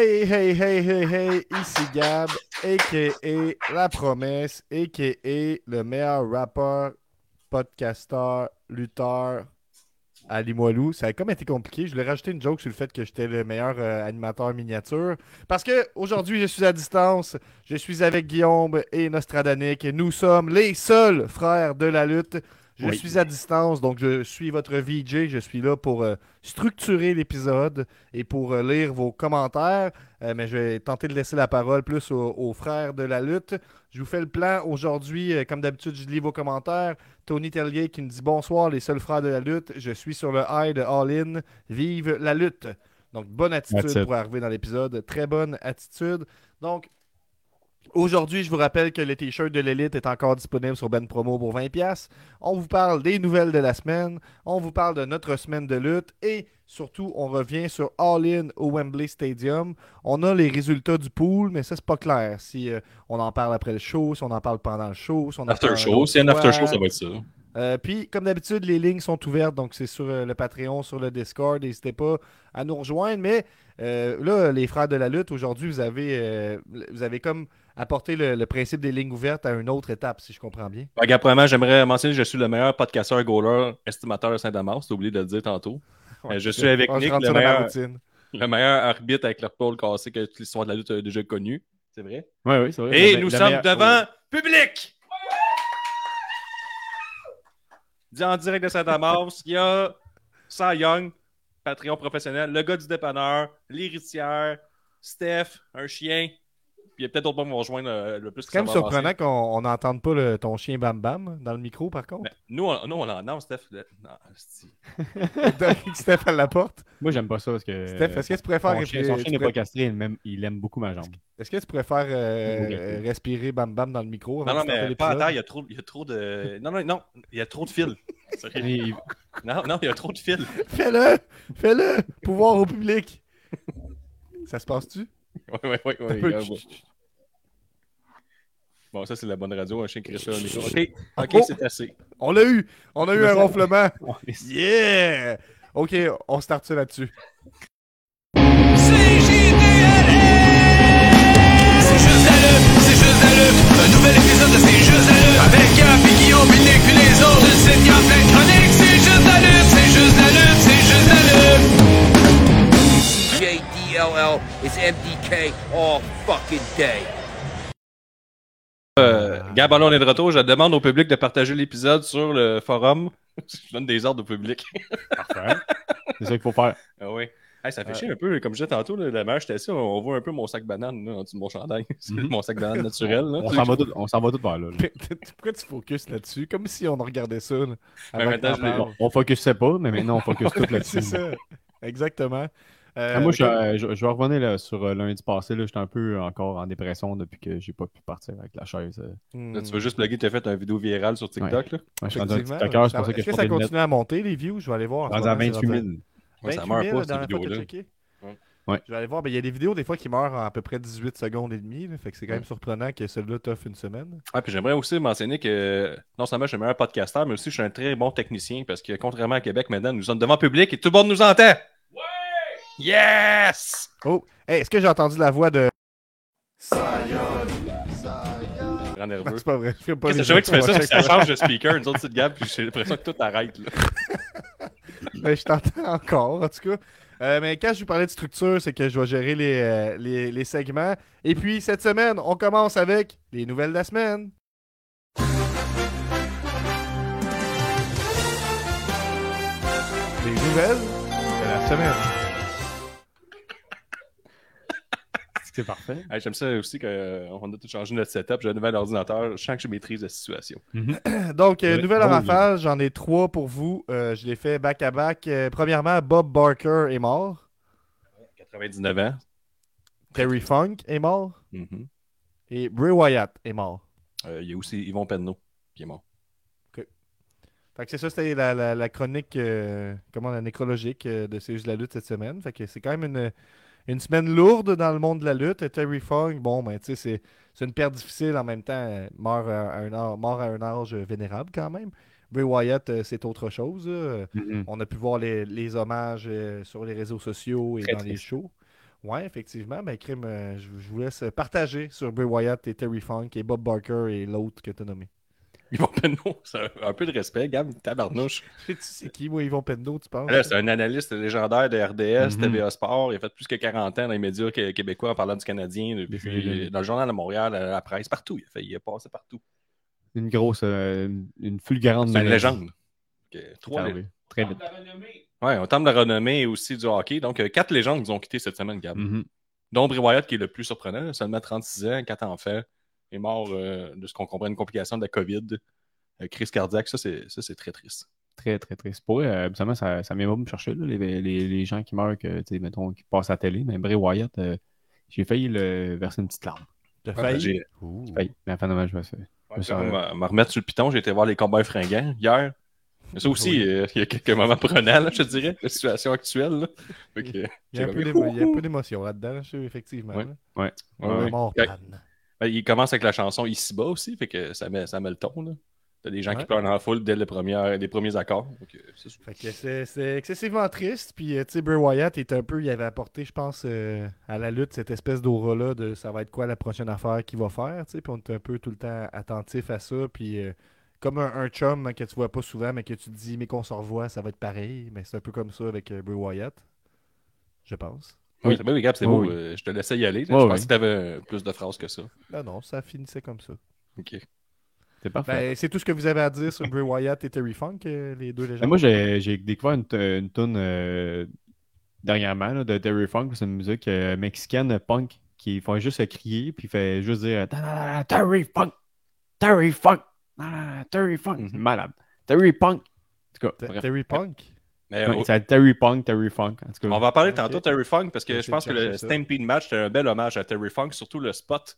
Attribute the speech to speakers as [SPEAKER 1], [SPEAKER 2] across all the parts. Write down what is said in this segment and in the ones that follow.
[SPEAKER 1] Hey, hey, hey, hey, hey, ici Gab, a.k.a. La Promesse, a.k.a. le meilleur rappeur, podcasteur, lutteur à Limoilou. Ça a comme été compliqué. Je voulais rajouter une joke sur le fait que j'étais le meilleur euh, animateur miniature. Parce que aujourd'hui, je suis à distance. Je suis avec Guillaume et Nostradanic. Nous sommes les seuls frères de la lutte. Je
[SPEAKER 2] Oui.
[SPEAKER 1] suis à distance, donc je suis votre VJ. Je suis là pour euh, structurer l'épisode et pour euh, lire vos commentaires. Euh, mais je vais tenter de laisser la parole plus aux, aux frères de la lutte. Je vous fais le plan aujourd'hui. comme d'habitude, je lis vos commentaires. Tony Tellier qui me dit bonsoir, les seuls frères de la lutte. Je suis sur le high de All In. Vive la lutte. Donc, bonne attitude
[SPEAKER 2] it.
[SPEAKER 1] pour arriver dans l'épisode. Très bonne attitude. Donc, aujourd'hui, je vous rappelle que le t-shirt de l'élite est encore disponible sur Ben Promo pour 20$. On vous parle des nouvelles de la semaine. On vous parle de notre semaine de lutte. Et surtout, on revient sur All In au Wembley Stadium. On a les résultats du pool, mais ça, c'est pas clair. Si euh, on en parle après le show, si on en parle pendant le show, si on en
[SPEAKER 2] After
[SPEAKER 1] parle
[SPEAKER 2] show. C'est un after show, ça va être ça.
[SPEAKER 1] Euh, puis, comme d'habitude, les lignes sont ouvertes, donc c'est sur euh, le Patreon, sur le Discord. N'hésitez pas à nous rejoindre. Mais là, les frères de la lutte, aujourd'hui, vous avez, vous avez comme apporté le, le principe des lignes ouvertes à une autre étape, si je comprends bien.
[SPEAKER 2] Premièrement, j'aimerais mentionner que je suis le meilleur podcasteur goaler estimateur de Saint-Damas. T'as oublié de le dire tantôt. Euh, je suis avec Nick, le meilleur,
[SPEAKER 1] routine.
[SPEAKER 2] le meilleur arbitre avec le pôle cassé que toute l'histoire de la lutte a déjà connu. C'est vrai?
[SPEAKER 3] Oui, oui, c'est vrai.
[SPEAKER 2] Et nous sommes
[SPEAKER 3] meilleur-
[SPEAKER 2] devant public! Dit en direct de Saint-Damas, il y a Cy Young, Patreon professionnel, le gars du dépanneur, l'héritière, Steph, un chien. Puis il y a peut-être d'autres qui vont rejoindre euh, le plus
[SPEAKER 1] C'est quand même surprenant qu'on n'entende pas le- ton chien Bam Bam dans le micro, par contre.
[SPEAKER 2] nous, on, nous, on l'entend, Steph. Le- Non,
[SPEAKER 1] Steph à la porte.
[SPEAKER 3] Moi, j'aime pas ça parce que.
[SPEAKER 1] Steph, est-ce que tu préfères,
[SPEAKER 3] son chien,
[SPEAKER 1] respirer-
[SPEAKER 3] son
[SPEAKER 1] tu
[SPEAKER 3] chien n'est pas castré, il aime, il aime beaucoup ma jambe.
[SPEAKER 1] est-ce que tu préfères euh,
[SPEAKER 3] Oui.
[SPEAKER 1] respirer Bam Bam dans le micro?
[SPEAKER 2] Non, non, mais pas terre, il y a trop, il y a trop de. Non, non, non, il y a trop de fils.
[SPEAKER 3] Il-
[SPEAKER 2] Non, non, il y a trop de fils.
[SPEAKER 1] Fais-le! Fais-le! Pouvoir au public! Ça se passe-tu?
[SPEAKER 2] Oui, oui, oui. Bon, ça, c'est la bonne radio, un chien qui reste sur le micro. OK, OK,
[SPEAKER 1] Oh!
[SPEAKER 2] c'est assez.
[SPEAKER 1] On l'a eu! On a eu un ronflement! Yeah! Ok, on start ça là-dessus.
[SPEAKER 4] C'est juste la lutte, c'est juste la lutte. Un nouvel épisode de C'est juste la lutte. Avec Gap et Guillaume, puis Nick, puis les autres. Y a plein de chroniques. C'est juste la lutte, c'est juste la lutte, c'est juste la lutte.
[SPEAKER 5] JDLL is MDK all fucking day.
[SPEAKER 2] Euh, Gab, alors, on est de retour. Je demande au public de partager l'épisode sur le forum. Je donne des ordres au public.
[SPEAKER 3] Parfait. C'est ça qu'il faut faire.
[SPEAKER 2] Ah oui. Hey, ça fait chier un peu, comme je disais tantôt, là, la mère, j'étais assis, on voit un peu mon sac banane là, en dessous de mon chandail. C'est
[SPEAKER 3] Mhm.
[SPEAKER 2] mon sac banane naturel. Là.
[SPEAKER 3] On s'en va tout, on s'en va tout vers là. là.
[SPEAKER 1] Pourquoi tu focuses là-dessus? Comme si on regardait ça. Là.
[SPEAKER 3] On, on focusait pas, mais maintenant on focus tout là-dessus.
[SPEAKER 1] C'est ça. Exactement. Euh,
[SPEAKER 3] Ah, moi, je, euh, je, je vais revenir là, sur euh, lundi passé. là. J'étais un peu encore en dépression depuis que j'ai pas pu partir avec la chaise. euh.
[SPEAKER 1] Hmm.
[SPEAKER 2] Là, tu veux juste plugger, tu as fait une vidéo virale sur TikTok. Là?
[SPEAKER 3] Ouais, je un que
[SPEAKER 1] Est-ce que ça continue à monter, les views? Je vais aller voir.
[SPEAKER 3] à
[SPEAKER 1] moment,
[SPEAKER 3] 28
[SPEAKER 1] c'est
[SPEAKER 3] 000.
[SPEAKER 2] Ouais, ça
[SPEAKER 1] 28
[SPEAKER 2] meurt
[SPEAKER 1] 000,
[SPEAKER 2] pas, cette vidéo-là. Ouais.
[SPEAKER 3] Ouais.
[SPEAKER 1] Je vais aller voir. Il y a des vidéos des fois qui meurent en à peu près 18 secondes et demie. fait que c'est quand même
[SPEAKER 2] Ouais.
[SPEAKER 1] surprenant que celle-là t'offre une semaine.
[SPEAKER 2] Ah, puis j'aimerais aussi mentionner que non seulement je suis le meilleur podcasteur, mais aussi je suis un très bon technicien parce que contrairement à Québec, maintenant, nous sommes devant le public et tout le monde nous entend. Yes!
[SPEAKER 1] Oh! Hey, est-ce que j'ai entendu la voix de.
[SPEAKER 2] Rends nerveux.
[SPEAKER 1] C'est pas vrai. Je fais pas
[SPEAKER 2] Qu'est-ce
[SPEAKER 1] les
[SPEAKER 2] que je savais que tu fais ça, parce que ça change de speaker, une autre petite gamme, puis j'ai l'impression que tout arrête. Là.
[SPEAKER 1] Ben, je t'entends encore, en tout cas. Euh, mais quand je vous parlais de structure, c'est que je vais gérer les, euh, les, les segments. Et puis, cette semaine, on commence avec les nouvelles de la semaine. Les nouvelles de la semaine.
[SPEAKER 3] C'est parfait.
[SPEAKER 2] Hey, J'aime ça aussi qu'on a tout changé notre setup. J'ai un nouvel ordinateur. Je sens que je maîtrise la situation.
[SPEAKER 1] Donc, euh, nouvelle
[SPEAKER 3] bon,
[SPEAKER 1] rafale, j'en ai trois pour vous. Euh, je les fais back-à-back. Euh, premièrement, Bob Barker est mort.
[SPEAKER 2] 99 ans.
[SPEAKER 1] Terry Funk est mort.
[SPEAKER 2] Mhm.
[SPEAKER 1] Et Bray Wyatt est mort.
[SPEAKER 2] Euh, Il y a aussi Yvon Penneau qui est mort.
[SPEAKER 1] Fait que c'est ça, c'était la, la- la chronique, euh, comment, la nécrologique euh, de C'est juste la lutte cette semaine. Fait que c'est quand même une, une semaine lourde dans le monde de la lutte. Terry Funk, bon, ben, tu sais, c'est, c'est une perte difficile en même temps. euh, Mort à, un, âge- mort à un âge vénérable quand même. Bray Wyatt, euh, c'est autre chose.
[SPEAKER 3] Mhm.
[SPEAKER 1] On a pu voir les, les hommages euh, sur les réseaux sociaux et
[SPEAKER 2] Très
[SPEAKER 1] dans les shows. Ouais, effectivement. Ben, je, je vous laisse partager sur Bray Wyatt et Terry Funk et Bob Barker et l'autre que tu as nommé.
[SPEAKER 2] Yvon Penneau, c'est un, peu de respect, Gab, tabarnouche.
[SPEAKER 1] C'est qui, moi, Yvon Penneau, tu penses?
[SPEAKER 2] Là, c'est un analyste légendaire de RDS,
[SPEAKER 3] Mhm.
[SPEAKER 2] TVA Sport. Il a fait plus que 40 ans dans les médias qué- québécois en parlant du Canadien,
[SPEAKER 3] les-
[SPEAKER 2] dans le journal de Montréal, à la presse, partout. Il, a fait, il est passé partout.
[SPEAKER 3] Une grosse, euh, une- fulgurante
[SPEAKER 2] C'est une légende. Ok,
[SPEAKER 3] C'est
[SPEAKER 2] trois.
[SPEAKER 3] Très vite.
[SPEAKER 2] Ouais, on tente de la renommée aussi du hockey. Donc, euh, quatre légendes qui ont quitté cette semaine, Gab. Dont Bray Wyatt, qui est le plus surprenant, seulement 36 ans, quatre enfants, est mort euh, de ce qu'on comprend une complication de la COVID, euh, crise cardiaque. Ça, c'est ça, c'est très triste.
[SPEAKER 3] Très, très triste. Pour eux, habituellement, ça, ça vient pas me chercher, là, les, les, les gens qui meurent, que, tu sais, mettons, qui passent à la télé. Mais Bray Wyatt, euh, j'ai failli le verser une petite larme.
[SPEAKER 1] T'as failli?
[SPEAKER 2] j'ai-
[SPEAKER 3] failli. Mais enfin, dommage, je me suis
[SPEAKER 2] Ouais, va me remettre sur le piton. J'ai été voir les combats fringants hier. Mais ça aussi, euh, il y a quelques moments prenants, là, je te dirais, la situation actuelle. là.
[SPEAKER 1] Il y a
[SPEAKER 2] j'ai
[SPEAKER 1] un peu d'émotion là-dedans, je effectivement.
[SPEAKER 2] Ouais.
[SPEAKER 1] là.
[SPEAKER 3] Ouais.
[SPEAKER 2] Ouais,
[SPEAKER 3] Ouais.
[SPEAKER 2] ouais.
[SPEAKER 1] Mort.
[SPEAKER 2] Ben, il commence avec la chanson Ici-bas aussi, fait que ça met, ça met le ton. là. T'as des gens qui pleurent la foule dès les premiers, les premiers accords. Donc, euh, c'est
[SPEAKER 1] excessivement triste. Puis, euh, tu sais, Bray Wyatt est un peu, il avait apporté, je pense, euh, à la lutte cette espèce d'aura-là de ça va être quoi la prochaine affaire qu'il va faire. tu sais. Puis, on est un peu tout le temps attentif à ça. Puis, euh, comme un, un chum hein, que tu vois pas souvent, mais que tu te dis, mais qu'on se revoit, ça va être pareil. Mais c'est un peu comme ça avec euh, Bray Wyatt. Je pense.
[SPEAKER 2] Oui,
[SPEAKER 3] Oui.
[SPEAKER 2] ben oui, Gab, c'est
[SPEAKER 3] Oui,
[SPEAKER 2] beau.
[SPEAKER 3] oui.
[SPEAKER 2] euh, je te laissais y aller. je
[SPEAKER 3] oui.
[SPEAKER 2] pensais que t'avais euh, plus de phrases que ça.
[SPEAKER 1] Non, non, ça finissait comme ça.
[SPEAKER 2] Ok.
[SPEAKER 3] C'est parfait.
[SPEAKER 1] Ben, c'est tout ce que vous avez à dire sur Bray Wyatt et Terry Funk, euh, les deux légendes?
[SPEAKER 3] Ben, moi, j'ai découvert une, une tune euh, dernièrement là, de Terry Funk. C'est une musique euh, mexicaine punk qui font juste crier puis fait juste dire Terry Funk, Terry Funk, Terry Funk. C'est
[SPEAKER 2] Mhm.
[SPEAKER 3] malade. Terry Punk. En tout cas.
[SPEAKER 1] Terry Punk?
[SPEAKER 2] Mais
[SPEAKER 3] Ouais, Terry Punk, Terry Funk. En tout cas,
[SPEAKER 2] on va en parler tantôt de Terry Funk parce que je pense que le
[SPEAKER 1] ça.
[SPEAKER 2] Stampede match, c'était un bel hommage à Terry Funk, surtout le spot.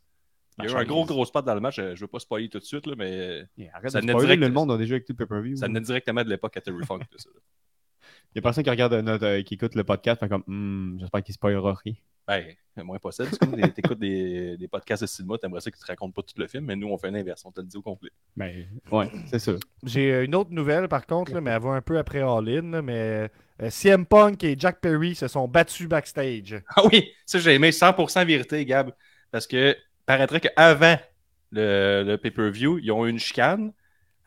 [SPEAKER 2] Il y a eu un gros, gros spot dans le match. Je je veux pas spoiler tout de suite, là, mais
[SPEAKER 3] Yeah, arrête
[SPEAKER 2] ça
[SPEAKER 3] de
[SPEAKER 2] venait
[SPEAKER 3] spoiler,
[SPEAKER 2] direct-
[SPEAKER 3] le monde a déjà écouté le pay-per-view.
[SPEAKER 2] ça venait directement de l'époque à Terry Funk.
[SPEAKER 3] Il y a personne qui regarde notre, euh, qui écoute le podcast, fait comme Hmm, j'espère qu'il spoilera rien.
[SPEAKER 2] Ben, moins possible. C'est comme des- t'écoutes des, des podcasts de cinéma, t'aimerais ça qu'ils te racontent pas tout le film, mais nous, on fait l'inverse, on te le dit au complet.
[SPEAKER 3] Ben, ouais, c'est ça.
[SPEAKER 1] J'ai euh, une autre nouvelle par contre, là, mais elle va un peu après All In. là, mais euh, CM Punk et Jack Perry se sont battus backstage.
[SPEAKER 2] Ah oui, ça, j'ai aimé 100% vérité, Gab, parce que paraîtrait qu'avant le, le pay-per-view, ils ont eu une chicane.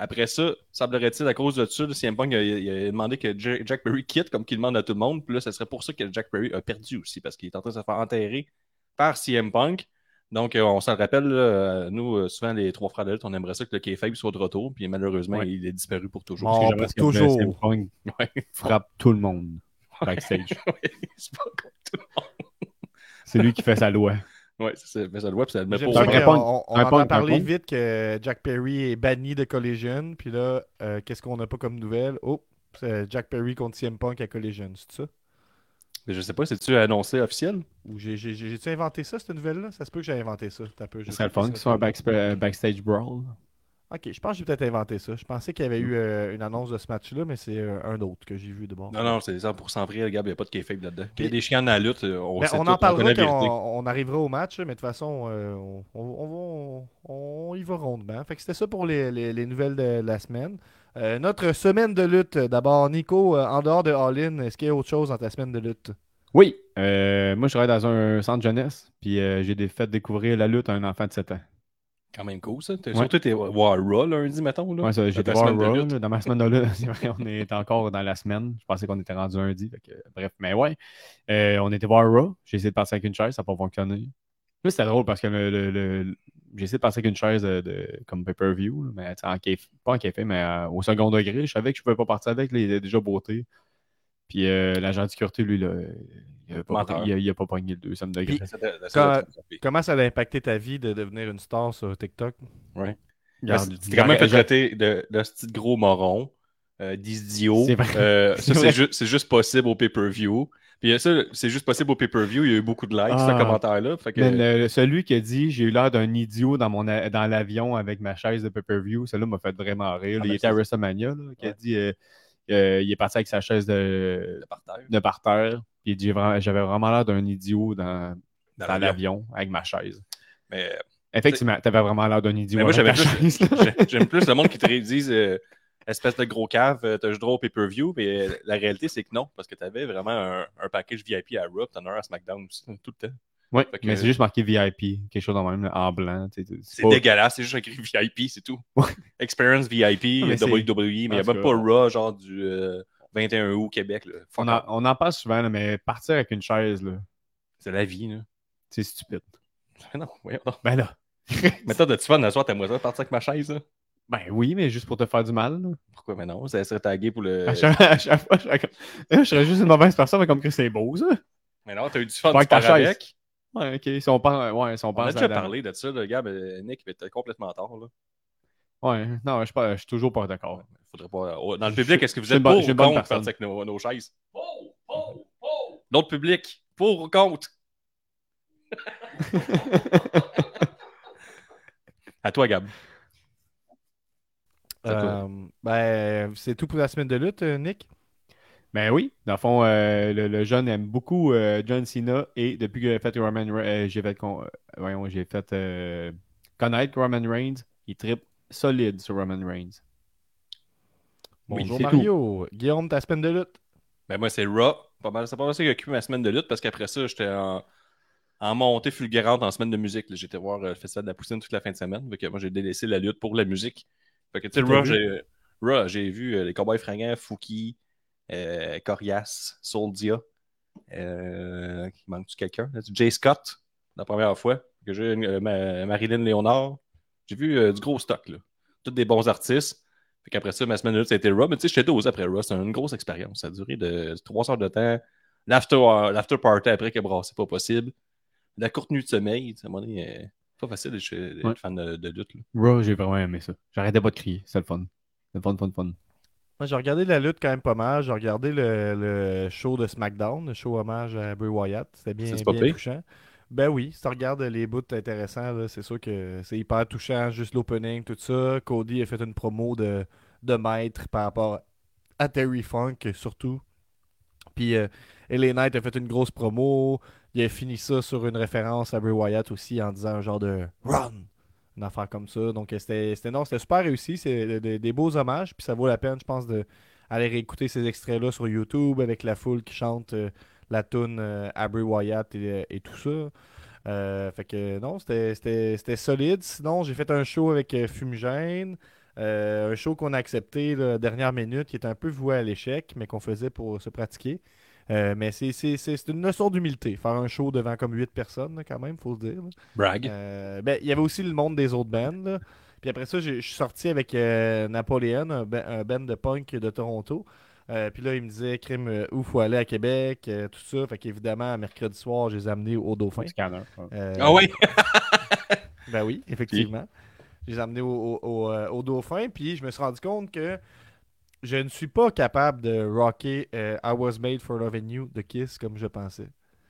[SPEAKER 2] Après ça, semblerait-il, à cause de ça, le CM Punk a, il a demandé que J- Jack Perry quitte, comme qu'il demande à tout le monde. Puis là, ce serait pour ça que Jack Perry a perdu aussi, parce qu'il est en train de se faire enterrer par CM Punk. Donc, euh, on s'en rappelle, là, euh, nous, euh, souvent, les trois frères de lutte, on aimerait ça que le kayfabe soit de retour, puis malheureusement,
[SPEAKER 3] Ouais.
[SPEAKER 2] il est disparu pour toujours.
[SPEAKER 1] Bon. Pour toujours.
[SPEAKER 3] CM Punk
[SPEAKER 2] Ouais.
[SPEAKER 3] frappe tout le monde backstage.
[SPEAKER 2] Ouais, c'est
[SPEAKER 3] lui qui fait sa loi.
[SPEAKER 2] Ouais, c'est ça. Mais ça le puis ça le met
[SPEAKER 1] J'aime
[SPEAKER 2] pas
[SPEAKER 1] ça on, on en a parlé vite que Jack Perry est banni de Collision. Puis là, euh, qu'est-ce qu'on n'a pas comme nouvelle? Oh, c'est Jack Perry contre CM Punk à Collision, c'est ça?
[SPEAKER 2] Mais je sais pas, c'est-tu annoncé officiel?
[SPEAKER 1] Ou j'ai- j'ai- j'ai- j'ai-tu inventé ça, cette nouvelle-là? Ça se peut que j'ai inventé ça. Peu, sais
[SPEAKER 3] serait le fun que ce
[SPEAKER 1] ça
[SPEAKER 3] soit un euh, backstage brawl.
[SPEAKER 1] Ok, je pense que j'ai peut-être inventé ça. Je pensais qu'il y avait eu euh, une annonce de ce match-là, mais c'est euh, un autre que j'ai vu de bord.
[SPEAKER 2] Non, non, c'est 100% vrai, Gab, il n'y a pas de kayfabe là-dedans. Il y a des chiens dans la lutte, euh, on,
[SPEAKER 1] Ben,
[SPEAKER 2] sait
[SPEAKER 1] on
[SPEAKER 2] tout,
[SPEAKER 1] en parlera quand on, on arrivera au match, mais de toute façon, euh, on, on- on- on- on y va rondement. Fait que c'était ça pour les, les- les nouvelles de la semaine. Euh, notre semaine de lutte. D'abord, Nico, en dehors de All In, est-ce qu'il y a autre chose dans ta semaine de lutte?
[SPEAKER 3] Oui, euh, moi je travaille dans un centre jeunesse, puis euh, j'ai des- fait découvrir la lutte à un enfant de 7 ans.
[SPEAKER 2] Quand même cool, ça.
[SPEAKER 3] Ouais.
[SPEAKER 2] Surtout, t'es voir Raw lundi, mettons. Là.
[SPEAKER 3] Ouais, ça, j'ai été
[SPEAKER 2] de
[SPEAKER 3] Raw, dans ma semaine de lutte. C'est vrai, on est encore dans la semaine. Je pensais qu'on était rendu lundi. fait que, bref, mais ouais. Euh, on était voir Raw. J'ai essayé de passer avec une chaise, ça n'a pas fonctionné. Là, c'était drôle parce que le, le- le- j'ai essayé de passer avec une chaise de, de- comme pay-per-view, mais en caf- pas en café, mais euh, au second degré. Je savais que je ne pouvais pas partir avec, là, il était déjà beauté. Puis euh, l'agent de sécurité, lui, là, il n'a pas, il a- il pas pogné le deuxième degré.
[SPEAKER 1] Comment ça a impacté ta vie de devenir une star sur TikTok?
[SPEAKER 2] Que T'es quand même fait traiter de, de ce petit gros moron, euh, d'idiot.
[SPEAKER 3] C'est vrai.
[SPEAKER 2] Euh, ju- juste possible au pay-per-view. Puis ça, c'est juste possible au pay-per-view. Il y a eu beaucoup de likes,
[SPEAKER 3] Ah.
[SPEAKER 2] ce commentaire-là. Que,
[SPEAKER 3] Mais le- celui qui a dit j'ai eu l'air d'un idiot dans, mon dans l'avion avec ma chaise de pay-per-view, celui-là m'a fait vraiment rire.
[SPEAKER 2] Ah,
[SPEAKER 3] il
[SPEAKER 2] ben,
[SPEAKER 3] était à WrestleMania, là, qui a dit euh, euh, il est parti avec sa chaise de,
[SPEAKER 2] de parterre,
[SPEAKER 3] de parterre. Puis j'avais vraiment l'air d'un idiot dans,
[SPEAKER 2] dans
[SPEAKER 3] dans
[SPEAKER 2] l'avion.
[SPEAKER 3] avec ma chaise.
[SPEAKER 2] Mais
[SPEAKER 3] Effectivement, t'avais vraiment l'air d'un idiot.
[SPEAKER 2] Mais moi, plus- j'aime plus le monde qui te disent euh, espèce de gros cave, euh, t'as juste droit au pay-per-view, mais euh, la réalité, c'est que non, parce que t'avais vraiment un, un package VIP à Raw, t'en as un à SmackDown aussi, tout le temps. Que-
[SPEAKER 3] mais c'est juste marqué VIP, quelque chose dans le même, en blanc.
[SPEAKER 2] C'est
[SPEAKER 3] pas-
[SPEAKER 2] dégueulasse, c'est juste écrit VIP, c'est tout. Experience VIP,
[SPEAKER 3] mais
[SPEAKER 2] WWE, mais il n'y a même pas Raw, genre du euh, 21 août Québec. Là.
[SPEAKER 3] On, en, on en parle souvent, là, mais partir avec une chaise,
[SPEAKER 2] C'est la vie, là.
[SPEAKER 3] c'est stupide.
[SPEAKER 2] Non, voyons donc.
[SPEAKER 3] Ben là.
[SPEAKER 2] Mais toi, t'as-tu fun la soir, t'aimerais ça partir avec ma chaise, là?
[SPEAKER 3] Ben oui, mais juste pour te faire du mal. là.
[SPEAKER 2] Pourquoi? Mais non, ça serait tagué pour le.
[SPEAKER 3] À, chaque, à chaque fois, je serais, comme... Je serais juste une mauvaise personne, mais comme que c'est beau, ça.
[SPEAKER 2] Mais non, t'as eu du fun,
[SPEAKER 3] avec ta chaise.
[SPEAKER 2] avec.
[SPEAKER 3] Ouais, ok. Si on ouais, si on
[SPEAKER 2] On
[SPEAKER 3] pense
[SPEAKER 2] a déjà parlé de ça, le gars, mais Nick, mais t'es complètement tard, là.
[SPEAKER 3] Ouais, non, je suis, pas, je suis toujours pas d'accord.
[SPEAKER 2] Faudrait pas... oh, Dans le public, est-ce que vous êtes pour ou contre partir avec nos, nos chaises? L'autre public, pour ou contre? à toi, Gab.
[SPEAKER 1] Euh, ben, c'est tout pour la semaine de lutte, euh, Nick?
[SPEAKER 3] Ben oui, dans le fond, euh, le, le jeune aime beaucoup euh, John Cena et depuis que j'ai fait Roman Re- euh, j'ai fait, con- euh, voyons, j'ai fait euh, connaître Roman Reigns, il tripe solide sur Roman Reigns.
[SPEAKER 1] Bonjour Mario. Guillaume, ta semaine de lutte?
[SPEAKER 2] Ben moi, c'est Raw. Pas mal, c'est pas mal ça qui a occupé ma semaine de lutte parce qu'après ça, j'étais en, en montée fulgurante en semaine de musique. J'étais voir euh, le Festival de la Poutine toute la fin de semaine. Fait que moi, j'ai délaissé la lutte pour la musique. Fait que, tu sais, Raw, j'ai, vu euh, les Cowboys fringants, Fouki, euh, Corias, Soldia. Euh, il manque-tu quelqu'un? Jay Scott, la première fois. Que j'ai euh, Ma- Marilyn Léonard. J'ai vu euh, du gros stock, là. Tous des bons artistes. Fait qu'après ça, ma semaine de lutte, ça a été Raw. Mais tu sais, j'étais dosé après Raw. C'était une grosse expérience. Ça a duré de trois heures de temps. L'after, euh, l'after party après qui a brassé pas possible. La courte nuit de sommeil. tu sais, À un moment donné, euh, pas facile d'être
[SPEAKER 3] Ouais.
[SPEAKER 2] fan de, de lutte. là.
[SPEAKER 3] Raw, j'ai vraiment aimé ça. J'arrêtais pas de crier, c'est le fun. C'est le fun, fun, fun.
[SPEAKER 1] Moi, j'ai regardé la lutte quand même pas mal. J'ai regardé le, le show de SmackDown, le show hommage à Bray Wyatt. C'était bien, bien touchant. Ben oui, si tu regardes les bouts intéressants, c'est sûr que c'est hyper touchant, juste l'opening, tout ça. Cody a fait une promo de, de maître par rapport à Terry Funk, surtout. Puis euh, LA Knight a fait une grosse promo. Il a fini ça sur une référence à Bray Wyatt aussi en disant un genre de run. Une affaire comme ça. Donc euh, c'était super réussi. C'est de- de- des beaux hommages. Puis ça vaut la peine, je pense, de aller réécouter ces extraits-là sur YouTube avec la foule qui chante euh, la tune euh, Bray Wyatt et, et tout ça. Euh, fait que non, c'était- solide. Sinon, j'ai fait un show avec euh, Fumigène. Euh, un show qu'on a accepté la dernière minute, qui est un peu voué à l'échec, mais qu'on faisait pour se pratiquer. Euh, mais c'est c'est- c'est- c'est une leçon d'humilité. Faire un show devant comme 8 personnes, là, quand même, faut le dire. là.
[SPEAKER 2] Brag.
[SPEAKER 1] Euh, ben, il y avait aussi le monde des autres bands. là. Puis après ça, j'ai- je suis sorti avec euh, Napoléon, un, un band de punk de Toronto. Euh, puis là, il me disait, crime, euh, où faut aller à Québec, euh, tout ça. Fait qu'évidemment, mercredi soir, je les ai amenés au Dauphin.
[SPEAKER 3] Scanner. ouais.
[SPEAKER 1] Euh,
[SPEAKER 2] Ah oui?
[SPEAKER 1] ben oui, effectivement. Je les ai amenés au, au- au, euh, au Dauphin, puis je me suis rendu compte que je ne suis pas capable de rocker euh, I Was Made for Loving You de Kiss comme je pensais.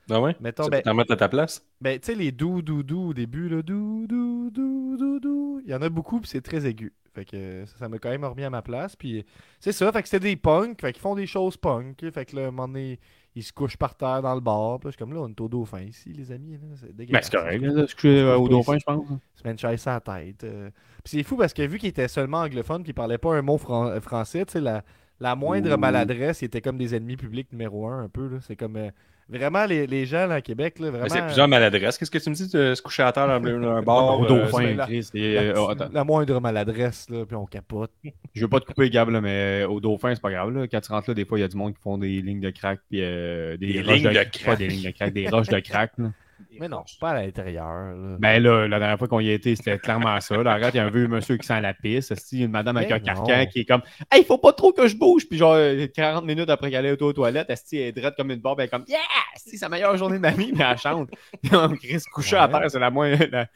[SPEAKER 2] Ah ouais?
[SPEAKER 1] Mettons,
[SPEAKER 2] Tu
[SPEAKER 1] ben,
[SPEAKER 2] peux t'en mettre à ta place?
[SPEAKER 1] ben, tu sais, les dou dou dou au début, là, dou dou dou dou dou, il y en a beaucoup, puis c'est très aigu. Fait que euh, ça ça m'a quand même remis à ma place, puis c'est ça, fait que c'était des punks, fait qu'ils font des choses punk, fait que là, à un moment donné, ils se couchent par terre dans le bar, puis là, je suis comme là, on est au dauphin ici, les amis, là, c'est
[SPEAKER 3] Ben,
[SPEAKER 1] dégueulasse.
[SPEAKER 3] c'est correct, là, de se coucher euh, au dauphin, je pense.
[SPEAKER 1] se met une chaise à la tête. euh. Puis c'est fou parce que vu qu'il était seulement anglophone puis il parlait pas un mot fran- euh, français, tu sais, la, la moindre
[SPEAKER 3] Ouh.
[SPEAKER 1] maladresse, il était comme des ennemis publics numéro un un peu. là. C'est comme euh, vraiment les, les gens là, à Québec, là, vraiment.
[SPEAKER 2] c'est plusieurs maladresses. Qu'est-ce que tu me dis de se coucher à terre dans un- un bar?
[SPEAKER 3] au
[SPEAKER 2] euh,
[SPEAKER 3] dauphin,
[SPEAKER 1] la-
[SPEAKER 3] Chris. et,
[SPEAKER 1] la,
[SPEAKER 3] euh, oh, attends.
[SPEAKER 1] la moindre maladresse, là, puis on capote.
[SPEAKER 3] Je veux pas te couper, Gab, là, mais au dauphin, c'est pas grave. Là. Quand tu rentres là, des fois, il y a du monde qui font des lignes de crack. Puis, euh, des,
[SPEAKER 2] Des lignes de crack.
[SPEAKER 3] des lignes de crack, des roches de crack. là.
[SPEAKER 1] Mais non, pas à l'intérieur. là.
[SPEAKER 3] Ben là, la dernière fois qu'on y été, c'était clairement ça. Là, regarde, il y a un vieux monsieur qui sent la pisse. esti, Il y a une madame avec un carcan qui est comme Hey, il faut pas trop que je bouge. Puis genre, euh, 40 minutes après qu'elle est aux toilettes, elle est drette comme une barbe. Elle est comme Yeah! C'est la meilleure journée de ma vie, mais elle chante. Chris, couché à
[SPEAKER 1] Ouais.
[SPEAKER 3] terre, c'est la moins. la-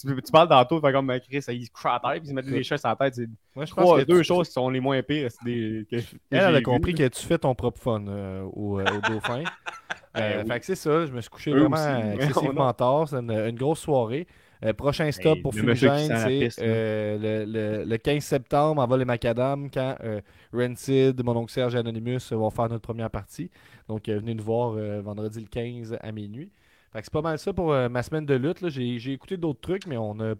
[SPEAKER 3] Tu, tu parles tantôt, comme ben, Chris, il se couche à terre, puis il se met des choses à la tête. C'est
[SPEAKER 1] Moi, je pense
[SPEAKER 3] trois,
[SPEAKER 1] que
[SPEAKER 3] deux
[SPEAKER 1] tu-
[SPEAKER 3] choses qui sont les moins pires. c'est Des, que-
[SPEAKER 1] Elle, a compris que tu fais ton propre fun euh, au, euh, au dauphin. Euh,
[SPEAKER 3] Ben oui.
[SPEAKER 1] Fait que c'est ça, je me suis couché
[SPEAKER 3] Eux
[SPEAKER 1] vraiment
[SPEAKER 3] aussi.
[SPEAKER 1] excessivement tard. C'est une, une grosse soirée. Euh, prochain stop
[SPEAKER 3] Hey,
[SPEAKER 1] pour Fumigène, c'est euh, le, le- le 15 septembre en vol les macadam quand Rancid, mon oncle Serge et Anonymous vont faire notre première partie. Donc venez nous voir vendredi le 15 à minuit. Fait que c'est pas mal ça pour euh, ma semaine de lutte. J'ai écouté d'autres trucs, mais on a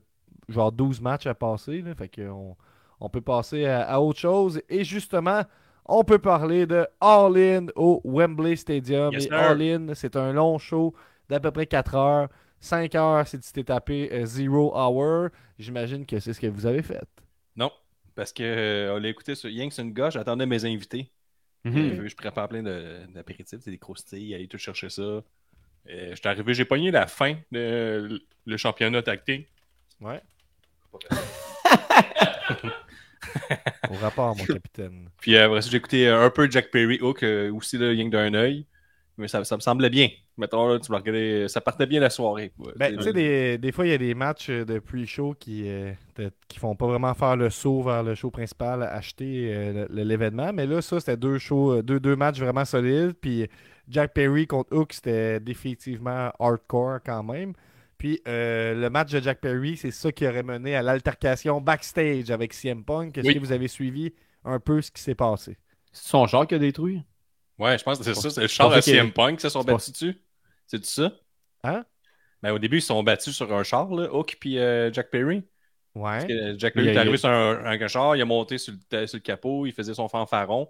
[SPEAKER 1] genre 12 matchs à passer. là. Fait que on, on peut passer à, à autre chose. Et justement, on peut parler de All In au Wembley Stadium.
[SPEAKER 2] Yes,
[SPEAKER 1] et
[SPEAKER 2] sir.
[SPEAKER 1] All In, c'est un long show d'à peu près 4 heures. 5 heures, c'est tu t'es tapé euh, Zero Hour. J'imagine que c'est ce que vous avez fait.
[SPEAKER 2] Non, parce que euh, on l'a écouté sur Yank, c'est une gauche, j'attendais mes invités.
[SPEAKER 3] Mhm.
[SPEAKER 2] Euh, je prépare plein de- d'apéritifs, c'est des croustilles, aller tout chercher ça. Euh, J'étais arrivé, j'ai pogné la fin de le championnat tactique.
[SPEAKER 1] Ouais. Au rapport, mon capitaine.
[SPEAKER 2] Puis euh, après ça, j'ai écouté euh, un peu Jack Perry Hook, euh, aussi rien que d'un œil. Mais ça, ça me semblait bien. Mettons, là, tu me regardais, ça partait bien la soirée.
[SPEAKER 1] Ben,
[SPEAKER 2] Tu sais,
[SPEAKER 1] des, des fois, il y a des matchs de pre-show qui, euh, de- qui font pas vraiment faire le saut vers le show principal, acheter euh, le- l'événement. Mais là, ça, c'était deux shows, deux, deux matchs vraiment solides. Puis Jack Perry contre Hook, c'était définitivement hardcore quand même. Puis euh, le match de Jack Perry, c'est ça qui aurait mené à l'altercation backstage avec CM Punk. Est-ce
[SPEAKER 2] Oui.
[SPEAKER 1] que vous avez suivi un peu ce qui s'est passé?
[SPEAKER 3] C'est son char qui a détruit?
[SPEAKER 2] Ouais, je pense que c'est ça. C'est le char
[SPEAKER 3] qu'il-
[SPEAKER 2] CM Punk qui se sont battus dessus. C'est ça?
[SPEAKER 1] Hein?
[SPEAKER 2] Ben, au début, ils se sont battus sur un char, là, Hook puis euh, Jack Perry.
[SPEAKER 1] Ouais.
[SPEAKER 2] Parce que Jack Perry
[SPEAKER 3] a-
[SPEAKER 2] est arrivé sur un, un- un char, il a monté sur le, sur le capot, il faisait son fanfaron.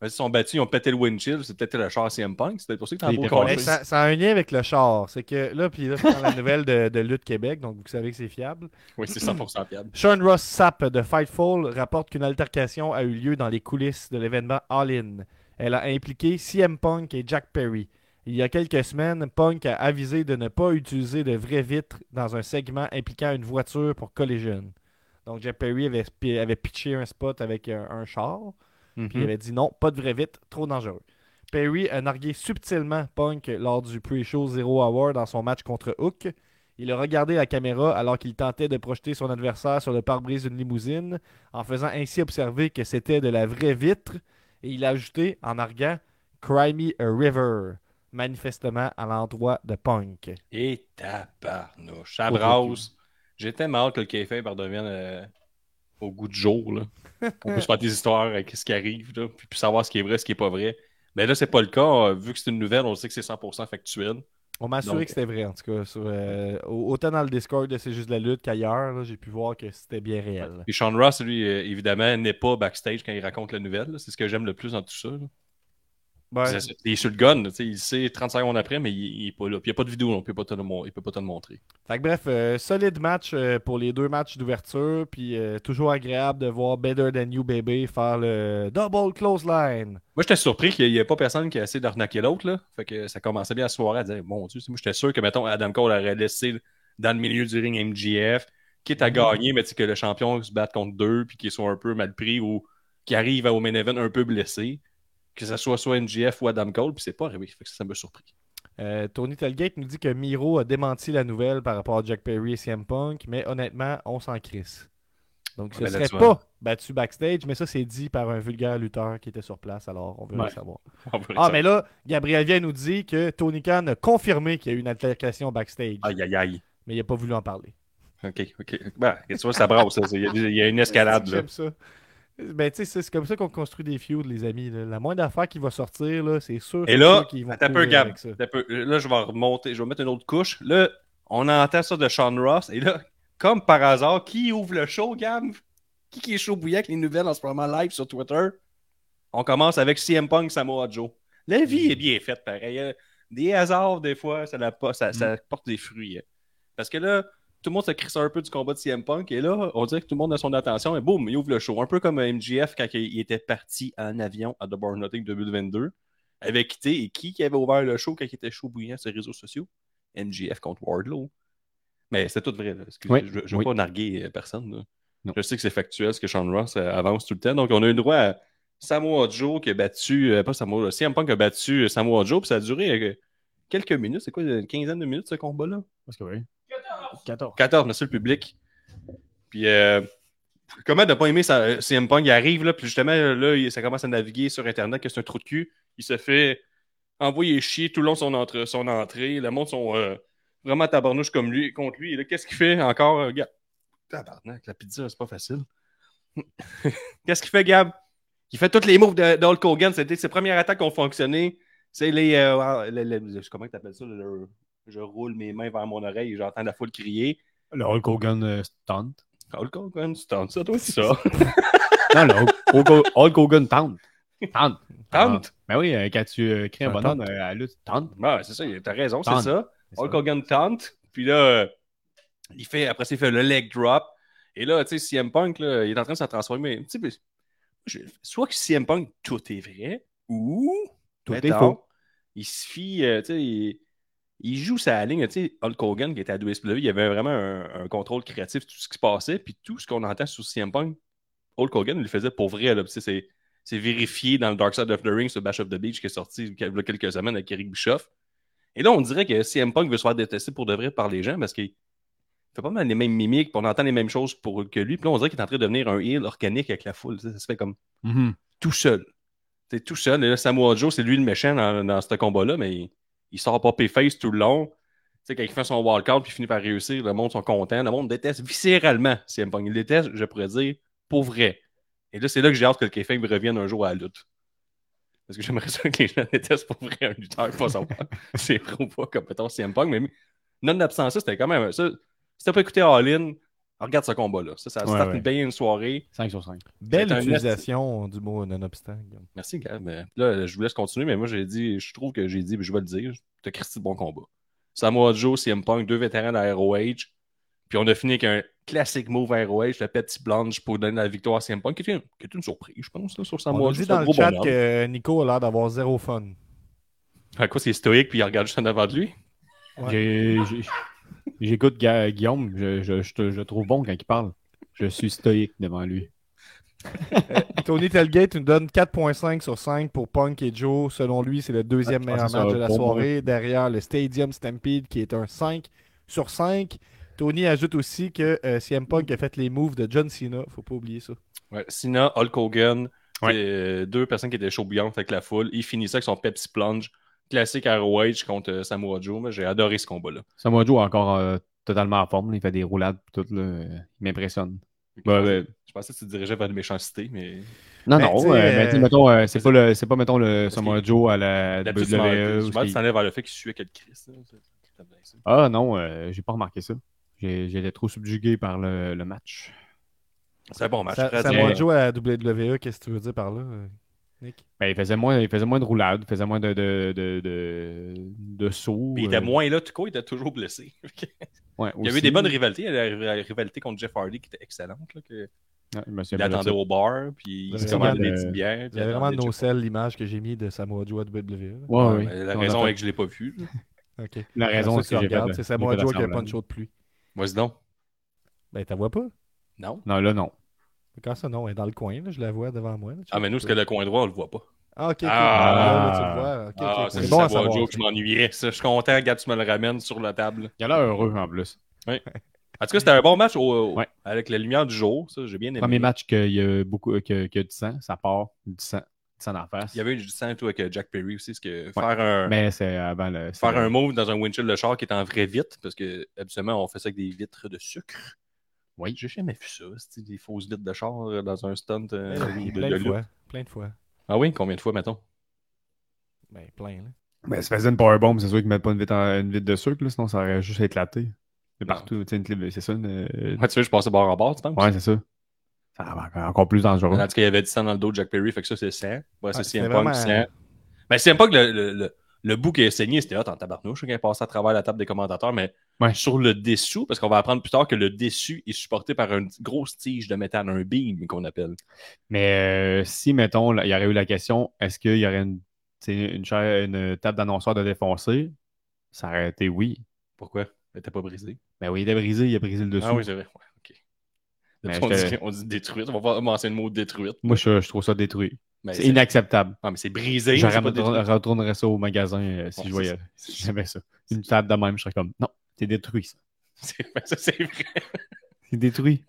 [SPEAKER 2] Ils se sont battus, ils ont pété le windshield, c'est peut-être le char CM Punk, c'était pour ça que t'as beau
[SPEAKER 1] ça, ça a un lien avec le char. C'est que là, puis là, c'est dans la nouvelle de, de Lutte Québec, donc vous savez que c'est fiable.
[SPEAKER 2] Oui, c'est 100% fiable.
[SPEAKER 1] Sean Ross Sapp de Fightful rapporte qu'une altercation a eu lieu dans les coulisses de l'événement All In. Elle a impliqué CM Punk et Jack Perry. Il y a quelques semaines, Punk a avisé de ne pas utiliser de vraies vitres dans un segment impliquant une voiture pour Collision. Donc Jack Perry avait, avait pitché un spot avec un, un char, puis il
[SPEAKER 3] Mhm.
[SPEAKER 1] avait dit non, pas de vraies vitres, trop dangereux. Perry a nargué subtilement Punk lors du pre-show Zero Hour dans son match contre Hook. Il a regardé la caméra alors qu'il tentait de projeter son adversaire sur le pare-brise d'une limousine, en faisant ainsi observer que c'était de la vraie vitre, et il a ajouté en arguant Cry me a river, manifestement à l'endroit de Punk.
[SPEAKER 2] Et tabarnouche, ça tellement hâte que le café redevienne euh, au goût du jour. Là. On peut se faire des histoires avec ce qui arrive, là, puis, puis savoir ce qui est vrai, ce qui est pas vrai. Mais là, c'est pas le cas. Euh, Vu que c'est une nouvelle, on sait que c'est 100% factuel.
[SPEAKER 1] On m'a assuré
[SPEAKER 2] Donc-
[SPEAKER 1] que c'était vrai, en tout cas. sur, euh, au- autant dans le Discord de C'est juste de la lutte qu'ailleurs, là, j'ai pu voir que c'était bien réel.
[SPEAKER 2] Et Sean Ross, lui, euh, évidemment, n'est pas backstage quand il raconte la nouvelle. C'est ce que j'aime le plus dans tout ça. là.
[SPEAKER 1] Ouais.
[SPEAKER 2] C'est ça. Il est sur le gun, là, tu sais, il sait 30 secondes après, mais il, il est pas là. Puis il n'y a pas de vidéo, donc il peut pas te le, mon- il peut pas te le montrer.
[SPEAKER 1] Fait que bref, euh, solide match euh, pour les deux matchs d'ouverture, puis euh, toujours agréable de voir Better Than You Baby faire le double close line.
[SPEAKER 2] Moi, j'étais surpris qu'il n'y ait pas personne qui a essayé d'arnaquer l'autre. Fait que ça commençait bien la soirée à dire Mon Dieu, moi, j'étais sûr que, mettons, Adam Cole aurait laissé dans le milieu du ring MGF, quitte à gagner, mais que le champion se batte contre deux, puis qu'il soit un peu mal pris ou qu'il arrive au main event un peu blessé. Que ce soit soit MGF ou Adam Cole, puis c'est pas arrivé. Fait que ça, m'a surpris.
[SPEAKER 1] Euh, Tony Telgate nous dit que Miro a démenti la nouvelle par rapport à Jack Perry et CM Punk, mais honnêtement, on s'en crisse. Donc, ce
[SPEAKER 2] Ouais, ben
[SPEAKER 1] serait
[SPEAKER 2] vois.
[SPEAKER 1] pas battu backstage, mais ça, c'est dit par un vulgaire lutteur qui était sur place, alors on veut
[SPEAKER 3] Ouais.
[SPEAKER 1] le savoir. Ah, mais là, Gabriel vient nous dit que Tony Khan a confirmé qu'il y a eu une altercation backstage,
[SPEAKER 2] Aïe, aïe, aïe.
[SPEAKER 1] mais il n'a pas voulu en parler.
[SPEAKER 2] Ok, ok. Ben, tu vois, ça brasse. Il y, a, il y a une escalade, là.
[SPEAKER 1] J'aime ça. Ben, tu sais, c'est comme ça qu'on construit des feuds, les amis. là. La moindre affaire qui va sortir, là, c'est sûr.
[SPEAKER 2] Et là,
[SPEAKER 1] qu'ils vont
[SPEAKER 2] un peu, Gab. peu. Là, je vais remonter, je vais mettre une autre couche. Là, on entend ça de Sean Ross. Et là, comme par hasard, qui ouvre le show, Gab? Qui, qui est chaud bouillant avec les nouvelles en ce moment live sur Twitter? On commence avec CM Punk Samoa Joe. La vie est bien faite, pareil. hein. Des hasards, des fois, ça, la, ça, ça porte des fruits. hein. Parce que là, tout le monde se crisse un peu du combat de CM Punk. Et là, on dirait que tout le monde a son attention. Et boum, il ouvre le show. Un peu comme MGF quand il était parti en avion à The Born Nothing 2022 avait quitté et qui qui avait ouvert le show quand il était chaud bouillant sur les réseaux sociaux? MGF contre Wardlow. Mais c'est tout vrai.
[SPEAKER 3] Oui,
[SPEAKER 2] je ne veux
[SPEAKER 3] oui.
[SPEAKER 2] pas narguer euh, personne. Je sais que c'est factuel ce que Sean Ross euh, avance tout le temps. Donc, on a eu le droit à Samoa Joe qui a battu, euh, pas Samoa, CM Punk a battu Samoa Joe, puis ça a duré euh, quelques minutes. C'est quoi, une quinzaine de minutes ce combat-là?
[SPEAKER 3] Parce que oui. 14.
[SPEAKER 2] 14, merci le public. Puis, euh, comment de pas aimer ça, euh, CM Punk, il arrive, là, puis justement, là, ça commence à naviguer sur Internet, que c'est un trou de cul. Il se fait envoyer chier tout le long de son, entre- son entrée. Le monde sont euh, vraiment tabarnouche comme lui, contre lui. Et là, qu'est-ce qu'il fait encore, euh, Gab? Tabarnak, la pizza, c'est pas facile. qu'est-ce qu'il fait, Gab? Il fait tous les moves de, de Hulk Hogan. C'était ses premières attaques qui ont fonctionné. C'est les. euh, le- le- comment tu appelles ça? le- je roule mes mains vers mon oreille et j'entends la foule crier.
[SPEAKER 3] Le Hulk Hogan euh, stunt.
[SPEAKER 2] Hulk Hogan, tu tentes ça, toi, c'est ça.
[SPEAKER 3] Non, le Hulk, Hulk- Hogan tente. Tente.
[SPEAKER 2] Tente?
[SPEAKER 3] Ben oui, euh, quand tu euh, crées un
[SPEAKER 1] Ouais,
[SPEAKER 3] bonhomme
[SPEAKER 1] tente.
[SPEAKER 3] euh, à lutte, tente.
[SPEAKER 2] C'est ça, t'as raison, c'est ça. Hulk. Hogan tente, puis là, euh, il fait, après ça, il fait le leg drop. Et là, tu sais, CM Punk, là, il est en train de se transformer. Tu sais, puis, je- soit que CM Punk, tout est vrai, ou,
[SPEAKER 3] Tout est
[SPEAKER 2] mettons,
[SPEAKER 3] faux.
[SPEAKER 2] il se fie, euh, tu sais, il, il joue sa ligne. Tu sais, Hulk Hogan, qui était à WWE, il y avait vraiment un, un contrôle créatif sur tout ce qui se passait, puis tout ce qu'on entend sur CM Punk, Hulk Hogan, il le faisait pour vrai, là. Puis, tu sais, c'est. C'est vérifié dans le Dark Side of the Ring, ce Bash of the Beach qui est sorti il y a quelques semaines avec Eric Bischoff. Et là, on dirait que CM Punk veut se faire détester pour de vrai par les gens parce qu'il fait pas mal les mêmes mimiques, puis on entend les mêmes choses pour que lui. Puis là, on dirait qu'il est en train de devenir un heel organique avec la foule. tu sais, Ça se fait comme
[SPEAKER 3] Mhm.
[SPEAKER 2] tout seul. C'est tout seul. Et là, Samoa Joe, c'est lui le méchant dans, dans ce combat-là, mais il, sort pas face tout le long. Tu sais, quand il fait son walkout puis finit par réussir, le monde sont contents. Le monde déteste viscéralement CM Punk. Il déteste, je pourrais dire, pour vrai. Et là, c'est là que j'ai hâte que le K-Fame revienne un jour à la lutte. Parce que j'aimerais ça que les gens détestent pour vrai un lutteur, pas savoir c'est ou pas, comme mettons CM Punk. Mais non-absent ça, c'était quand même ça. Si t'as pas écouté All In, regarde ce combat-là. Ça, ça
[SPEAKER 3] ouais.
[SPEAKER 2] une belle une soirée.
[SPEAKER 3] 5 sur 5.
[SPEAKER 1] Belle
[SPEAKER 2] un
[SPEAKER 1] utilisation du mot nonobstant.
[SPEAKER 2] Merci, Gab. Mais Là, je vous laisse continuer, mais moi, j'ai dit, je trouve que j'ai dit, puis je vais le dire, t'as Christy de bon combat. Samoa Joe, CM Punk, deux vétérans de ROH. Puis on a fini avec un classique move à ROH, le petit blanche pour donner la victoire à CM Punk, qui est une, qui est une surprise, je pense, là, sur
[SPEAKER 1] On
[SPEAKER 2] Samoa Joe.
[SPEAKER 1] dit
[SPEAKER 2] C'est un
[SPEAKER 1] dans le
[SPEAKER 2] gros
[SPEAKER 1] chat que Nico a l'air d'avoir zéro fun.
[SPEAKER 2] À quoi, c'est stoïque, puis il regarde juste en avant de lui?
[SPEAKER 1] Ouais.
[SPEAKER 3] J'ai- J'écoute Guillaume, je, je, je, te- je trouve bon quand il parle. Je suis stoïque devant lui.
[SPEAKER 1] Tony Telgate nous donne 4.5 sur 5 pour Punk et Joe. Selon lui, c'est le deuxième
[SPEAKER 3] Ah,
[SPEAKER 1] meilleur match de la soirée. Derrière le Stadium Stampede qui est un 5 sur 5. Tony ajoute aussi que euh, CM Punk a fait les moves de John Cena. Faut pas oublier ça.
[SPEAKER 2] Ouais, Cena, Hulk Hogan,
[SPEAKER 3] Ouais.
[SPEAKER 2] euh, deux personnes qui étaient chaud bouillantes avec la foule. Il finissait avec son Pepsi Plunge, classique ROH contre euh, Samoa Joe. mais J'ai adoré ce combat-là.
[SPEAKER 3] Samoa Joe est encore euh, totalement en forme. là. Il fait des roulades tout. Là. Il m'impressionne. Ouais, ouais.
[SPEAKER 2] Je pensais que tu te dirigeais vers la méchanceté, mais
[SPEAKER 3] Non,
[SPEAKER 1] Ben,
[SPEAKER 3] non, euh,
[SPEAKER 1] euh,
[SPEAKER 3] mettons, euh, c'est pas, le, c'est pas, mettons, le Samoa Joe à la WWE.
[SPEAKER 2] m'en
[SPEAKER 3] il-
[SPEAKER 2] t'en allais vers le fait qu'il suait quel Christ. ça.
[SPEAKER 3] Ah non, euh, j'ai pas remarqué ça. J'ai- J'étais trop subjugué par le, le match.
[SPEAKER 2] C'est un bon match.
[SPEAKER 1] Ça, Samoa. Joe à la WWE, qu'est-ce que tu veux dire par là, Nick?
[SPEAKER 3] Ben, il, faisait moins, il faisait moins de roulades, il faisait moins de, de, de, de, de sauts.
[SPEAKER 2] Puis il était
[SPEAKER 3] euh,
[SPEAKER 2] moins là, tout coup, il était toujours blessé.
[SPEAKER 3] ouais,
[SPEAKER 2] il y avait des bonnes rivalités. Il y avait la rivalité contre Jeff Hardy qui était excellente. Là, que il attendait au bar, puis il se commandait des petites bières.
[SPEAKER 1] Il y avait vraiment
[SPEAKER 2] attendait
[SPEAKER 1] de nos
[SPEAKER 2] Jeff-
[SPEAKER 1] selles l'image que j'ai mis de Samoa Joe à WWE. là.
[SPEAKER 3] Ouais,
[SPEAKER 2] Ouais,
[SPEAKER 3] oui.
[SPEAKER 2] mais La
[SPEAKER 3] On
[SPEAKER 2] raison est que je l'ai pas vu.
[SPEAKER 3] La raison, c'est que
[SPEAKER 1] qui
[SPEAKER 3] j'ai fait
[SPEAKER 1] regardent,
[SPEAKER 3] de-
[SPEAKER 1] c'est Samoa Joe qui a pas
[SPEAKER 3] semblant.
[SPEAKER 1] de show de pluie.
[SPEAKER 2] Vas-y donc.
[SPEAKER 1] Ben, t'as vois pas?
[SPEAKER 2] Non.
[SPEAKER 3] Non, là, non.
[SPEAKER 1] Quand ça, non, elle est dans le coin, là, je la vois devant moi. là.
[SPEAKER 2] Ah, mais nous, c'est que le coin droit, on le voit pas.
[SPEAKER 1] Ah, ok, ok.
[SPEAKER 2] Ah. Ah, c'est
[SPEAKER 1] C'est bon à savoir.
[SPEAKER 2] Joe que je m'ennuyais. Ça, Je suis content, regarde, tu me le ramènes sur la table.
[SPEAKER 3] Il a l'air heureux en plus.
[SPEAKER 2] En tout cas, c'était un bon match au-
[SPEAKER 3] Ouais.
[SPEAKER 2] avec la lumière du jour. Ça, j'ai bien aimé.
[SPEAKER 3] Premier match qu'il y a beaucoup que, que du sang, ça part du sang, du sang dans la face.
[SPEAKER 2] Il y avait eu du sang et tout avec euh, Jack Perry aussi. parce que faire un,
[SPEAKER 3] Mais c'est avant le. c'est
[SPEAKER 2] faire un move dans un windshield de char qui est en vrai vitre, parce que habituellement, on fait ça avec des vitres de sucre.
[SPEAKER 3] Oui.
[SPEAKER 2] J'ai jamais vu ça, c'est des fausses vitres de char euh, dans un stunt euh, de,
[SPEAKER 1] Plein
[SPEAKER 2] de
[SPEAKER 1] de
[SPEAKER 2] lutte?
[SPEAKER 1] fois. Plein de fois.
[SPEAKER 2] Ah oui, combien de fois, mettons?
[SPEAKER 1] Ben, plein, là.
[SPEAKER 3] Ben, ça faisait une powerbomb, c'est sûr qu'ils mettent pas une vitre, en- une vitre de sucre, là, sinon ça aurait juste éclaté. C'est
[SPEAKER 2] Non.
[SPEAKER 3] partout. tu sais, C'est ça. Une... euh,
[SPEAKER 2] Ouais, tu sais, je passais bord en bord, tu penses?
[SPEAKER 3] Ouais, c'est ça. Ça va encore- encore plus dangereux.
[SPEAKER 2] En tout cas, il y avait du sang dans le dos de Jack Perry, fait que ça, c'est sang. Ouais,
[SPEAKER 1] Ouais,
[SPEAKER 2] c'est
[SPEAKER 1] c'était
[SPEAKER 2] CM Punk, sang. Ben, CM Punk, le, le, le, le bout qui a saigné, c'était hot en tabarnouche, quand il est passé à travers la table des commentateurs, mais
[SPEAKER 3] Ouais.
[SPEAKER 2] sur le dessous, parce qu'on va apprendre plus tard que le dessus est supporté par une grosse tige de métal, un beam qu'on appelle.
[SPEAKER 3] Mais euh, si, mettons, il y aurait eu la question est-ce qu'il y aurait une, une, chaire- une table d'annonceur de défoncer? Ça aurait été oui.
[SPEAKER 2] Pourquoi? Elle était pas brisée.
[SPEAKER 3] Ben oui, il est brisé, il a brisé le dessous.
[SPEAKER 2] Ah oui, c'est vrai. Ouais, ok.
[SPEAKER 3] Mais
[SPEAKER 2] on, dit, on dit détruite. On va pas mentionner le mot détruite.
[SPEAKER 3] Moi, je, je trouve ça détruit. C'est inacceptable.
[SPEAKER 2] Ah, mais c'est brisé.
[SPEAKER 3] Je retournerais ça au magasin euh, si je voyais. Si j'avais ça. Une table de même, je serais comme non, c'est détruit ça.
[SPEAKER 2] C'est ben, ça, c'est vrai.
[SPEAKER 3] C'est détruit.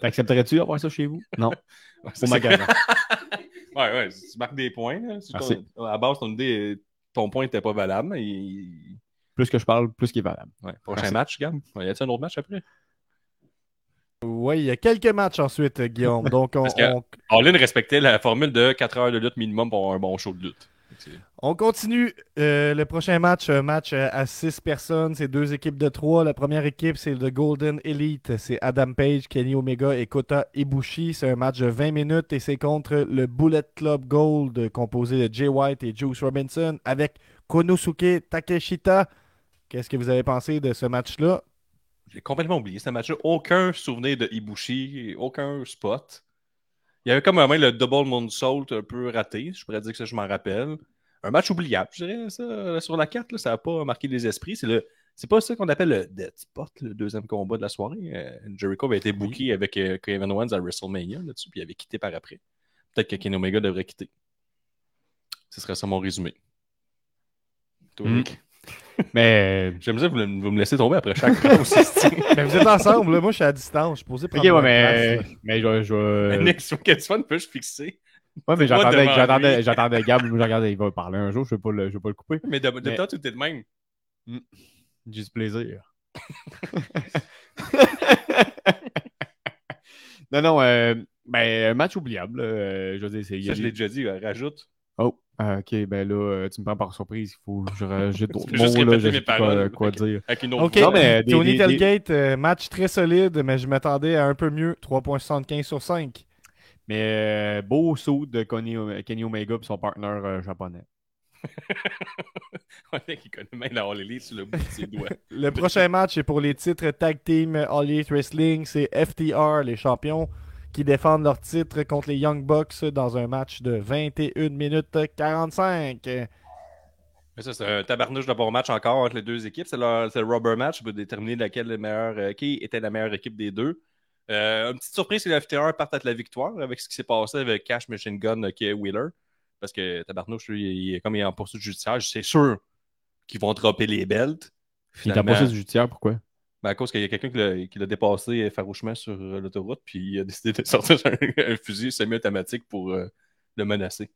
[SPEAKER 3] T'accepterais-tu d'avoir ça chez vous? Non.
[SPEAKER 2] Ouais,
[SPEAKER 3] Au
[SPEAKER 2] c'est
[SPEAKER 3] magasin.
[SPEAKER 2] Ouais, ouais, tu marques des points. Là. Si
[SPEAKER 3] Merci.
[SPEAKER 2] ton- à base, ton, idée, ton point n'était pas valable. mais il-
[SPEAKER 3] Plus que je parle, plus qu'il est valable.
[SPEAKER 2] Ouais, prochain
[SPEAKER 3] Merci.
[SPEAKER 2] match, Gab? Y a-t-il un autre match après?
[SPEAKER 1] Oui, il y a quelques matchs ensuite, Guillaume. Donc, on,
[SPEAKER 2] Parce que-
[SPEAKER 1] on-
[SPEAKER 2] All-In respectait la formule de 4 heures de lutte minimum pour un bon show de lutte.
[SPEAKER 1] On continue. Euh, le prochain match, un match euh, à 6 personnes. C'est deux équipes de 3. La première équipe, c'est le Golden Elite. C'est Adam Page, Kenny Omega et Kota Ibushi. C'est un match de 20 minutes et c'est contre le Bullet Club Gold composé de Jay White et Juice Robinson avec Konosuke Takeshita. Qu'est-ce que vous avez pensé de ce match-là?
[SPEAKER 2] J'ai complètement oublié ce match-là. Aucun souvenir de Ibushi, aucun spot. Il y avait comme vraiment le double moonsault un peu raté. Je pourrais dire que ça, je m'en rappelle. Un match oubliable, je dirais, ça, sur la carte. là, ça n'a pas marqué les esprits. C'est le. C'est pas ça qu'on appelle le dead spot, le deuxième combat de la soirée. Euh, Jericho avait été booké avec euh, Kevin Owens à WrestleMania là-dessus, puis il avait quitté par après. Peut-être que Kenny Omega devrait quitter. Ce serait ça mon résumé. Toi,
[SPEAKER 3] Mm. Mais.
[SPEAKER 2] J'aime ça, vous, me- vous me laissez tomber après chaque.
[SPEAKER 1] Mais vous êtes ensemble, là. moi je suis à distance. Je suis posé
[SPEAKER 3] Ok, ouais,
[SPEAKER 1] ma
[SPEAKER 3] mais.
[SPEAKER 1] place.
[SPEAKER 3] Mais je. je...
[SPEAKER 2] Mais Nick, sur quel fun peux-je fixer?
[SPEAKER 3] Ouais, mais j'attendais, j'attendais, j'attendais Gab, je regardais, il va parler un jour, je ne vais, pas le- je vais pas le couper.
[SPEAKER 2] Mais de, de
[SPEAKER 3] Mais-
[SPEAKER 2] toi, tu étais le même.
[SPEAKER 3] J'ai du plaisir. non, non, euh, ben, un match oubliable. euh, je veux dire, c'est. il y a
[SPEAKER 2] Ça, je l'ai déjà dit, euh, rajoute.
[SPEAKER 3] Oh, ah, ok, ben là, euh, tu me prends par surprise. Il faut que je rajoute d'autres
[SPEAKER 2] juste
[SPEAKER 3] là, je
[SPEAKER 2] mes
[SPEAKER 3] sais pas
[SPEAKER 2] paroles.
[SPEAKER 3] quoi, dire.
[SPEAKER 2] Avec une autre
[SPEAKER 1] Ok,
[SPEAKER 3] Non,
[SPEAKER 2] voix.
[SPEAKER 3] mais des-
[SPEAKER 1] Tony
[SPEAKER 3] des- des-
[SPEAKER 1] Telgate, euh, match très solide, mais je m'attendais à un peu mieux. 3.75 sur 5.
[SPEAKER 3] Mais euh, beau saut de Kenny, Kenny Omega et son partenaire euh, japonais.
[SPEAKER 2] On dirait qu'il connaît même la All Elite sur le bout de ses doigts.
[SPEAKER 1] Le prochain match est pour les titres Tag Team All Elite Wrestling. C'est FTR, les champions, qui défendent leur titre contre les Young Bucks dans un match de 21 minutes 45.
[SPEAKER 2] Mais ça, c'est un tabarnouche de bon match encore entre les deux équipes. C'est le, c'est le rubber match pour déterminer laquelle est meilleure, euh, qui était la meilleure équipe des deux. Euh, une petite surprise, c'est que le FTR part avec la victoire avec ce qui s'est passé avec Cash Machine Gun euh, qui est Wheeler. Parce que Tabarnouche, lui, il est comme il est en poursuite judiciaire, c'est sûr qu'ils vont dropper les belts.
[SPEAKER 3] Il
[SPEAKER 2] Finalement,
[SPEAKER 3] passé du judiciaire, pourquoi?
[SPEAKER 2] Ben, à cause qu'il y a quelqu'un qui l'a- dépassé farouchement sur euh, l'autoroute, puis il a décidé de sortir un, un fusil semi-automatique pour euh, le menacer.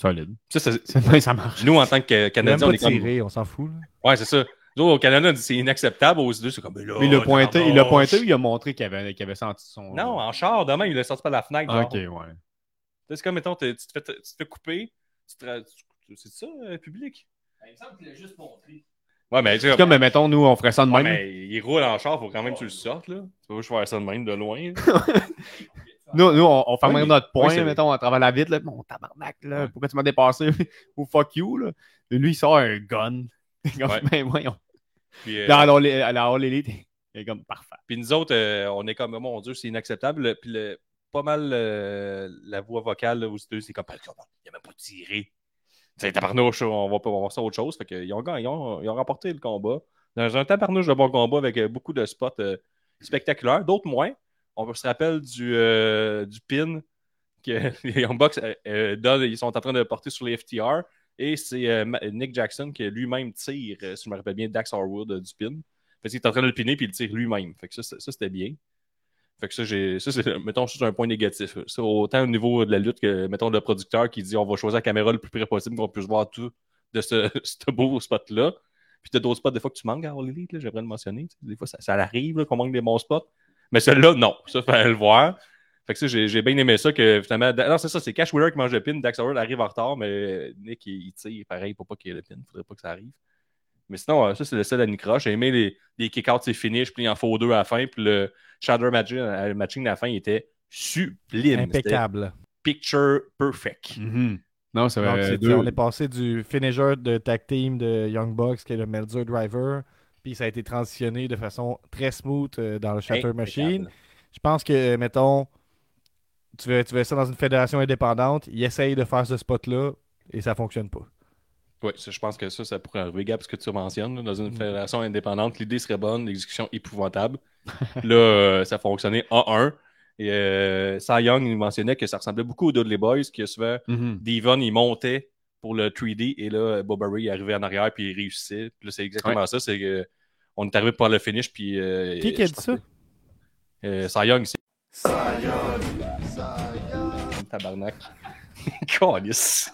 [SPEAKER 3] Solide.
[SPEAKER 2] Ça, ça-
[SPEAKER 3] C'est bien, ça marche.
[SPEAKER 2] nous, en tant que Canadiens, on est comme.
[SPEAKER 1] tiré, on s'en fout. là.
[SPEAKER 2] Ouais, c'est ça. Nous, au Canada, on dit c'est inacceptable. Aux deux, c'est comme. Là,
[SPEAKER 3] Mais il l'a pointé, il l'a pointé ou il a montré qu'il avait, qu'il avait senti son.
[SPEAKER 2] Non, en char, demain, il l'a sorti par la fenêtre.
[SPEAKER 3] Ah,
[SPEAKER 2] genre.
[SPEAKER 3] ok, ouais.
[SPEAKER 2] C'est comme, mettons, tu te, fais, tu te fais couper. tu te C'est ça, euh, public?
[SPEAKER 6] Il me semble qu'il l'a juste montré.
[SPEAKER 2] Ouais, mais tu
[SPEAKER 3] comme, mettons, nous, on ferait ça de même.
[SPEAKER 2] mais il roule en char, faut quand même que tu le sortes, là. Tu peux pas faire ça de même de loin.
[SPEAKER 3] Nous, nous, on, on
[SPEAKER 2] Ouais,
[SPEAKER 3] notre point, mettons, à travers la vitre. Là. Mon tabarnak, là, pourquoi tu m'as dépassé? Ou fuck you, là. Lui, il sort un gun. Comme, ben, voyons.
[SPEAKER 2] Euh,
[SPEAKER 3] Dans la, la All Elite, il est comme parfait.
[SPEAKER 2] Puis nous autres, euh, on est comme, mon Dieu, c'est inacceptable. Le- Puis le- pas mal euh, la voix vocale aux États-Unis, c'est comme, il a même pas tiré. C'est tabarnouche, on va pas voir ça autre chose. Fait que, ils, ont, ils, ont, ils ont remporté le combat. Dans un tabarnouche de bon combat avec euh, beaucoup de spots euh, spectaculaires, d'autres moins. On se rappelle du, euh, du pin que les Young donnent- ils sont en train de porter sur les FTR. Et c'est Nick Jackson qui lui-même tire, si je me rappelle bien, Dax Harwood du pin. Fait qu'il est en train de le piner puis il tire lui-même. Fait que ça, ça, c'était bien. Fait que ça, j'ai. Ça, c'est, mettons, c'est un point négatif. Ça, autant au niveau de la lutte que, mettons, le producteur qui dit on va choisir la caméra le plus près possible qu'on puisse voir tout de ce, beau spot-là. Puis t'as d'autres spots, des fois, que tu manques à All Elite, là, j'aimerais le mentionner. Des fois, ça, ça arrive qu'on manque des bons spots. Mais celui-là, non. Ça, fallait le voir. Fait que ça, j'ai, j'ai bien aimé ça que finalement. Non, c'est ça, c'est Cash Wheeler qui mange le pin. Dax Howard arrive en retard, mais Nick, il, il tire pareil pour pas qu'il y ait le pin. Faudrait pas que ça arrive. Mais sinon, euh, ça, c'est le seul à J'ai aimé les, les kick-outs, c'est finish, puis il en faut deux à la fin. Puis le shadow matching, euh, le matching à la fin, il était sublime.
[SPEAKER 1] Impeccable.
[SPEAKER 2] Picture perfect.
[SPEAKER 3] Mhm. Non, c'est
[SPEAKER 1] Donc,
[SPEAKER 3] vrai.
[SPEAKER 1] c'est-
[SPEAKER 3] deux-
[SPEAKER 1] On est passé du finisher de tag team de Young Bucks, qui est le Melzer Driver, puis ça a été transitionné de façon très smooth euh, dans le Shatter Machine. Je pense que, mettons, tu veux, tu veux ça dans une fédération indépendante, ils essayent de faire ce spot-là et ça fonctionne pas.
[SPEAKER 2] Oui, je pense que ça, ça pourrait arriver, Gab, ce que tu mentionnes. là, dans
[SPEAKER 1] Mm.
[SPEAKER 2] une fédération indépendante, l'idée serait bonne, l'exécution épouvantable. là, euh, ça fonctionnait 1-1. Et euh, Cy Young il mentionnait que ça ressemblait beaucoup aux Dudley Boys, que souvent,
[SPEAKER 3] Mhm.
[SPEAKER 2] Devon, il montait pour le 3D et là, Bob Barry, il arrivait en arrière puis il réussissait. Puis là, c'est exactement ça. C'est que on est arrivé par le finish. Puis, euh,
[SPEAKER 1] Qui qui a dit ça?
[SPEAKER 2] que- Euh, Cy Young, c'est. Tabarnak. Calice.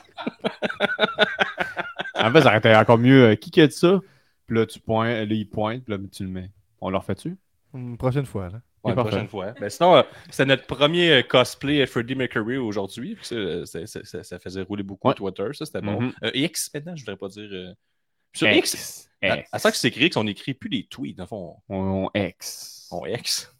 [SPEAKER 3] En fait, ça aurait été encore mieux. euh, qui qui a dit ça? Puis là, tu pointes, là, il pointe, puis là, tu le mets. On leur fait-tu?
[SPEAKER 1] Une prochaine fois, là.
[SPEAKER 2] Ouais, la
[SPEAKER 3] parfait.
[SPEAKER 2] prochaine fois. Ben, sinon, euh, c'était notre premier euh, cosplay Freddie Mercury aujourd'hui. ça, euh, ça, ça- ça- ça faisait rouler beaucoup
[SPEAKER 3] Ouais.
[SPEAKER 2] Twitter, ça c'était bon.
[SPEAKER 3] Mhm.
[SPEAKER 2] Euh, X, maintenant, je voudrais pas dire. euh, Sur X, à,
[SPEAKER 3] X.
[SPEAKER 2] à ça que c'est écrit, qu'on écrit plus des tweets, dans le fond,
[SPEAKER 3] On, on X.
[SPEAKER 2] on X.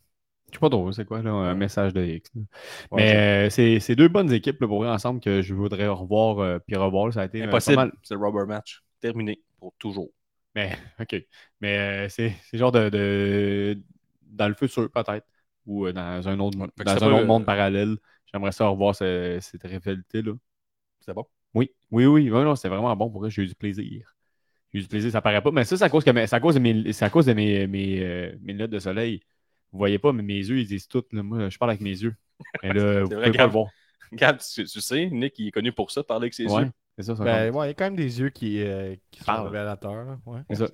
[SPEAKER 3] Je sais pas trop, c'est quoi, là, un message de X. là.
[SPEAKER 2] Ouais,
[SPEAKER 3] Mais euh, c'est c'est deux bonnes équipes là, pour vrai ensemble que je voudrais revoir euh, puis revoir. Ça a été euh,
[SPEAKER 2] Impossible.
[SPEAKER 3] pas mal.
[SPEAKER 2] C'est le rubber match. Terminé pour toujours.
[SPEAKER 3] Mais, OK. Mais euh, c'est c'est genre de, de- Dans le futur, peut-être. Ou dans un autre,
[SPEAKER 2] Ouais,
[SPEAKER 3] dans
[SPEAKER 2] c'est
[SPEAKER 3] un autre monde parallèle. J'aimerais ça revoir ce- cette rivalité-là.
[SPEAKER 2] C'est bon?
[SPEAKER 3] Oui, oui, oui. Non, c'était vraiment bon pour vrai. J'ai eu du plaisir. J'ai eu du plaisir, ça paraît pas. Mais ça, c'est à cause, que mes- c'est à cause de mes, c'est à cause de mes, mes, mes lunettes de soleil. Vous voyez pas, mais mes yeux, ils disent tout. là. Moi, je parle avec mes yeux. Mais là, vous
[SPEAKER 2] vrai,
[SPEAKER 3] pouvez pas le
[SPEAKER 2] Gab.
[SPEAKER 3] voir.
[SPEAKER 2] Gab, tu, tu sais, Nick, il est connu pour ça, parler avec ses
[SPEAKER 3] Ouais,
[SPEAKER 2] yeux.
[SPEAKER 3] c'est ça. ça
[SPEAKER 1] Ben, ouais, il y a quand même des yeux qui, euh, qui sont révélateurs. là, Ouais.
[SPEAKER 3] C'est ça.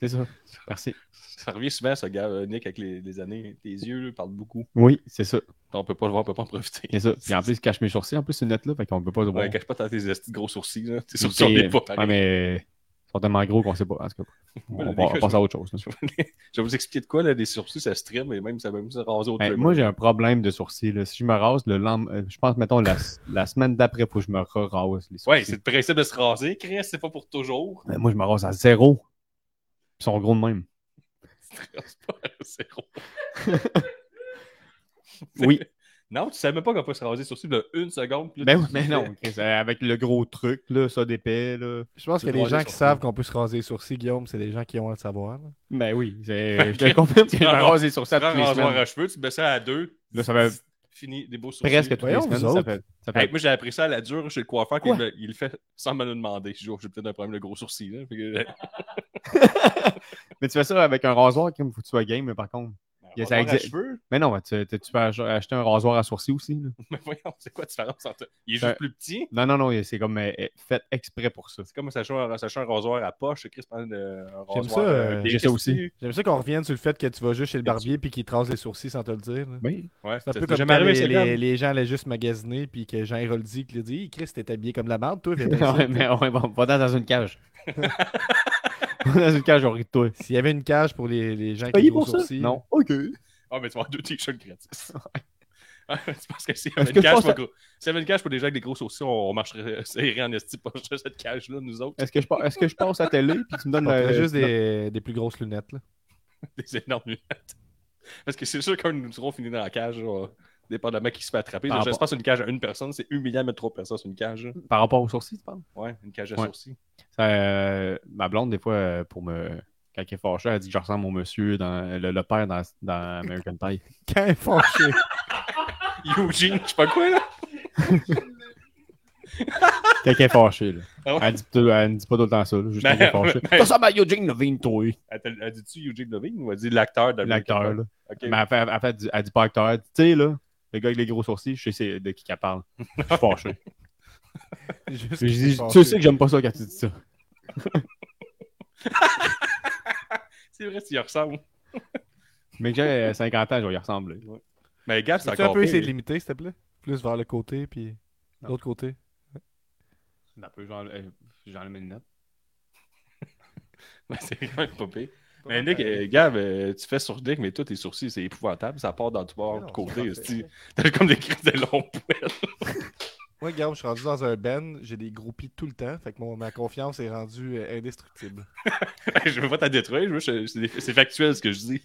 [SPEAKER 3] C'est ça. Merci.
[SPEAKER 2] Ça revient souvent, ça, Gab, euh, Nick, avec les, les années. Tes yeux là, parlent beaucoup.
[SPEAKER 3] Oui, c'est ça.
[SPEAKER 2] On peut pas le voir, on peut pas en profiter.
[SPEAKER 3] C'est ça. Puis en plus, il cache mes sourcils, en plus, ces lunettes-là, fait qu'on peut pas le voir.
[SPEAKER 2] Ouais, cache pas tes de gros sourcils. Là. Tes sourcils, on est pas
[SPEAKER 3] ouais, mais sont tellement gros qu'on sait pas. En tout cas, on, va,
[SPEAKER 2] gars,
[SPEAKER 3] passe à autre chose.
[SPEAKER 2] Je vais vous expliquer de quoi, là, des sourcils, ça se trim, et même ça va même se raser au trimmer.
[SPEAKER 3] moi, j'ai un problème de sourcils. là. Si je me rase, le lendemain, euh, je pense, mettons, la, la semaine d'après, il faut que je me rase les sourcils.
[SPEAKER 2] Ouais, c'est le principe de se raser. Chris, c'est pas pour toujours.
[SPEAKER 3] Mais moi, je me rase à zéro. Ils sont gros de même.
[SPEAKER 2] C'est pas zéro.
[SPEAKER 3] Oui.
[SPEAKER 2] Non, tu savais même pas qu'on peut se raser les sourcils là, une seconde. puis là,
[SPEAKER 3] Ben oui, mais non, euh, avec le gros truc, là, ça d'épais, là.
[SPEAKER 1] Je pense que les gens qui savent qu'on peut se raser les sourcils, Guillaume, c'est des gens qui ont à le savoir. là.
[SPEAKER 3] Ben oui, c'est- je te confirme que je me rase les sourcils
[SPEAKER 2] Tu
[SPEAKER 3] à toutes les semaines.
[SPEAKER 2] à cheveux, tu baisses ça à deux.
[SPEAKER 3] Là, ça fait
[SPEAKER 2] Fini, des beaux sourcils.
[SPEAKER 3] presque toutes les
[SPEAKER 1] Voyons,
[SPEAKER 3] semaines.
[SPEAKER 1] vous
[SPEAKER 3] Ça fait, ça fait
[SPEAKER 2] Hey, moi, j'ai appris ça à la dure chez le coiffeur, qu'il me- il le fait sans me le demander. Oh, j'ai peut-être un problème de gros sourcils. Là. Fait que,
[SPEAKER 3] Mais tu fais ça avec un rasoir, Kim, faut que tu sois game, mais par contre.
[SPEAKER 2] Un
[SPEAKER 3] ça
[SPEAKER 2] rasoir à
[SPEAKER 3] existe.
[SPEAKER 2] cheveux?
[SPEAKER 3] Mais non, tu, tu- tu peux ach- acheter un rasoir à sourcils aussi. là.
[SPEAKER 2] Mais voyons, c'est quoi la différence entre. Il est juste plus petit?
[SPEAKER 3] Non, non, non, c'est comme euh, euh, fait exprès pour ça.
[SPEAKER 2] C'est comme s'acheter un, un rasoir à poche. Chris prend un, un
[SPEAKER 1] J'aime
[SPEAKER 2] rasoir.
[SPEAKER 1] ça,
[SPEAKER 2] euh,
[SPEAKER 3] j'ai ça aussi.
[SPEAKER 1] J'aime ça qu'on revienne sur le fait que tu vas juste chez le barbier puis qu'il te rase les sourcils sans te le dire. là.
[SPEAKER 3] Oui.
[SPEAKER 2] Ouais,
[SPEAKER 1] C'est un
[SPEAKER 2] ça
[SPEAKER 1] peu comme quand
[SPEAKER 2] arrivé,
[SPEAKER 1] les, les- gens allaient juste magasiner puis que Jean Héroldi qui lui dit Hey, Chris, t'es habillé comme la merde, toi.
[SPEAKER 3] mais ouais, bon, va dans une cage. dans une cage, on rit de toi.
[SPEAKER 1] S'il y avait une cage pour les, les gens qui ont gros
[SPEAKER 3] pour ça?
[SPEAKER 1] sourcils.
[SPEAKER 3] Non. OK.
[SPEAKER 2] Ah, mais tu vas avoir deux t-shirts gratis. Ah, tu penses que s'il y
[SPEAKER 3] Est-ce
[SPEAKER 2] avait
[SPEAKER 3] que
[SPEAKER 2] une
[SPEAKER 3] je
[SPEAKER 2] cage
[SPEAKER 3] pense
[SPEAKER 2] pour avait une cage pour des gens avec des gros sourcils, on, marcherait serré en esti pour cette cage-là, nous autres.
[SPEAKER 3] Est-ce que, je, est-ce que je passe à la télé puis tu me
[SPEAKER 1] On
[SPEAKER 3] donnes
[SPEAKER 1] juste des, des plus grosses lunettes. Là.
[SPEAKER 2] Des énormes lunettes. Parce que c'est sûr qu'un de nous serons finis dans la cage, là, dépendamment qui se fait attraper.
[SPEAKER 3] Par
[SPEAKER 2] je
[SPEAKER 3] rapport-
[SPEAKER 2] pense une cage à une personne, c'est humiliant de mettre trop de personnes sur une cage.
[SPEAKER 3] Par rapport aux sourcils, tu parles?
[SPEAKER 2] Ouais, une cage à
[SPEAKER 3] Ouais.
[SPEAKER 2] sourcils.
[SPEAKER 3] Ça, euh, ma blonde, des fois, euh, pour me. Quand elle est fâchée, elle dit que je ressemble au monsieur, dans, le, le père dans, dans American Pie.
[SPEAKER 1] Quand elle est fâchée.
[SPEAKER 2] Eugene, je sais pas quoi, là.
[SPEAKER 3] Quand elle est fâchée, là.
[SPEAKER 2] Ah ouais?
[SPEAKER 3] Elle dit, tout- elle ne dit pas tout le temps ça, là, juste quand elle est
[SPEAKER 2] Ben,
[SPEAKER 3] fâchée.
[SPEAKER 2] ben-
[SPEAKER 3] ça, Mario Jane Levine, toi.
[SPEAKER 2] Elle, dit-tu Eugene Levine ou elle dit l'acteur de
[SPEAKER 3] L'acteur, là. Mais elle fait, elle fait- elle dit, elle dit pas acteur. Elle dit, tu sais, là, le gars avec les gros sourcils, je sais de qui qu'elle parle. Je suis fâché.
[SPEAKER 1] Juste
[SPEAKER 3] Je
[SPEAKER 1] qu'il
[SPEAKER 3] dis,
[SPEAKER 1] est
[SPEAKER 3] tu sais que j'aime pas ça quand tu dis ça.
[SPEAKER 2] C'est vrai, tu y ressembles.
[SPEAKER 3] Mais que j'ai euh, 50 ans, je vais y ressembler.
[SPEAKER 2] Mais Gab, c'est encore
[SPEAKER 1] peu
[SPEAKER 2] pire.
[SPEAKER 1] essayer de limiter, s'il te plaît? Plus vers le côté, puis l'autre côté.
[SPEAKER 3] Un peu, genre, euh, j'enlève mes lunettes.
[SPEAKER 2] Ouais, c'est quand même pas pire. Mais Nick, euh, Gab, euh, tu fais sur Nick, mais toi, tes sourcils, c'est épouvantable. Ça part dans tout bord, de côté. T'as comme des crises de longs poils.
[SPEAKER 1] Moi, Guillaume, je suis rendu dans un ben, j'ai des groupies tout le temps, fait que mon- ma confiance est rendue euh, indestructible.
[SPEAKER 2] je veux pas t'en détruire, je veux, je- c'est factuel ce que je dis.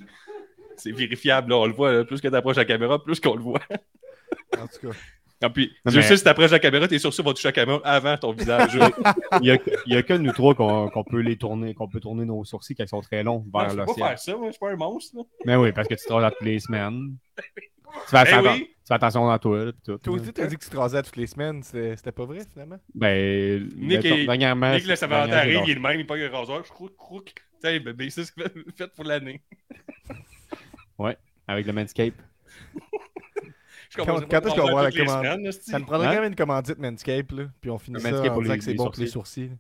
[SPEAKER 2] C'est vérifiable, là, on le voit. là. Plus que t'approches la caméra, plus qu'on le voit.
[SPEAKER 1] En tout cas,
[SPEAKER 2] Et puis,
[SPEAKER 3] Non,
[SPEAKER 2] je
[SPEAKER 3] mais-
[SPEAKER 2] sais, si t'approches la caméra, tes sourcils vont toucher la caméra avant ton visage.
[SPEAKER 3] Il y a, que nous trois qu'on peut les tourner, qu'on peut tourner nos sourcils quand ils sont très longs
[SPEAKER 2] Non,
[SPEAKER 3] vers
[SPEAKER 2] je peux pas
[SPEAKER 3] l'océan.
[SPEAKER 2] faire ça, moi, je suis pas un monstre. là.
[SPEAKER 3] Mais oui, parce que tu te rases à toutes les semaines. Tu fais,
[SPEAKER 2] Eh
[SPEAKER 3] attention,
[SPEAKER 2] oui.
[SPEAKER 3] tu fais attention dans toi, là, pis tout.
[SPEAKER 1] toi aussi, t'as dit que tu te rasais toutes les semaines, c'était pas vrai finalement
[SPEAKER 3] Ben,
[SPEAKER 2] Nick, est-
[SPEAKER 3] dernièrement,
[SPEAKER 2] Nick, le
[SPEAKER 3] j'ai
[SPEAKER 2] arrive, il est le même, il pogne un rasoir, je crouk, crouk. Tiens, bébé, c'est ce que fait pour l'année.
[SPEAKER 3] Avec le Manscape.
[SPEAKER 1] Quand- est-ce qu'on va
[SPEAKER 2] voir
[SPEAKER 1] la commande? Ça me prendrait
[SPEAKER 3] Hein?
[SPEAKER 1] quand même une commandite Manscape, là, puis on finit
[SPEAKER 3] Le
[SPEAKER 1] ça
[SPEAKER 3] Manscape
[SPEAKER 1] en
[SPEAKER 3] pour
[SPEAKER 1] disant
[SPEAKER 3] les-
[SPEAKER 1] que c'est bon pour les
[SPEAKER 3] sourcils.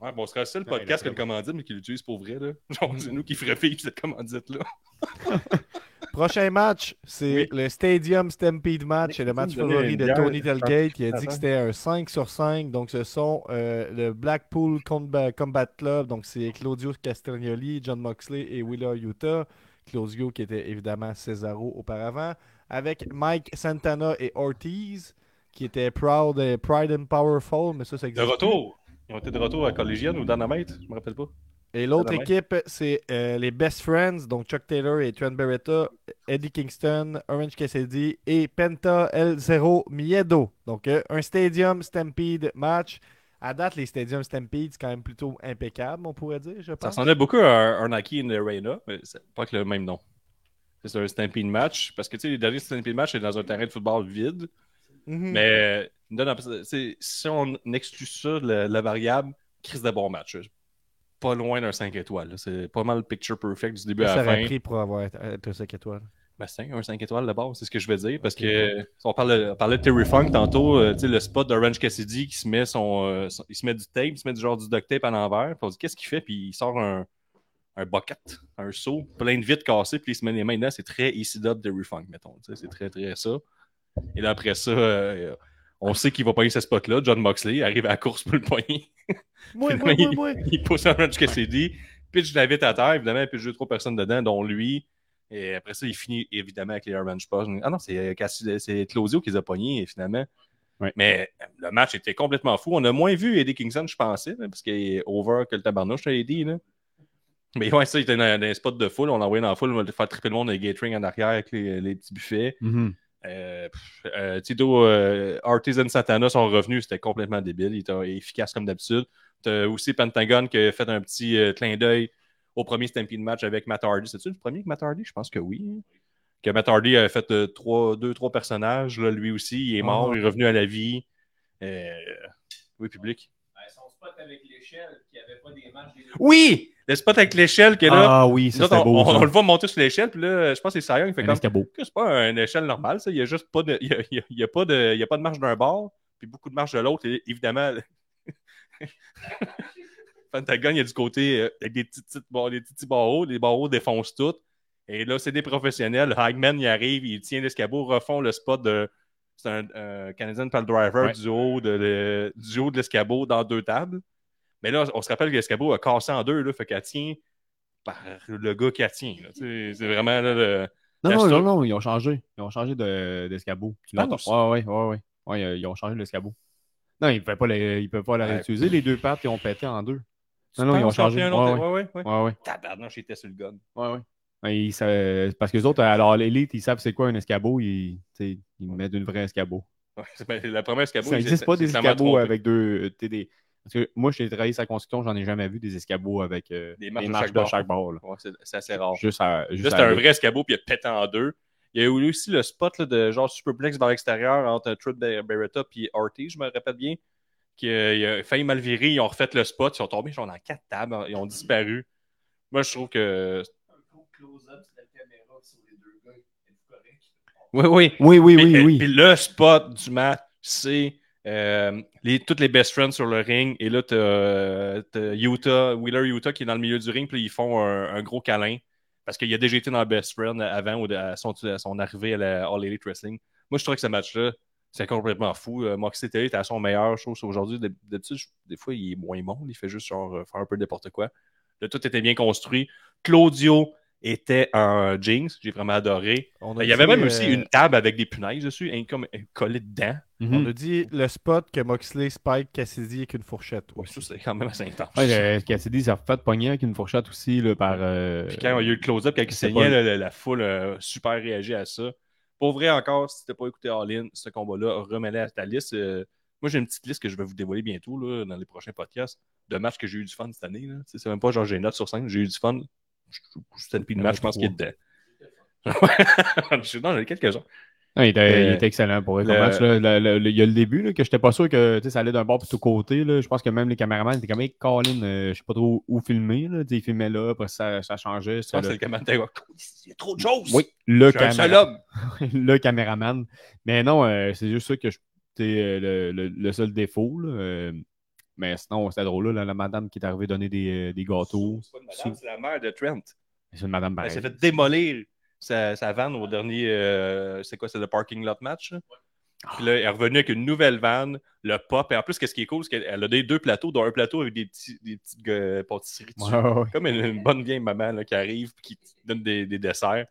[SPEAKER 2] Ouais, bon, ce serait le seul podcast
[SPEAKER 3] il
[SPEAKER 2] que
[SPEAKER 3] est
[SPEAKER 2] le commandite, mais qui l'utilise pour vrai. Là. Genre, c'est nous qui ferait vivre cette commandite-là.
[SPEAKER 1] Prochain match, c'est le Stadium Stampede match. C'est le match favori
[SPEAKER 2] une
[SPEAKER 1] de Tony. Telgate qui a dit que c'était un 5 sur 5. Donc, ce sont euh, le Blackpool Combat, Combat Club. Donc, c'est Claudio Castagnoli, John Moxley et Willa Utah Claudio qui était évidemment Cesaro auparavant, avec Mike Santana et Ortiz qui étaient Proud, euh, Pride and Powerful, mais ça, ça
[SPEAKER 2] De
[SPEAKER 1] existe.
[SPEAKER 2] retour. Ils ont été de retour à Collegian ou Dynamite, je me rappelle pas.
[SPEAKER 1] Et l'autre équipe, c'est euh, les Best Friends, donc Chuck Taylor et Trent Beretta, Eddie Kingston, Orange Cassidy et Penta El Zero Miedo. Donc euh, un Stadium Stampede match. À date, les Stadium Stampede, c'est quand même plutôt impeccable, on pourrait dire, je
[SPEAKER 2] Ça
[SPEAKER 1] pense.
[SPEAKER 2] ressemblait beaucoup à in the Arena, mais c'est pas avec le même nom. C'est un Stampede match, parce que tu sais, les derniers Stampede match, c'est dans un terrain de football vide.
[SPEAKER 1] Mhm.
[SPEAKER 2] Mais non, non, c'est- si on exclut ça, le- la variable, crise de bon match. Pas loin d'un 5 étoiles. C'est pas mal le picture perfect du début à
[SPEAKER 1] ça
[SPEAKER 2] la fin.
[SPEAKER 1] pris pour avoir été un 5 étoiles.
[SPEAKER 2] Ben, c'est un 5 étoiles d'abord, c'est ce que je veux dire. Parce que on, parlait, on parlait de Terry Funk tantôt, euh, tu sais, le spot d'Orange Cassidy qui se met son, euh, son- Il se met du tape, il se met du genre du duct tape à l'envers. Puis on dit qu'est-ce qu'il fait? Puis il sort un, un bucket, un seau, plein de vitres cassées, puis il se met les mains dedans. C'est très ECW Terry Funk, mettons. tu sais, C'est très, très ça. Et là, après ça, euh, on sait qu'il va pogner ce spot-là. John Moxley arrive à la course pour le poigner.
[SPEAKER 1] Moi, moi, moi,
[SPEAKER 2] il-
[SPEAKER 1] moi.
[SPEAKER 2] il pousse Orange Cassidy, pitch la vitre à terre, évidemment, pitch deux, trois personnes dedans, dont lui. Et après ça, il finit évidemment avec les Orange Post. Ah non, c'est euh, c'est Claudio qui les a pognés, finalement. Mais euh, le match était complètement fou. On a moins vu Eddie Kingston, je pensais, là, parce qu'il est over que le tabarnouche, dit. Là. Mais ouais, ça, il était dans, dans un spot de foule. On l'a envoyé dans la foule, on va faire triper le monde avec Gatering en arrière avec les, les petits buffets.
[SPEAKER 3] Mhm.
[SPEAKER 2] Euh, euh, Tito, euh, Artisan Satana sont revenus, c'était complètement débile. Il était efficace comme d'habitude. T'as aussi Pentagon qui a fait un petit euh, clin d'œil au premier Stampede match avec Matt Hardy. C'est-tu le premier avec Matt Hardy? Je pense que oui. Que Matt Hardy a fait euh, trois, deux, trois personnages. Là, lui aussi, il est mort,
[SPEAKER 1] Ah.
[SPEAKER 2] il est revenu à la vie. Euh, oui, public.
[SPEAKER 6] Spot avec l'échelle, qui avait pas des matchs des
[SPEAKER 2] Oui! Le spot avec l'échelle qui est là.
[SPEAKER 3] Ah oui, ça
[SPEAKER 2] autres,
[SPEAKER 3] beau.
[SPEAKER 2] on-
[SPEAKER 3] ça.
[SPEAKER 2] on le voit monter sur l'échelle, puis là, je pense que c'est Sion, il fait
[SPEAKER 3] Un
[SPEAKER 2] comme que c'est pas une échelle normale, ça. Il y a juste pas de. Il y a, il y a- il y a pas de. Il y a pas de marche d'un bord, puis beaucoup de marche de l'autre. Et évidemment. Pentagon, il y a du côté euh, avec des petits, des barreaux. Les barreaux défoncent tout. Et là, c'est des professionnels. Hagman, il arrive, il tient l'escabeau, refont le spot de. C'est un euh, Canadian Pal Driver
[SPEAKER 3] Ouais.
[SPEAKER 2] du, haut de le- du haut de l'escabeau dans deux tables. Mais là, on se rappelle que l'escabeau a cassé en deux, là, fait qu'elle tient par le gars qui la tient. C'est vraiment là, le.
[SPEAKER 3] Non, non, non, non, ils ont changé. Ils ont changé de- d'escabeau. Tu l'entends?
[SPEAKER 2] penses?
[SPEAKER 3] Ouais, ouais, ouais, ouais. Ouais, euh, ils ont changé l'escabeau. Non, ils ne pouvaient pas, les- ils peuvent pas la réutiliser. Les deux pattes, ils ont pété en deux.
[SPEAKER 2] Tu
[SPEAKER 3] Non, non, ils ont changé.
[SPEAKER 2] pris un
[SPEAKER 3] Ouais,
[SPEAKER 2] autre-
[SPEAKER 3] ouais.
[SPEAKER 2] ouais, ouais, ouais.
[SPEAKER 3] Ouais, ouais.
[SPEAKER 2] Tabarnak, j'étais sur le gun.
[SPEAKER 3] Ouais, ouais. Ils sa- Parce que les autres, alors l'élite, ils savent c'est quoi un escabeau. Ils, mettent une vraie escabeau.
[SPEAKER 2] Ouais, la première escabeau.
[SPEAKER 3] ça
[SPEAKER 2] il
[SPEAKER 3] n'existe pas des escabeaux avec deux. euh, des... Parce que moi, j'ai travaillé sur la construction, j'en ai jamais vu des escabeaux avec euh,
[SPEAKER 2] Des
[SPEAKER 3] des
[SPEAKER 2] marches de chaque
[SPEAKER 3] bord.
[SPEAKER 2] Ouais, c'est assez rare.
[SPEAKER 3] Juste à. Juste
[SPEAKER 2] Là,
[SPEAKER 3] à
[SPEAKER 2] c'était un
[SPEAKER 3] aller.
[SPEAKER 2] vrai escabeau, puis il a pété en deux. Il y a eu aussi le spot là, de genre superplex vers l'extérieur entre Truth Beretta et Ortiz, je me répète bien. Qui, euh, a failli mal virer, ils ont refait le spot, ils sont tombés genre dans quatre tables, ils ont disparu. Moi, je trouve que.
[SPEAKER 6] Close-up sur la caméra sur les deux gars. Êtes-vous correct?
[SPEAKER 2] Oui, oui.
[SPEAKER 3] Oui, oui, oui, oui.
[SPEAKER 2] Puis le spot du match, c'est euh, les, toutes les best friends sur le ring. Et là, t'as euh, t'as Utah, Wheeler Utah qui est dans le milieu du ring. Puis ils font un, un gros câlin. Parce qu'il a déjà été dans le best friend avant ou de- à son, à son arrivée à la All Elite Wrestling. Moi, je trouve que ce match-là, c'est complètement fou. Euh, Moxley Taylor était à son meilleur, je trouve, aujourd'hui. D'habitude, des fois, il est moins bon. Il fait juste genre, euh, faire un peu n'importe quoi. Là, tout était bien construit. Claudio était un Jinx. J'ai vraiment adoré.
[SPEAKER 1] On
[SPEAKER 2] Il y avait même
[SPEAKER 1] euh,
[SPEAKER 2] aussi une table avec des punaises dessus, hein, comme euh, collées dedans.
[SPEAKER 3] Mhm.
[SPEAKER 1] On a dit le spot que Moxley spike Cassidy avec une fourchette.
[SPEAKER 2] Ouais, ça, c'est quand même assez intense.
[SPEAKER 3] Ouais, le Cassidy, ça a fait pogner avec une fourchette aussi là, par. euh,
[SPEAKER 2] Puis quand il y a eu le close-up, quand il
[SPEAKER 3] c'est
[SPEAKER 2] saignait,
[SPEAKER 3] pas-
[SPEAKER 2] la, la foule a super réagi à ça. Pour vrai, encore, si t'as pas écouté All In, ce combat-là, remets-le à ta liste. Euh, moi, j'ai une petite liste que je vais vous dévoiler bientôt là, dans les prochains podcasts de matchs que j'ai eu du fun cette année. là. Tu sais, C'est même pas genre j'ai une note sur 5, j'ai eu du fun. C'était match,
[SPEAKER 3] a
[SPEAKER 2] je pense qu'il est dedans. non, j'en ai quelques-uns.
[SPEAKER 3] Il, était,
[SPEAKER 2] Euh,
[SPEAKER 3] il était excellent pour
[SPEAKER 2] le-
[SPEAKER 3] match, là. Le- le- le- il y a le début, là, que j'étais pas sûr que ça allait d'un bord pour tout côté. Là. Je pense que même les caméramans étaient comme, hey, Colin, euh, je sais pas trop où filmer. Ils filmaient là, après ça, ça changeait.
[SPEAKER 2] Je
[SPEAKER 3] le-
[SPEAKER 2] c'est le commentaire. Il y a trop de choses.
[SPEAKER 3] Oui, le,
[SPEAKER 2] Je suis un seul
[SPEAKER 3] caméra-
[SPEAKER 2] homme.
[SPEAKER 3] le caméraman. Mais non, euh, c'est juste ça que je. euh, le, le- le seul défaut. Mais sinon, c'était drôle. Là, la, madame qui est arrivée donner des, euh, des gâteaux.
[SPEAKER 2] C'est pas une madame, c'est la mère de Trent.
[SPEAKER 3] C'est une madame
[SPEAKER 2] Elle s'est fait démolir sa, sa vanne au dernier. euh, c'est quoi, c'est le parking lot match? Puis là, elle est revenue avec une nouvelle vanne, le pop. Et en plus, qu'est-ce qui est cool, c'est qu'elle a des deux plateaux, dont un plateau avec des, petits, des petites euh, pâtisseries dessus. Comme une, une bonne vieille maman là, qui arrive et qui donne des, des desserts.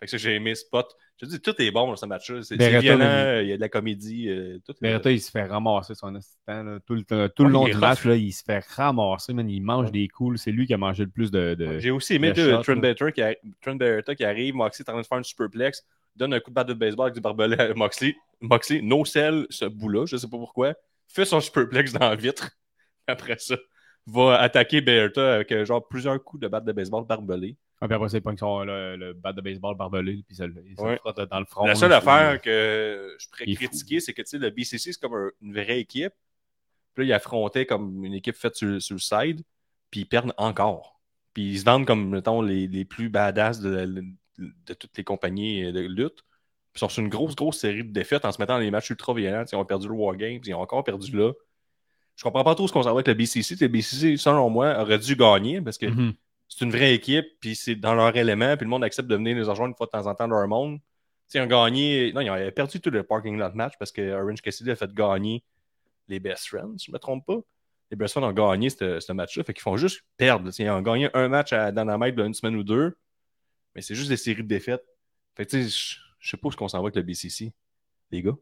[SPEAKER 2] Fait que ça, j'ai aimé ce spot. Je te dis, tout est bon dans ce match-là. C'est violent,
[SPEAKER 3] mais-
[SPEAKER 2] il y a de la comédie. euh, tout est-
[SPEAKER 3] Beretta, il se fait ramasser son assistant là, tout le, tout long du match. Là, il se fait ramasser, man, il mange des coups. C'est lui qui a mangé le plus de. de-
[SPEAKER 2] J'ai aussi aimé de
[SPEAKER 3] shot,
[SPEAKER 2] Trent. Beretta qui, arri- Trent Beretta qui arrive, Moxley est en train de faire une superplex, donne un coup de batte de baseball avec du barbelé à Moxley. Moxley, no sell ce bout-là, je sais pas pourquoi, fait son superplex dans la vitre. Après ça, va attaquer Beretta avec euh, genre plusieurs coups de batte de baseball barbelé.
[SPEAKER 3] Ah, puis après, ça, il pogne son, le, le bat de baseball barbelé, puis ça, le
[SPEAKER 2] Ouais.
[SPEAKER 3] frotte dans le front.
[SPEAKER 2] La seule affaire que je pourrais critiquer, c'est que tu sais, le BCC, c'est comme un- une vraie équipe. Puis là, ils affrontaient comme une équipe faite sur, sur le side, puis ils perdent encore. Puis ils se vendent comme, mettons, les, les plus badass de, de- de toutes les compagnies de lutte. Puis ils sont sur une grosse, grosse série de défaites en se mettant dans les matchs ultra violents. Ils ont perdu le War Games, ils ont encore perdu là. Je comprends pas trop ce qu'on s'en va avec le BCC. Le BCC, selon moi, aurait dû gagner parce que
[SPEAKER 3] Mhm.
[SPEAKER 2] C'est une vraie équipe, puis c'est dans leur élément, puis le monde accepte de venir les rejoindre une fois de temps en temps dans leur monde. Ils ont gagné. Non, ils ont perdu tout le parking lot match parce que Orange Cassidy a fait gagner les Best Friends, si je me trompe pas. Les Best Friends ont gagné ce ce match-là, fait qu'ils font juste perdre. Tu sais, Ils ont gagné un match à Dynamite d'une semaine ou deux, mais c'est juste des séries de défaites. Fait que tu sais, je- sais pas où est-ce qu'on s'en va avec le BCC, les gars.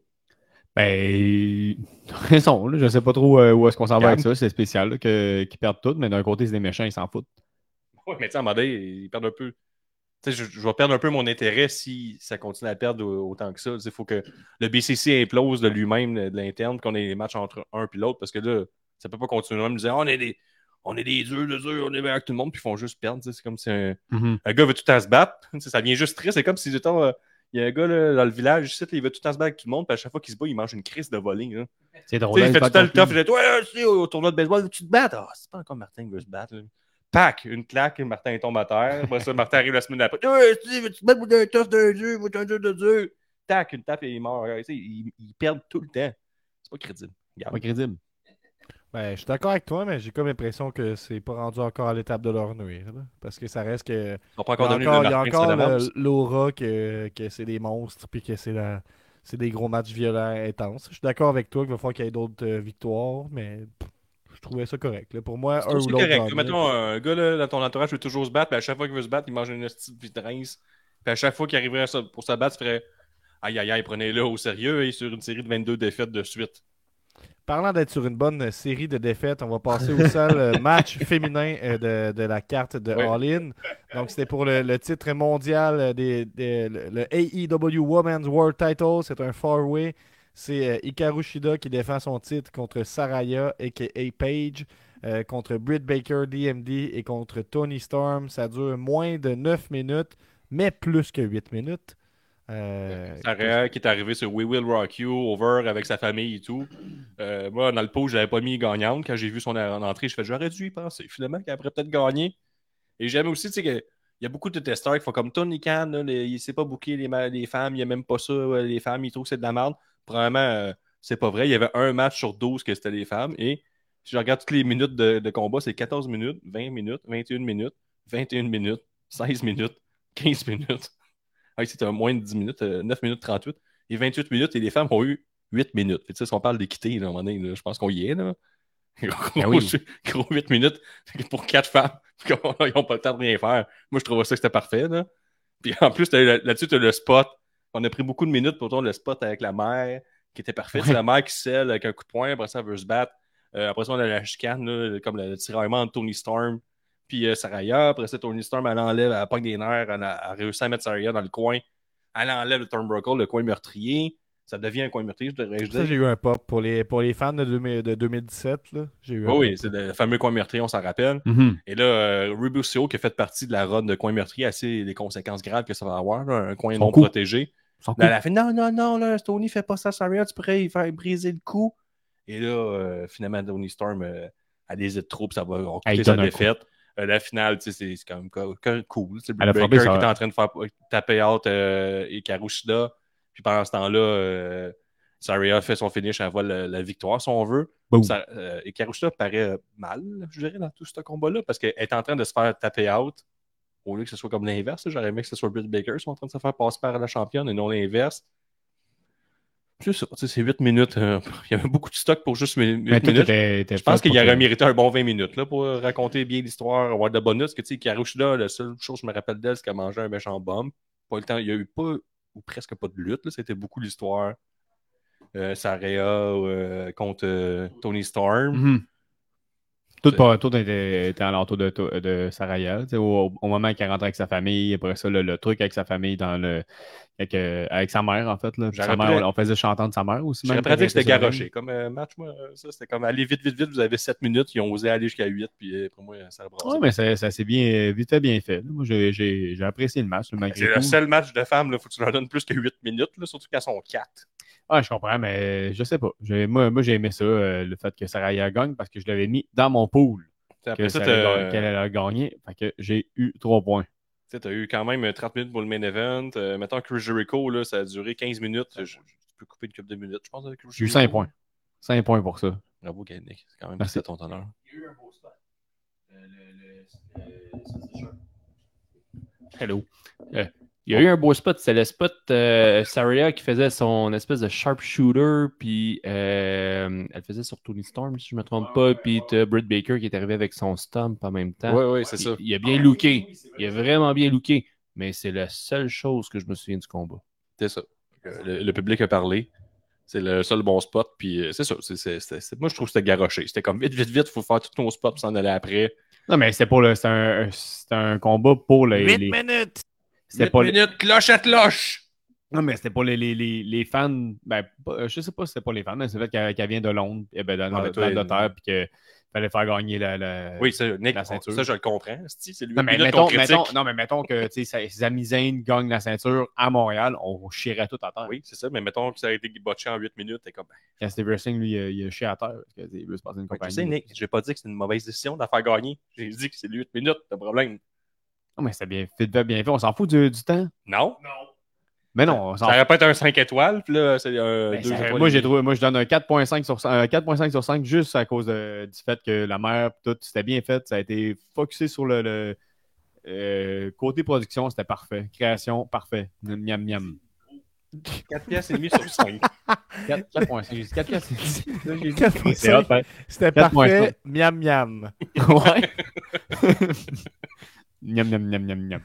[SPEAKER 3] Ben, raison, là, je sais pas trop euh, où est-ce qu'on s'en va avec ça. C'est spécial qu'ils perdent tout, mais d'un côté, c'est des méchants, ils s'en foutent.
[SPEAKER 2] Mais tu sais, à un moment donné, ils perdent un peu. Tu sais, je, je vais perdre un peu mon intérêt si ça continue à perdre au- autant que ça. Il faut que le BCC implose de lui-même, de l'interne, qu'on ait des matchs entre un et l'autre, parce que là, ça peut pas continuer à me dire on est des, on est des durs, des durs, on est meilleurs que tout le monde, puis ils font juste perdre. C'est comme si un, un gars veut tout le temps se battre. Ça devient juste triste. C'est comme si, mettons, euh, il y a un gars là, dans le village, ici, il veut tout le temps se battre avec tout le monde, puis à chaque fois qu'il se bat, il mange une crise de volley. là.
[SPEAKER 3] C'est drôle.
[SPEAKER 2] il fait
[SPEAKER 3] ils
[SPEAKER 2] tout le temps le tough. Il dit Ouais, au tournoi de baseball, tu te battes. Ah, c'est pas encore Martin qui veut se battre. là. Pac, une claque, Martin il tombe à terre. Après ça, Martin arrive la semaine d'après. Tu veux-tu un d'un dieu, un dieu de dieu? Tac, une tape et il est mort. Tu sais, ils, ils perdent tout le temps. C'est pas crédible. Regarde.
[SPEAKER 3] Pas crédible.
[SPEAKER 1] Ben, je suis d'accord avec toi, mais j'ai comme l'impression que c'est pas rendu encore à l'étape de leur nuire. là. Parce que ça reste que.
[SPEAKER 2] Pas encore
[SPEAKER 1] a
[SPEAKER 2] devenus
[SPEAKER 1] encore,
[SPEAKER 2] le
[SPEAKER 1] il y a encore l'aura que, que c'est des monstres puis que c'est la- c'est des gros matchs violents intenses. Je suis d'accord avec toi qu'il va falloir qu'il y ait d'autres euh, victoires, mais pff, je trouvais ça correct. là. Pour moi, un ou l'autre.
[SPEAKER 2] correct. Mettons, un gars là, dans ton entourage veut toujours se battre, puis à chaque fois qu'il veut se battre, il mange une petite vitresse. Puis à chaque fois qu'il arriverait pour se battre, il ferait Aïe aïe aïe, prenez-le au sérieux et sur une série de 22 défaites de suite.
[SPEAKER 1] Parlant d'être sur une bonne série de défaites, on va passer au seul euh, match féminin euh, de, de la carte de
[SPEAKER 2] Oui.
[SPEAKER 1] All In. Donc, c'était pour le, le titre mondial euh, des, des- le, le AEW Women's World Title. C'est un four-way. C'est euh, Hikaru Shida qui défend son titre contre Saraya, a.k.a. Paige, euh, contre Britt Baker, DMD, et contre Tony Storm. Ça dure moins de 9 minutes, mais plus que 8 minutes. Euh,
[SPEAKER 2] Sarah qui est arrivé sur We Will Rock You, over avec sa famille et tout. Moi, dans le pot, je l'avais pas mis gagnante. Quand j'ai vu son en- entrée, je fais j'aurais dû y penser. Finalement, qu'elle pourrait peut-être gagner. Et j'aime aussi, tu sais, qu'il y a beaucoup de testeurs qui font comme Tony Khan, il sait pas booker les, les femmes, il a même pas ça, les femmes, il trouve que c'est de la merde. Probablement, euh, c'est pas vrai. Il y avait un match sur 12 que c'était les femmes. Et si je regarde toutes les minutes de, de combat, c'est 14 minutes, 20 minutes, 21 minutes, 21 minutes, 16 minutes, 15 minutes. Ah, c'était moins de 10 minutes, euh, 9 minutes 38 et 28 minutes, et les femmes ont eu 8 minutes. Sais, si on parle d'équité, là, à un moment donné, là, je pense qu'on y est. Là. Gros,
[SPEAKER 3] Ah oui.
[SPEAKER 2] gros 8 minutes pour 4 femmes. Ils n'ont pas le temps de rien faire. Moi, je trouvais ça que c'était parfait. Là. Puis en plus, là-dessus, tu as le spot. On a pris beaucoup de minutes pour le spot avec la mère, qui était parfait. C'est la mère qui scelle avec un coup de poing, après ça, elle veut se battre. Euh, après ça, on a la chicane, là, comme le, le tiraillement de Tony Storm. Puis euh, Saraya, après ça, Tony Storm, elle enlève, elle pogne des nerfs, elle a, elle a réussi à mettre Saraya dans le coin. Elle enlève le turnbuckle, le coin meurtrier. Ça devient un coin meurtrier, je devrais
[SPEAKER 1] Ça,
[SPEAKER 2] dire.
[SPEAKER 1] j'ai eu un pop pour les, pour les fans de, 2000 de 2017. Là. J'ai eu
[SPEAKER 2] Oh oui, c'est le fameux coin meurtrier, on s'en rappelle.
[SPEAKER 3] Mhm.
[SPEAKER 2] Et là, euh, Rubio qui a fait partie de la run de coin meurtrier, assez les conséquences graves que ça va avoir, là, un coin
[SPEAKER 3] Son
[SPEAKER 2] non
[SPEAKER 3] coup.
[SPEAKER 2] protégé.
[SPEAKER 3] Son
[SPEAKER 2] Là,
[SPEAKER 3] coup.
[SPEAKER 2] elle a fait non, non, non, là, Tony, fais pas ça, Saraya, tu pourrais y faire briser le cou. Et là, euh, finalement, Tony Storm euh, a des troupes, ça va
[SPEAKER 3] Elle
[SPEAKER 2] coûter sa défaite. Euh, la finale, tu sais, c'est quand même co- co- cool. C'est
[SPEAKER 3] Elle
[SPEAKER 2] Baker
[SPEAKER 3] sa-
[SPEAKER 2] qui est en train de faire taper out euh, et Karushida. Puis pendant ce temps-là, euh, Saraya fait son finish, elle voit la, la victoire, si on veut. Ça, euh, et Karushida paraît euh, mal, je dirais, dans tout ce combat-là, parce qu'elle est en train de se faire taper out. Au lieu que ce soit comme l'inverse, j'aurais aimé que ce soit Britt Baker qui soit en train de se faire passer par la championne et non l'inverse. C'est ça, tu sais, c'est 8 minutes. euh, il y avait beaucoup de stock pour juste 8
[SPEAKER 3] Mais toi,
[SPEAKER 2] minutes. Je pense qu'il aurait mérité un bon 20 minutes là, pour raconter bien l'histoire, avoir de bonus. Que, Karushida, la seule chose que je me rappelle d'elle, c'est qu'elle mangeait un méchant bombe. Pas le temps, il n'y a eu pas ou presque pas de lutte. là, C'était beaucoup l'histoire. Euh, Saraya euh, contre euh, Tony Storm.
[SPEAKER 3] Mhm. Tout, pas, tout était, était alentour de, de Saraya. sais, Au, au moment qu'elle rentre avec sa famille, après ça, le, le truc avec sa famille, dans le, avec, euh, avec sa mère, en fait. Là. Sa mère, on, on faisait chanter de sa mère aussi.
[SPEAKER 2] J'aurais à dire que c'était garoché. Comme euh, match, moi, ça, c'était comme aller vite, vite, vite. Vous avez 7 minutes. Ils ont osé aller jusqu'à 8. Puis euh, pour moi, ça a brassé.
[SPEAKER 3] Ouais, mais ça, ça s'est bien, vite fait, bien fait. Moi, j'ai- j'ai j'ai apprécié le match, malgré
[SPEAKER 2] C'est le seul match de femmes. Il faut que tu leur donnes plus que 8 minutes, là, surtout qu'elles sont 4.
[SPEAKER 3] Ah, je comprends, mais je sais pas. Moi, moi j'ai aimé ça, euh, le fait que Saraya gagne, parce que je l'avais mis dans mon pool. Que
[SPEAKER 2] Après ça,
[SPEAKER 3] qu'elle allait gagner. Fait que j'ai eu trois points.
[SPEAKER 2] Tu as eu quand même 30 minutes pour le main event. Euh, mettons Chris Jericho, là, ça a duré 15 minutes. Je, je peux couper une couple de minutes, je pense, avec
[SPEAKER 3] J'ai eu
[SPEAKER 2] Jericho.
[SPEAKER 3] 5 points. 5 points pour ça.
[SPEAKER 2] Bravo, Yannick. C'est quand même
[SPEAKER 3] Merci.
[SPEAKER 2] ton honneur.
[SPEAKER 6] Il y a eu un beau spot. Euh, le, euh.
[SPEAKER 7] Hello. Euh, il y a eu un beau spot, c'est le spot euh, Saria qui faisait son espèce de sharpshooter, puis euh, elle faisait sur Tony Storm, si je ne me trompe pas, puis Britt Baker qui est arrivé avec son stomp en même temps.
[SPEAKER 2] Oui, oui, c'est ça.
[SPEAKER 7] Il, a bien looké, il a vraiment bien looké, mais c'est la seule chose que je me souviens du combat.
[SPEAKER 2] C'est ça. Le, le public a parlé. C'est le seul bon spot. Puis euh, c'est ça. Moi, je trouve que c'était garoché. C'était comme vite, vite, vite, il faut faire tous nos spots puis s'en aller après.
[SPEAKER 3] Non, mais c'était pour le. Un, un combat pour les.
[SPEAKER 1] 8
[SPEAKER 3] les-
[SPEAKER 1] minutes!
[SPEAKER 3] C'était
[SPEAKER 2] 8
[SPEAKER 3] pas les-
[SPEAKER 2] minutes, cloche à cloche!
[SPEAKER 3] Non, mais c'était pour les, les, les, les fans. Ben, pas- je sais pas si c'était pour les fans, mais c'est le fait qu'elle vient de Londres, eh ben, dans,
[SPEAKER 2] Ah, ben,
[SPEAKER 3] puis qu'il fallait faire gagner la. la-
[SPEAKER 2] Oui, ça, Nick,
[SPEAKER 3] la ceinture.
[SPEAKER 2] ça, je le comprends. Si, C'est lui
[SPEAKER 3] Non, mais mettons, mettons, non, mais mettons que Zayn gagne la ceinture à Montréal, on chierait tout à terre.
[SPEAKER 2] Oui, c'est ça. Mais mettons que ça a été botché en 8 minutes. T'es comme. ben,
[SPEAKER 3] Quand Steve Wrestling, lui, il a, il a chié à terre. Parce qu'il veut se passer une compagnie.
[SPEAKER 2] tu sais, Nick, j'ai pas dit que c'est une mauvaise décision de la faire gagner. J'ai dit que c'est 8 minutes, le problème.
[SPEAKER 3] Non, mais c'était bien fait, bien fait. On s'en fout du, du temps.
[SPEAKER 2] Non.
[SPEAKER 3] Mais non, on s'en
[SPEAKER 2] Ça aurait pas été un 5 étoiles, puis là, c'est un
[SPEAKER 3] Ben,
[SPEAKER 2] 2
[SPEAKER 3] ça- moi, j'ai trouvé, moi, je donne un 4.5 sur, 5 euh, 4.5 sur 5 juste à cause de- du fait que la mère, tout, c'était bien fait. Ça a été focusé sur le, le, euh, côté production, c'était parfait. Création, parfait. Miam, miam.
[SPEAKER 2] 4 pièces et demi sur 5.
[SPEAKER 3] 4, 4.5. J'ai dit 4 piastres. Là, j'ai dit-
[SPEAKER 1] 4.5.
[SPEAKER 3] C'est hot, hein?
[SPEAKER 1] C'était
[SPEAKER 3] 4.5.
[SPEAKER 1] parfait. Miam miam.
[SPEAKER 3] Ouais. miam, miam, miam, miam, miam.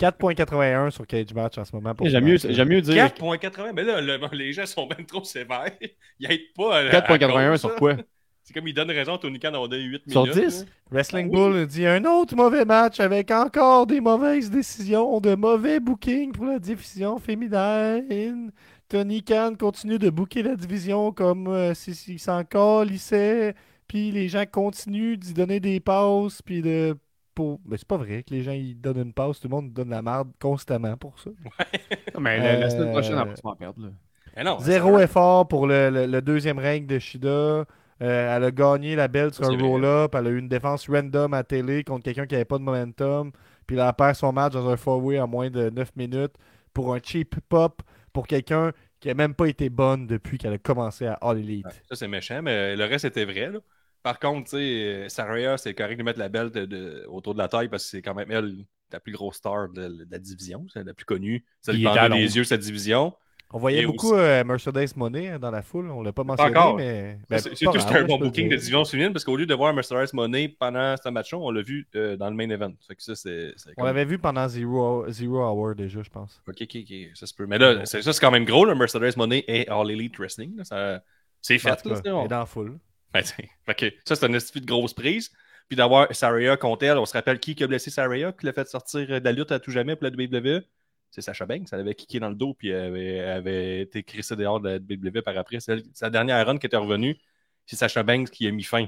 [SPEAKER 1] 4.81 sur Cage Match en ce moment. pour
[SPEAKER 3] J'aime mieux, j'aime mieux dire
[SPEAKER 2] 4.80, mais là, le- les gens sont même trop sévères. Ils aident pas. à- à
[SPEAKER 3] 4.81
[SPEAKER 2] cause,
[SPEAKER 3] sur quoi?
[SPEAKER 2] C'est comme ils donnent raison à Tony Khan d'avoir donné 8
[SPEAKER 3] Sur
[SPEAKER 2] minutes.
[SPEAKER 3] 10?
[SPEAKER 2] là.
[SPEAKER 1] Wrestling Bull dit un autre mauvais match avec encore des mauvaises décisions, de mauvais booking pour la division féminine. Tony Khan continue de booker la division comme euh, si- s'il s'en calissait, puis les gens continuent d'y donner des passes, puis de. Pour... Mais c'est pas vrai que les gens ils donnent une passe, tout le monde donne la merde constamment pour ça.
[SPEAKER 3] Non, mais la, la semaine prochaine, on va perdre. Là.
[SPEAKER 2] Mais non,
[SPEAKER 1] Zéro effort pour le, le- le deuxième règne de Shida. Euh, elle a gagné la belle sur un roll-up. Elle a eu une défense random à télé contre quelqu'un qui n'avait pas de momentum. Puis elle perd son match dans un four-way en moins de 9 minutes pour un cheap pop pour quelqu'un qui n'a même pas été bonne depuis qu'elle a commencé à All Elite.
[SPEAKER 2] Ouais, Ça, c'est méchant, mais le reste était vrai. là. Par contre, tu sais, Saraya, c'est correct de mettre la belle de- de- autour de la taille parce que c'est quand même elle la plus grosse star de, de la division, c'est la plus connue.
[SPEAKER 3] À
[SPEAKER 2] vendait
[SPEAKER 3] Londres.
[SPEAKER 2] les yeux, cette division.
[SPEAKER 1] On voyait
[SPEAKER 2] Et
[SPEAKER 1] beaucoup euh, Mercedes Monet hein, dans la foule. On l'a pas mentionné,
[SPEAKER 2] encore.
[SPEAKER 1] mais. ben,
[SPEAKER 2] C'est- c'était un bon booking de division féminine parce qu'au lieu de voir Mercedes Monet pendant ce match-là, on l'a vu euh, dans le main event. Fait que ça,
[SPEAKER 1] On
[SPEAKER 2] comme-
[SPEAKER 1] l'avait vu pendant Zero, Zero Hour déjà, je pense.
[SPEAKER 2] Ok, ok, ok, ça se peut. Mais là, c'est- ça, c'est quand même gros, le Mercedes Monet et All Elite Wrestling. là, ça- C'est fait,
[SPEAKER 1] tout
[SPEAKER 2] là.
[SPEAKER 1] est dans la foule.
[SPEAKER 2] Ben, ça, c'est un esti de grosse prise. Puis d'avoir Saraya contre elle, on se rappelle qui qui a blessé Saraya, qui l'a fait sortir de la lutte à tout jamais pour la WWE. C'est Sacha Banks. Elle avait kické dans le dos, puis elle avait, elle avait été crissée dehors de la WWE par après. C'est la dernière run qui était revenue. C'est Sacha Banks qui a mis fin.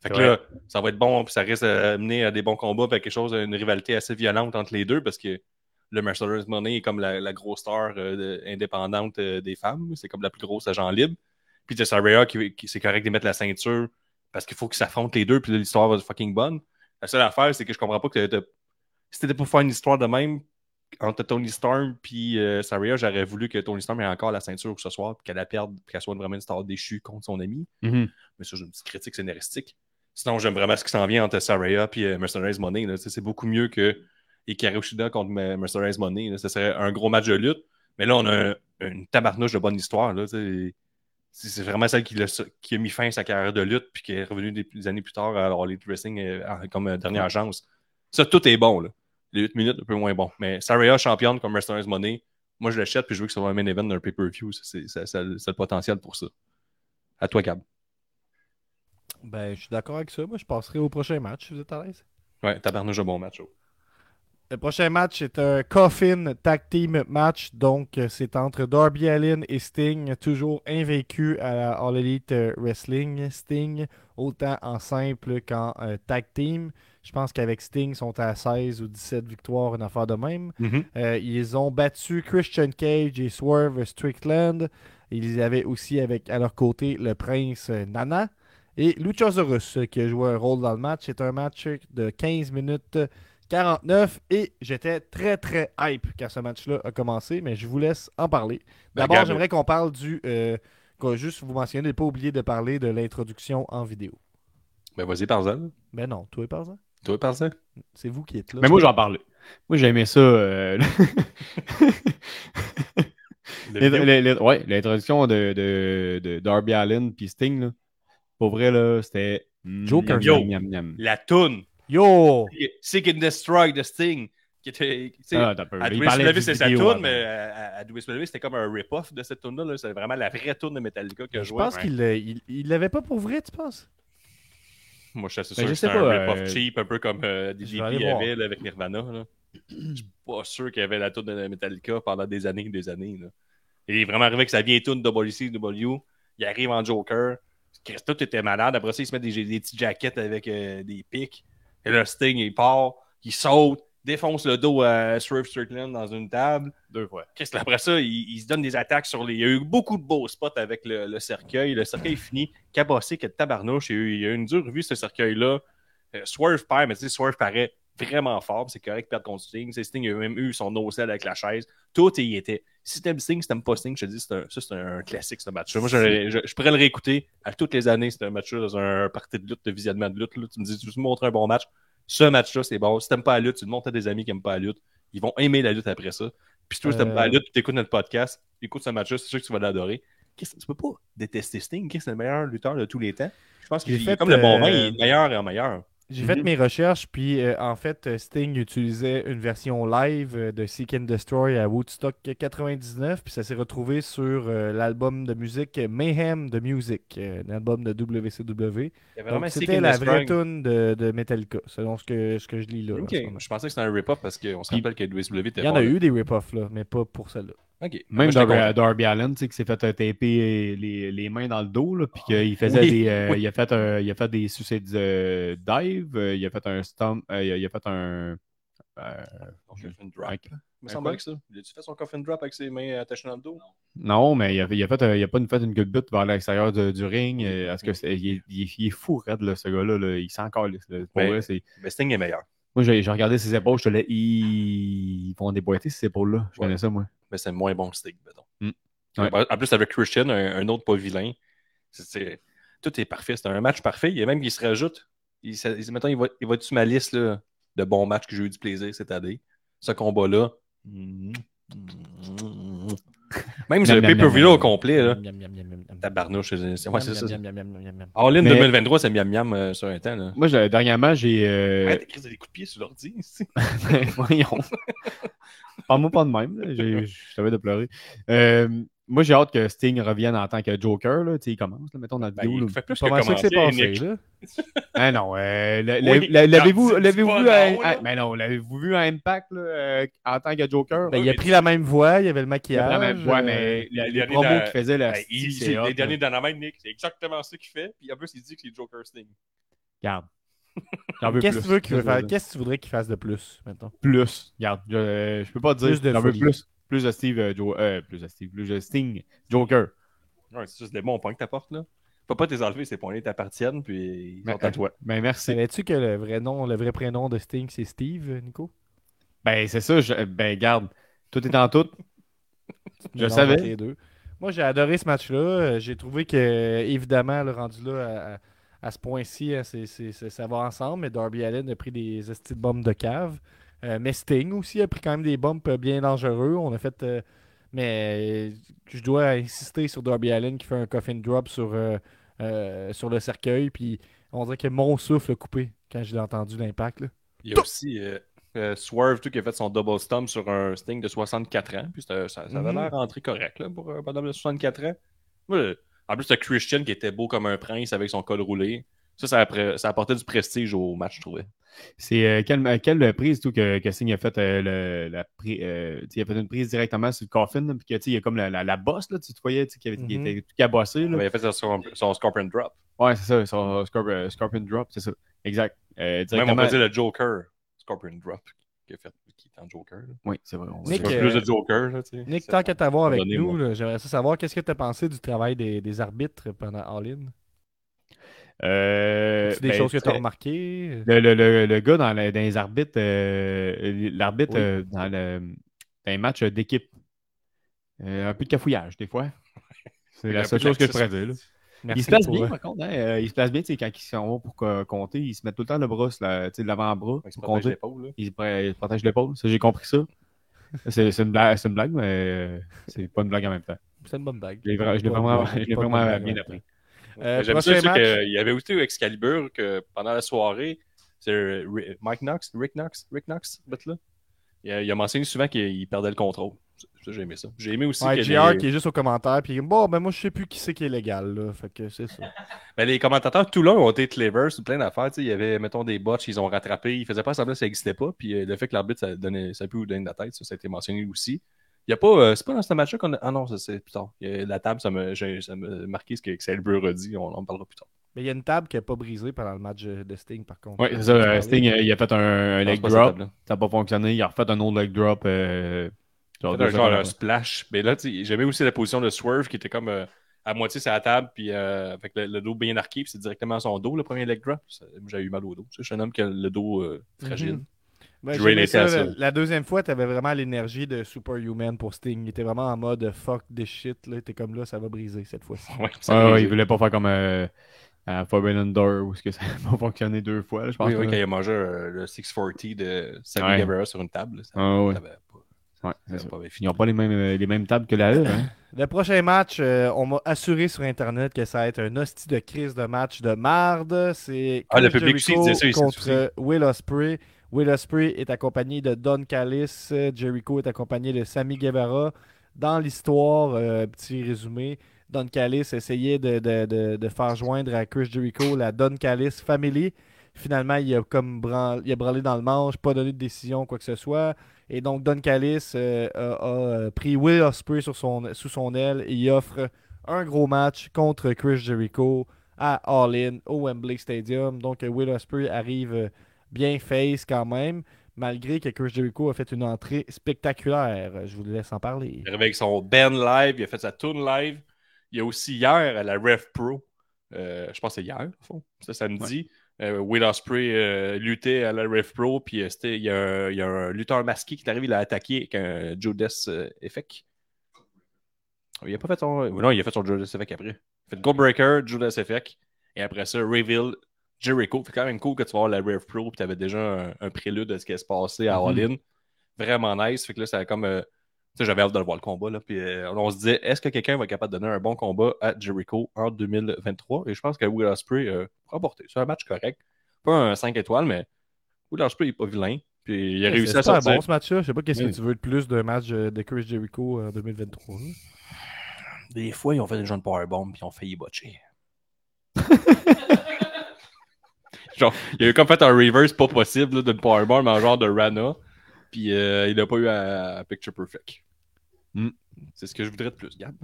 [SPEAKER 2] Fait que là, ça va être bon, puis ça risque d'amener à des bons combats, puis à quelque chose, une rivalité assez violente entre les deux, parce que le Mercedes Money est comme la, la grosse star euh, indépendante euh, des femmes. C'est comme la plus grosse agent libre. Puis t'as Saraya qui, qui c'est correct de mettre la ceinture parce qu'il faut qu'ils s'affrontent les deux, puis l'histoire va être fucking bonne. La seule affaire, c'est que je comprends pas que si c'était pour faire une histoire de même entre Tony Storm puis euh, Saraya, j'aurais voulu que Tony Storm ait encore la ceinture ce soir, puis qu'elle la perde, puis qu'elle soit vraiment une star déchue contre son ami.
[SPEAKER 3] Mhm.
[SPEAKER 2] Mais ça, j'ai une petite critique scénaristique. Sinon, j'aime vraiment ce qui s'en vient entre Saraya et euh, Mercedes Money. C'est beaucoup mieux que Hikaru Shida contre Me- Mercedes Money. Ce serait un gros match de lutte. Mais là, on a un, une tabarnouche de bonne histoire. Là. C'est vraiment celle qui, a mis fin à sa carrière de lutte puis qui est revenue des, des années plus tard à All Elite Wrestling euh, comme euh, dernière chance. Ça, tout est bon. Là. Les 8 minutes, un peu moins bon. Mais Saraya, championne comme Wrestler's Money, moi, je l'achète puis je veux que ce soit un main event d'un pay-per-view. Ça, c'est- Ça, ça, ça le potentiel pour ça. À toi, Gab.
[SPEAKER 1] Ben, je suis d'accord avec ça. Moi, je passerai au prochain match, si vous êtes à l'aise.
[SPEAKER 2] Ouais, tabarnouche de bon match. oh.
[SPEAKER 1] Le prochain match est un Coffin Tag Team match. Donc, euh, c'est entre Darby Allin et Sting, toujours invaincu à la All Elite euh, Wrestling. Sting, autant en simple qu'en euh, Tag Team. Je pense qu'avec Sting, ils sont à 16 ou 17 victoires, une affaire de même. Euh, ils ont battu Christian Cage et Swerve Strickland. Ils avaient aussi avec à leur côté le prince Nana et Luchasaurus qui a joué un rôle dans le match. C'est un match de 15 minutes 49 et j'étais très très hype quand ce match-là a commencé, mais je vous laisse en parler.
[SPEAKER 2] Ben,
[SPEAKER 1] D'abord, j'aimerais qu'on parle du. Euh, qu'on juste vous mentionner, ne pas oublier de parler de l'introduction en vidéo.
[SPEAKER 2] Ben, vas-y, Tarzan.
[SPEAKER 1] Ben non, toi, par exemple.
[SPEAKER 2] Toi, Tarzan.
[SPEAKER 1] C'est vous qui êtes là.
[SPEAKER 3] Mais moi, j'en parlais. Moi, j'ai aimé ça. euh, ouais, l'introduction de, de, de Darby Allin puis Sting, là. Pour vrai, là, c'était.
[SPEAKER 1] Joker.
[SPEAKER 2] Yo.
[SPEAKER 3] miam, miam, miam.
[SPEAKER 2] La toune.
[SPEAKER 1] Yo!
[SPEAKER 2] Seek and Destroy de Sting. Qui était,
[SPEAKER 3] Ah,
[SPEAKER 2] à
[SPEAKER 3] Il parlait
[SPEAKER 2] WCW,
[SPEAKER 3] du
[SPEAKER 2] c'est sa
[SPEAKER 3] avant.
[SPEAKER 2] mais à, à WCW, c'était comme un rip-off de cette tune-là. là. C'est vraiment la vraie tune de Metallica que je
[SPEAKER 1] Je
[SPEAKER 2] jouais.
[SPEAKER 1] pense qu'il l'a- il il l'avait pas pour vrai, tu penses?
[SPEAKER 2] Moi, je suis assez
[SPEAKER 3] Ben,
[SPEAKER 2] sûr
[SPEAKER 3] je
[SPEAKER 2] que
[SPEAKER 3] sais
[SPEAKER 2] c'est un
[SPEAKER 3] pas,
[SPEAKER 2] rip-off
[SPEAKER 3] euh,
[SPEAKER 2] cheap, un peu comme euh,
[SPEAKER 1] je voir.
[SPEAKER 2] avait là, avec Nirvana. Là. Je suis pas sûr qu'il y avait la tune de Metallica pendant des années et des années. Là. Il est vraiment arrivé avec sa vieille tune WCW. Il arrive en Joker. Tout était malade. Après ça, il se met des, des petites jaquettes avec euh, des pics. Et là, Sting, il part, il saute, défonce le dos à Swerve Strickland dans une table.
[SPEAKER 3] Deux fois.
[SPEAKER 2] Chris, après ça, il, il se donne des attaques sur les. Il y a eu beaucoup de beaux spots avec le, le cercueil. Le cercueil finit cabossé, que de tabarnouche. Il y a eu, il y a eu une dure vue, ce cercueil-là. Euh, Swerve perd, mais tu sais, Swerve paraît vraiment fort. C'est correct de perdre contre Sting. Tu Sting a même eu son nocelle avec la chaise. Tout y était. Si t'aimes Sting, si t'aimes pas Sting, je te dis, c'est un, ça, c'est un classique, ce match-là. Moi, je, je- je pourrais le réécouter à toutes les années. C'est un match-là dans un party de lutte, de visionnement de lutte. là. Tu me dis, tu me montres un bon match? Ce match-là, c'est bon. Si t'aimes pas la lutte, tu te montres à des amis qui aiment pas la lutte. Ils vont aimer la lutte après ça. Puis si toi, t'aimes
[SPEAKER 1] Euh,
[SPEAKER 2] pas la lutte, tu écoutes notre podcast, écoute ce match-là, c'est sûr que tu vas l'adorer. Qu'est-ce- Tu peux pas détester Sting. Qu'est-ce que c'est le meilleur lutteur de tous les temps? Je pense qu'il est
[SPEAKER 1] fait,
[SPEAKER 2] comme le bon vin,
[SPEAKER 1] euh,
[SPEAKER 2] il est meilleur et en meilleur.
[SPEAKER 1] J'ai fait
[SPEAKER 3] Mhm.
[SPEAKER 1] mes recherches, puis euh, en fait, euh, Sting utilisait une version live euh, de Seek and Destroy à Woodstock 99, puis ça s'est retrouvé sur euh, l'album de musique Mayhem de Music, euh, l'album de WCW. C'était la vraie tune de, de Metallica, selon ce que, ce que je lis là.
[SPEAKER 2] je pensais que c'était un rip-off parce qu'on se rappelle que WCW était
[SPEAKER 1] Il y en a eu des rip-offs, là, mais pas pour celle-là.
[SPEAKER 2] Ok.
[SPEAKER 3] Même
[SPEAKER 2] Moi,
[SPEAKER 3] Darby, Allen, tu sais, qui s'est fait euh, taper les, les mains dans le dos, là, puis qu'il faisait
[SPEAKER 2] Oui,
[SPEAKER 3] des. euh,
[SPEAKER 2] oui.
[SPEAKER 3] il, a fait un- il a fait des suicides euh, dive, euh, il a fait un stomp, euh, il, a, il a fait un. euh,
[SPEAKER 2] Coffin drop.
[SPEAKER 3] un-
[SPEAKER 2] Il me
[SPEAKER 3] quoi?
[SPEAKER 2] que ça. Il a-tu fait son coffin drop avec ses mains attachées dans le dos?
[SPEAKER 3] non, mais il a, il a fait, un- il a pas une, fait une good bit vers l'extérieur du ring. euh, Est-ce que est, il est- il est fou, raide, là, ce gars-là. là, il sent encore. Pour
[SPEAKER 2] Mais-
[SPEAKER 3] vrai, c'est-
[SPEAKER 2] Mais Sting est meilleur.
[SPEAKER 3] Moi, j'ai regardé ses épaules, je te l'ai. Ils... vont déboîter ces épaules-là. Je
[SPEAKER 2] Ouais.
[SPEAKER 3] connais ça, moi.
[SPEAKER 2] Mais c'est moins bon que Sting, mettons.
[SPEAKER 3] Mm. Ouais.
[SPEAKER 2] En plus, avec Christian, un, un autre pas vilain, tout est parfait. C'est un match parfait. Il y a même qui se rajoute. Il, ça- il- mettons, il va, il va être sur ma liste là, de bons matchs que j'ai eu du plaisir cette année. Ce combat-là. mm, Même sur le pay-per-view au complet, là. Tabarnouche, ouais, c'est ça. All in
[SPEAKER 3] Mais-
[SPEAKER 2] 2023, c'est miam miam euh, sur un temps.
[SPEAKER 3] Moi, dernièrement, j'ai. euh,
[SPEAKER 2] des coups de pied sur l'ordi. ici.
[SPEAKER 3] Voyons. Parle-moi pas de même. Je savais de pleurer. Euh, moi, j'ai hâte que Sting revienne en tant que Joker. Là. Tu sais, il commence, là, mettons, dans la
[SPEAKER 2] Ben,
[SPEAKER 3] vidéo.
[SPEAKER 2] il
[SPEAKER 3] là.
[SPEAKER 2] fait plus
[SPEAKER 1] Pas
[SPEAKER 2] que
[SPEAKER 1] mal ça que c'est passé,
[SPEAKER 2] Nick.
[SPEAKER 1] là.
[SPEAKER 3] Ah non, euh, la-
[SPEAKER 2] Oui,
[SPEAKER 3] la- la- l'avez-vous vu, à,
[SPEAKER 2] là.
[SPEAKER 3] mais non, l'avez-vous vu à Impact là, euh, en tant que Joker?
[SPEAKER 1] Ben, il a pris la même voix, il y avait le
[SPEAKER 3] Il a
[SPEAKER 1] maquillage.
[SPEAKER 3] vraiment- ouais,
[SPEAKER 1] euh,
[SPEAKER 3] mais la-
[SPEAKER 2] les
[SPEAKER 3] les promos qu'il faisait, là,
[SPEAKER 2] Ben,
[SPEAKER 3] hot,
[SPEAKER 2] les derniers
[SPEAKER 3] là.
[SPEAKER 2] Dynamite, Nick. C'est exactement ça qu'il fait. Puis en plus, il dit que c'est Joker Sting.
[SPEAKER 3] Regarde.
[SPEAKER 1] Qu'est-ce que
[SPEAKER 3] plus.
[SPEAKER 1] tu veux qu'il
[SPEAKER 3] Qu'est-ce que
[SPEAKER 1] tu voudrais qu'il fasse de plus, maintenant?
[SPEAKER 3] Plus. Regarde, je, peux pas dire.
[SPEAKER 1] Plus de
[SPEAKER 3] J'en veux
[SPEAKER 1] folie.
[SPEAKER 3] plus. Plus de Steve euh, euh, plus de Steve. Plus de Sting. Joker.
[SPEAKER 2] Ouais, c'est juste des bons points que t'apportes, là. Faut pas les enlever, ces points-là ils t'appartiennent, puis ils
[SPEAKER 3] Ben,
[SPEAKER 2] sont à toi.
[SPEAKER 3] Ben merci.
[SPEAKER 1] Savais-tu que le vrai nom, le vrai prénom de Sting, c'est Steve, Nico?
[SPEAKER 3] Ben c'est ça. je- ben garde. Tout est en tout. Je savais.
[SPEAKER 1] entre les deux. Moi, j'ai adoré ce match-là. Euh, J'ai trouvé que, euh, évidemment, le rendu là, à, ce point-ci, hein, ça va ensemble. Mais Darby Allen a pris des estis de bombes de cave. Euh, mais Sting aussi a pris quand même des bumps euh, bien dangereux. On a fait. euh, Mais je dois insister sur Darby Allen qui fait un coffin drop sur, euh, sur le cercueil. Puis on dirait que mon souffle a coupé quand j'ai entendu l'impact.
[SPEAKER 2] Il y a aussi Swerve tout, qui a fait son double stomp sur un Sting de 64 ans. Puis ça, ça avait
[SPEAKER 1] Mhm.
[SPEAKER 2] l'air rentré correct là, pour un bonhomme de 64 ans. Le- en plus, c'était Christian qui était beau comme un prince avec son col roulé. Ça, ça, appré- ça apportait du prestige au match, je trouvais.
[SPEAKER 3] C'est euh, quelle, euh, quelle prise tout, que, que Sting a fait euh, le- la euh, il a fait une prise directement sur le coffin, là, puis que, tu sais, il y a comme la, la, la bosse, là, tu te voyais, qui, avait- qui
[SPEAKER 1] Mhm.
[SPEAKER 3] était tout cabossé. Là.
[SPEAKER 2] Il avait fait son, son Scorpion Drop.
[SPEAKER 3] Ouais, c'est ça, son Scorp- euh, Scorpion Drop, c'est ça. Exact. Euh,
[SPEAKER 2] Même on peut dire le Joker Scorpion Drop qui, a fait, qui est en Joker. là.
[SPEAKER 3] Oui, c'est vrai. on
[SPEAKER 1] Nick, euh,
[SPEAKER 2] plus de Joker. Là, tu sais.
[SPEAKER 1] Nick, tant qu'à t'avoir avec nous, j'aimerais ça savoir qu'est-ce que tu as pensé du travail des, des arbitres pendant All-In.
[SPEAKER 3] Euh,
[SPEAKER 1] C'est des
[SPEAKER 3] ben,
[SPEAKER 1] choses que tu as remarquées?
[SPEAKER 3] Le, le, le, le gars dans, le- dans les arbitres, euh, l'arbitre
[SPEAKER 1] Oui.
[SPEAKER 3] euh, dans, le, dans les matchs d'équipe, euh, un peu de cafouillage des fois. C'est la seule
[SPEAKER 2] de
[SPEAKER 3] chose que je pourrais dire. il se place bien, par contre. hein, euh, il se place bien, tu sais, quand ils sont pour co- compter, ils se mettent tout le temps le bras, sais, l'avant-bras
[SPEAKER 2] Il se
[SPEAKER 3] pour
[SPEAKER 2] protège
[SPEAKER 3] compter.
[SPEAKER 2] l'épaule, là.
[SPEAKER 3] Ils se ils protègent l'épaule. Ça, j'ai compris ça. C'est une, blague, c'est une blague, mais c'est pas une blague en même temps.
[SPEAKER 1] C'est une bonne.
[SPEAKER 3] Je l'ai vraiment,
[SPEAKER 1] blague,
[SPEAKER 3] je l'ai vraiment
[SPEAKER 1] blague,
[SPEAKER 3] bien appris.
[SPEAKER 1] Euh,
[SPEAKER 2] J'aime ça
[SPEAKER 1] match.
[SPEAKER 2] qu'il y avait aussi au Excalibur que pendant la soirée, c'est Mike Knox, Rick Knox, Rick Knox, bit-là. Il a, il a mentionné souvent qu'il perdait le contrôle. Ça, j'ai aimé ça. J'ai aimé aussi
[SPEAKER 1] Ouais,
[SPEAKER 2] que
[SPEAKER 1] JR
[SPEAKER 2] les,
[SPEAKER 1] qui est juste au commentaire. Puis bon, ben moi, je sais plus qui c'est qui est légal. Là, fait que c'est ça.
[SPEAKER 2] ben, les commentateurs tout là ont été clever sur plein d'affaires. Il y avait, mettons, des bots, ils ont rattrapé. Ils faisaient pas semblant que ça n'existait pas. Puis euh, le fait que l'arbitre, ça, donnait, ça pu vous donner de la tête, ça, ça a été mentionné aussi. Il y a pas, euh, c'est pas dans ce match-là qu'on a. Ah non, c'est plus tard. A- la table, ça m'a marqué ce que Excalibur a dit. On en parlera plus tard.
[SPEAKER 1] Mais il y a une table qui n'a pas brisé pendant le match de Sting, par contre.
[SPEAKER 3] Oui, c'est ça. euh, Sting, euh, il a fait un, leg drop. Ça n'a pas fonctionné. Il a refait un autre leg drop. euh, genre
[SPEAKER 2] un genre un splash. Mais là, j'aimais aussi la position de Swerve qui était comme euh, à moitié sur la table, puis euh, avec le, le dos bien arqué, puis c'est directement à son dos, le premier leg drop. J'ai eu mal au dos. Je suis un homme qui a le dos euh, fragile.
[SPEAKER 1] Mhm. Ben, ça. La, la deuxième fois, tu avais vraiment l'énergie de Superhuman pour Sting. Il était vraiment en mode fuck this shit. Là. T'es comme là, ça va briser cette fois-ci.
[SPEAKER 2] Ouais,
[SPEAKER 3] il voulait pas faire comme euh, à Forbidden Door où que ça n'a pas fonctionné deux fois. là, je pense.
[SPEAKER 2] Oui, quand il a mangé euh, le 640 de Sammy
[SPEAKER 3] Ouais.
[SPEAKER 2] Guevara sur une table. là, Ça,
[SPEAKER 3] Ah, ouais. Ils n'ont pas les mêmes, euh, les mêmes tables que la E. Hein?
[SPEAKER 1] Le prochain match, euh, on m'a assuré sur Internet que ça va être un hostie de crise de match de marde. C'est
[SPEAKER 2] Ah, le public aussi ça
[SPEAKER 1] contre euh, Will Ospreay. Will Ospreay est accompagné de Don Callis. Jericho est accompagné de Sammy Guevara. Dans l'histoire, euh, petit résumé, Don Callis essayait de, de- faire joindre à Chris Jericho la Don Callis Family. Finalement, il a comme branlé, dans le manche, pas donné de décision, quoi que ce soit. Et donc, Don Callis euh, a, euh, pris Will Ospreay sur sous son aile et il offre un gros match contre Chris Jericho à All In au Wembley Stadium. Donc, Will Ospreay arrive bien face quand même, malgré que Chris Jericho a fait une entrée spectaculaire. Je vous laisse en parler.
[SPEAKER 2] Il arrive avec son band live, il a fait sa tune live. Il y a aussi hier à la Rev Pro, euh, je pense que c'est hier, au fond, c'était samedi. euh, Will Ospreay euh, luttait à la Rev Pro, puis il y, a un- lutteur masqué qui est arrivé, il a attaqué avec un Judas Effect. Il a pas fait son. Non, il a fait son Judas Effect après. Il a fait Goldbreaker, Judas Effect, et après ça, Reveal, Jericho. C'est quand même cool que tu vas voir la Rev Pro, puis tu avais déjà un, un prélude de ce qui allait se passer à
[SPEAKER 3] Mhm.
[SPEAKER 2] All In. Vraiment nice. Fait que là, ça a comme. euh, tu sais, j'avais hâte de le voir le combat. Là, puis euh, on se disait, est-ce que quelqu'un va être capable de donner un bon combat à Jericho en 2023 Et je pense que Will Ospreay euh, pourra porter. C'est un match correct. Pas un 5 étoiles, mais Will Ospreay n'est pas vilain. Puis il a réussi
[SPEAKER 1] C'est
[SPEAKER 2] à sortir.
[SPEAKER 1] bon ce match-là. Je sais pas qu'est-ce
[SPEAKER 3] Oui.
[SPEAKER 1] que tu veux de plus d'un match de Chris Jericho en 2023. là.
[SPEAKER 2] Des fois, ils ont fait des jeunes powerbomb puis ils ont failli botcher. genre, il a comme fait un reverse pas possible d'une powerbomb en genre de Rana. Puis euh, il n'a pas eu à, à Picture Perfect.
[SPEAKER 3] Hmm.
[SPEAKER 2] C'est ce que je voudrais de plus, Gab.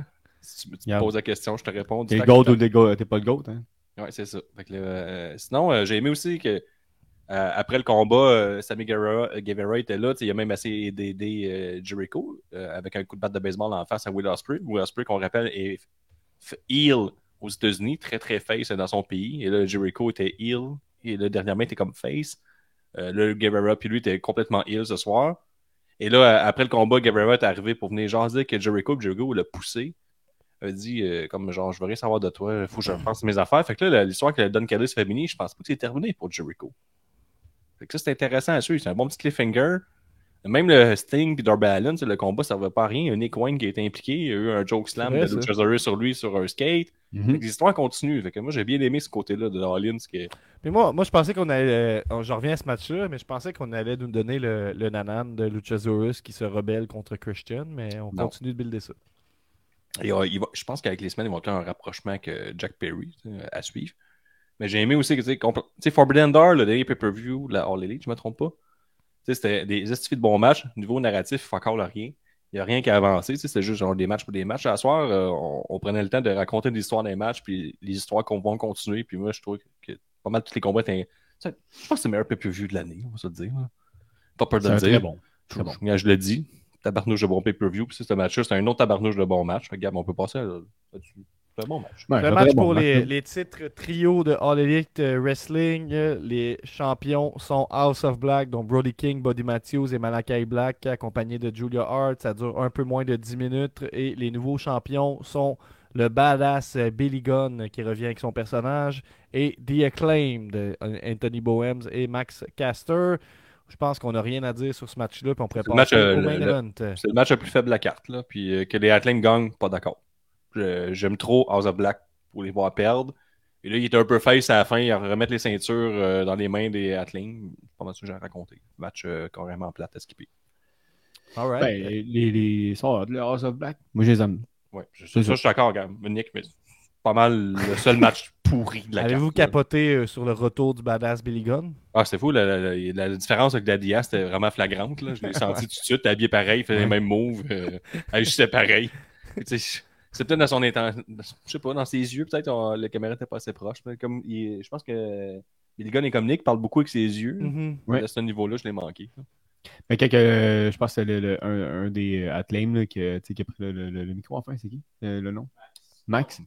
[SPEAKER 2] Si tu me, tu me
[SPEAKER 3] Gab.
[SPEAKER 2] poses la question, je te réponds.
[SPEAKER 3] T'es
[SPEAKER 2] tac.
[SPEAKER 3] ou t'es go- pas le GOAT. Hein?
[SPEAKER 2] Ouais, c'est ça. Fait que là, euh, sinon, euh, j'ai aimé aussi que euh, après le combat, Sammy Guevara, Guevara était là. Il a même essayé d'aider Jericho avec un coup de batte de baseball en face à Will Ospreay. Will Ospreay, qu'on rappelle, est heel aux États-Unis, très très face dans son pays. Et là, Jericho était heel. Et là, dernièrement, il était comme face. Euh, là, Guevara, puis lui, était complètement heel ce soir. Et là, euh, après le combat, Guevara est arrivé pour venir jaser que Jericho, puis Jericho l'a poussé a dit euh, comme genre je veux rien savoir de toi, il faut que je repense mes affaires. Fait que là, l'histoire que Don Callis féminine, je pense pas que c'est terminé pour Jericho. Fait que ça, c'est intéressant à suivre. C'est un bon petit cliffhanger. Même le Sting et Darby sais, le combat, ça ne servait pas à rien. Nick Wayne qui a été impliqué, il y a eu un joke slam de. Luchasaurus sur lui sur un skate. Les histoires continuent. Fait que moi, j'ai bien aimé ce côté-là de Allin. qui
[SPEAKER 1] Mais moi, moi, je pensais qu'on allait. je reviens à ce match-là, mais je pensais qu'on allait nous donner le, le nanan de Luchasaurus qui se rebelle contre Christian, mais on
[SPEAKER 2] Non.
[SPEAKER 1] continue de builder ça.
[SPEAKER 2] Et, euh, il va- je pense qu'avec les semaines, ils vont faire un rapprochement avec Jack Perry à suivre. Mais j'ai aimé aussi que, tu sais, compl- tu sais, Forbidden Door, le dernier pay-per-view, la All Elite, je me trompe pas. C'était des estifs de bons matchs. Niveau narratif, il faut encore rien. Il n'y a rien qui a avancé. C'était juste genre des matchs pour des matchs. À soir, euh, on, on prenait le temps de raconter des histoires des matchs, puis les histoires qu'on va continuer. Puis moi, je trouve que pas mal tous les combats étaient. Je pense que c'est le meilleur pay-per-view de l'année, on va se le dire. Pas peur de le dire.
[SPEAKER 3] très bon. Très
[SPEAKER 2] Je,
[SPEAKER 3] bon.
[SPEAKER 2] je- je le dis, tabarnouche de bon pay-per-view. Puis ce match-là, c'est un autre tabarnouche de bon match. Regarde, on peut passer là-dessus. Un bon match.
[SPEAKER 3] Ouais,
[SPEAKER 1] Le
[SPEAKER 3] c'est un
[SPEAKER 1] match
[SPEAKER 3] très bon
[SPEAKER 1] pour
[SPEAKER 3] match,
[SPEAKER 1] les, les titres trio de All Elite euh, Wrestling. euh, Les champions sont House of Black, dont Brody King, Buddy Matthews et Malakai Black, accompagnés de Julia Hart. Ça dure un peu moins de 10 minutes. Et les nouveaux champions sont le badass euh, Billy Gunn, euh, qui revient avec son personnage, et The Acclaimed, de Anthony Bohems et Max Caster. Je pense qu'on n'a rien à dire sur ce match-là, puis on
[SPEAKER 2] C'est le match, euh, le-. C'est le match le plus faible de la carte. Là. Puis euh, que les Athlètes gagnent, pas d'accord. Je- J'aime trop House of Black pour les voir perdre. Et là, il était un peu face à la fin. Il remettre les ceintures euh, dans les mains des Athlètes. C'est pas mal ça que j'ai raconté. Match euh, carrément plate à skipper.
[SPEAKER 1] All right.
[SPEAKER 3] Ben, les, les le House of Black, moi je les aime.
[SPEAKER 2] Ouais, je- ça,
[SPEAKER 3] C'est
[SPEAKER 2] ça, je suis d'accord. Nick, mais c'est pas mal le seul match pourri de la.
[SPEAKER 1] Avez-vous capoté euh, sur le retour du badass Billy Gunn?
[SPEAKER 2] Ah, c'était fou. La, la- la- la différence avec la Dia, c'était vraiment flagrante. Là. Je l'ai senti tout de suite. Habillé pareil, faisait les mêmes moves, euh, agissait pareil. Tu sais, C'est peut-être dans son intention. Je sais pas, dans ses yeux, peut-être on- la caméra était pas assez proche. mais Comme il- je pense que Billy Gunn est comme Nick, parle beaucoup avec ses yeux.
[SPEAKER 1] Mhm.
[SPEAKER 3] Ouais.
[SPEAKER 2] À ce niveau-là, je l'ai manqué.
[SPEAKER 3] Mais quand que, je pense que c'est le, le- un, un des euh, Athlèmes là, qui, a- qui pris le, le- le- le micro enfin, c'est qui Euh, le nom? Max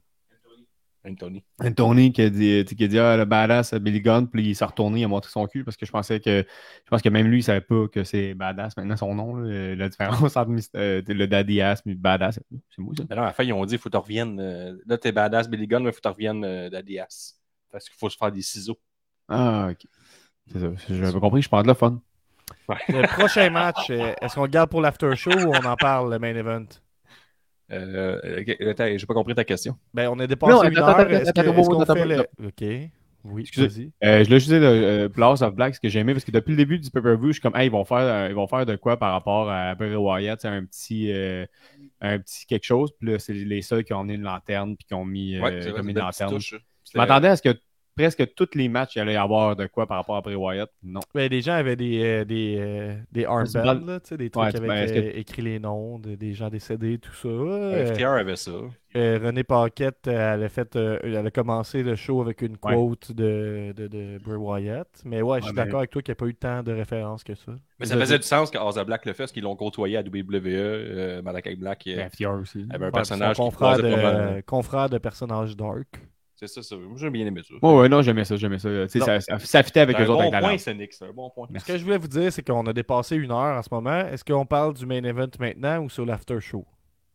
[SPEAKER 2] Anthony.
[SPEAKER 3] Tony qui a dit, qui a dit ah, le badass Billy Gunn, puis il s'est retourné, il a montré son cul parce que je pensais que je pense que même lui, il savait pas que c'est badass maintenant son nom, là, la différence entre euh, le daddy ass et badass. C'est moi ça.
[SPEAKER 2] Mais non, à la fin, ils ont dit il faut que tu reviennes. euh, là, t'es badass Billy Gunn, mais il faut que tu reviennes euh, d'Adias. Parce qu'il faut se faire des ciseaux.
[SPEAKER 3] Ah, ok. C'est ça. J'avais compris, je prends de la fun.
[SPEAKER 1] Le prochain match, euh, est-ce qu'on le garde pour l'after show ou on en parle, le main event?
[SPEAKER 2] Euh, j'ai pas compris ta question.
[SPEAKER 1] Ben, on a dépassé
[SPEAKER 3] Non,
[SPEAKER 1] une
[SPEAKER 3] attends,
[SPEAKER 1] heure. Est-ce qu'on fait le... OK. Oui,
[SPEAKER 3] Excusez. Euh, je l'ai juste dit, le euh, Blast of Black, ce que j'ai aimé, parce que depuis le début du pay-per-view, je suis comme, hey, ils vont faire, euh, ils vont faire de quoi par rapport à Bray Wyatt, c'est un petit, euh, un petit quelque chose. Puis là, c'est les seuls qui ont mis une lanterne, puis qui ont mis euh,
[SPEAKER 2] Ouais, vrai,
[SPEAKER 3] comme une lanterne. Je m'attendais à ce que presque tous les matchs, il allait y avoir de quoi par rapport à Bray Wyatt. Non.
[SPEAKER 1] Ben, les gens avaient des, euh, des, euh, des armbands, là, tu sais, des trucs
[SPEAKER 3] Ouais,
[SPEAKER 1] avec
[SPEAKER 3] ben, que-
[SPEAKER 1] euh, écrit les noms de- des gens décédés, tout ça.
[SPEAKER 2] Euh,
[SPEAKER 1] Euh,
[SPEAKER 2] FTR avait ça.
[SPEAKER 1] euh, René Paquette, euh, elle a, fait, euh, elle a commencé le show avec une
[SPEAKER 3] Ouais.
[SPEAKER 1] quote de, de, de Bray Wyatt. Mais ouais, je suis
[SPEAKER 3] Ouais, mais-
[SPEAKER 1] d'accord avec toi qu'il n'y a pas eu tant de références que ça.
[SPEAKER 2] Mais ça faisait du sens que Asa Black le fait, parce qu'ils l'ont côtoyé à WWE. Euh, Malakai Black
[SPEAKER 3] Ben, FTR aussi.
[SPEAKER 2] avait un
[SPEAKER 1] Ouais,
[SPEAKER 2] personnage
[SPEAKER 1] confrère de, confrère de personnage dark.
[SPEAKER 2] C'est ça, ça. Moi, j'ai bien aimé ça.
[SPEAKER 3] Ouais, ouais, non, j'aimais ça, j'aimais ça. Tu sais,
[SPEAKER 1] Non.
[SPEAKER 3] ça, ça, ça fitait avec
[SPEAKER 2] C'est
[SPEAKER 3] eux
[SPEAKER 2] un
[SPEAKER 3] autres
[SPEAKER 2] bon point, c'est Nick. C'est un bon point.
[SPEAKER 1] Ce que je voulais vous dire, c'est qu'on a dépassé une heure en ce moment. Est-ce qu'on parle du main event maintenant ou sur l'after show?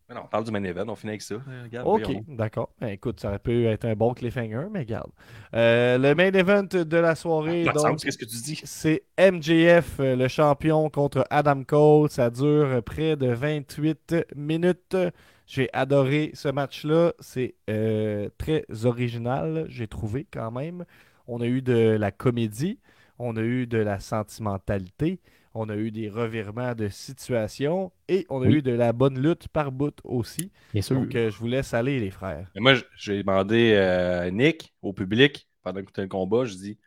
[SPEAKER 2] Mais non, on parle du main event, on finit avec ça. Euh, regarde,
[SPEAKER 1] Ok, d'accord. Ben, écoute, ça aurait pu être un bon cliffhanger, mais garde. Euh, le main event de la soirée,
[SPEAKER 2] sens, Qu'est-ce que tu dis?
[SPEAKER 1] c'est MJF, euh, le champion, contre Adam Cole. Ça dure près de 28 minutes. J'ai adoré ce match-là. C'est euh, très original, j'ai trouvé quand même. On a eu de la comédie, on a eu de la sentimentalité, on a eu des revirements de situation et on a
[SPEAKER 3] Oui.
[SPEAKER 1] eu de la bonne lutte par bout aussi.
[SPEAKER 3] Bien sûr.
[SPEAKER 1] Donc, euh, je vous laisse aller, les frères.
[SPEAKER 2] Moi, j'ai demandé euh, à Nick, au public, pendant que le combat, je dis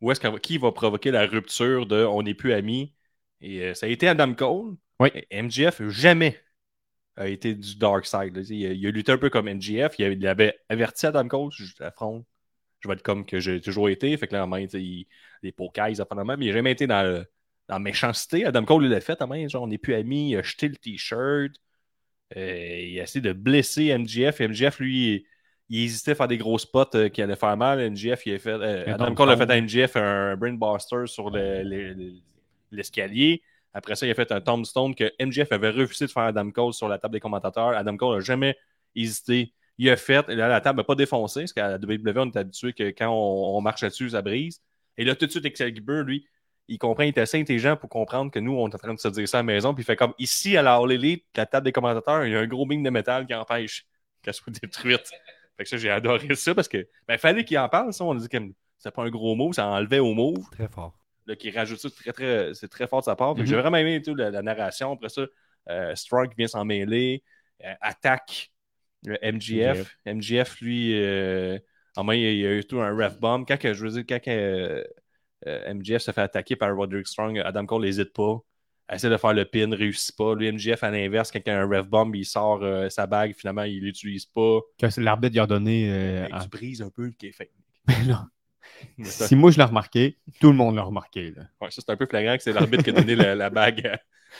[SPEAKER 2] où est-ce qui va provoquer la rupture de on n'est plus amis Et euh, ça a été Adam Cole.
[SPEAKER 3] Oui.
[SPEAKER 2] MJF, jamais a été du dark side. là. Il, a, il a lutté un peu comme MJF. Il avait, il avait averti Adam Cole je t'affronte. Je vais être comme que j'ai toujours été. Fait que là, en main, il- les la même. Mais il n'a jamais été dans, le- dans la méchanceté. Adam Cole, il l'a fait. main, genre, on n'est plus amis. Il a jeté le t-shirt. Euh, il a essayé de blesser MJF. Et MJF, lui, il, il hésitait à faire des gros spots euh, qui allaient faire mal. MJF, il a fait, euh, Adam Cole a fait à MJF un brainbuster sur le- le- le- l'escalier. Après ça, il a fait un tombstone que MJF avait refusé de faire à Adam Cole sur la table des commentateurs. Adam Cole n'a jamais hésité. Il a fait, et là, la table n'a pas défoncé, parce qu'à la WWE, on est habitué que quand on, on marche là-dessus, ça brise. Et là, tout de suite, Excalibur, lui, il comprend, il est assez intelligent pour comprendre que nous, on est en train de se dire ça à la maison. Puis il fait comme ici, à la All Elite, la table des commentateurs, il y a un gros bing de métal qui empêche qu'elle soit détruite. Fait que ça, j'ai adoré ça parce que, ben, fallait qu'il en parle, ça. On a dit que c'était pas un gros mot, ça enlevait au move.
[SPEAKER 1] Très fort.
[SPEAKER 2] Là, qui rajoute ça, très, très, c'est très fort de sa part. Fait que
[SPEAKER 3] Mhm.
[SPEAKER 2] J'ai vraiment aimé tout, la, la narration. Après ça, euh, Strong vient s'en mêler, euh, attaque euh, MGF. MGF, lui, euh, en main, il y a eu tout un ref bomb. Quand, je veux dire, quand MGF se fait attaquer par Roderick Strong, Adam Cole n'hésite pas. Essaie de faire le pin, réussit pas. Lui, MGF, à l'inverse, quand il y a un ref bomb, il sort sa bague, finalement, il l'utilise pas.
[SPEAKER 3] L'arbitre lui a donné.
[SPEAKER 2] Tu brises un peu le café.
[SPEAKER 3] Non. Si moi je l'ai remarqué, tout le monde l'a remarqué. là.
[SPEAKER 2] Ouais, ça, c'est un peu flagrant que c'est l'arbitre qui a donné la, la bague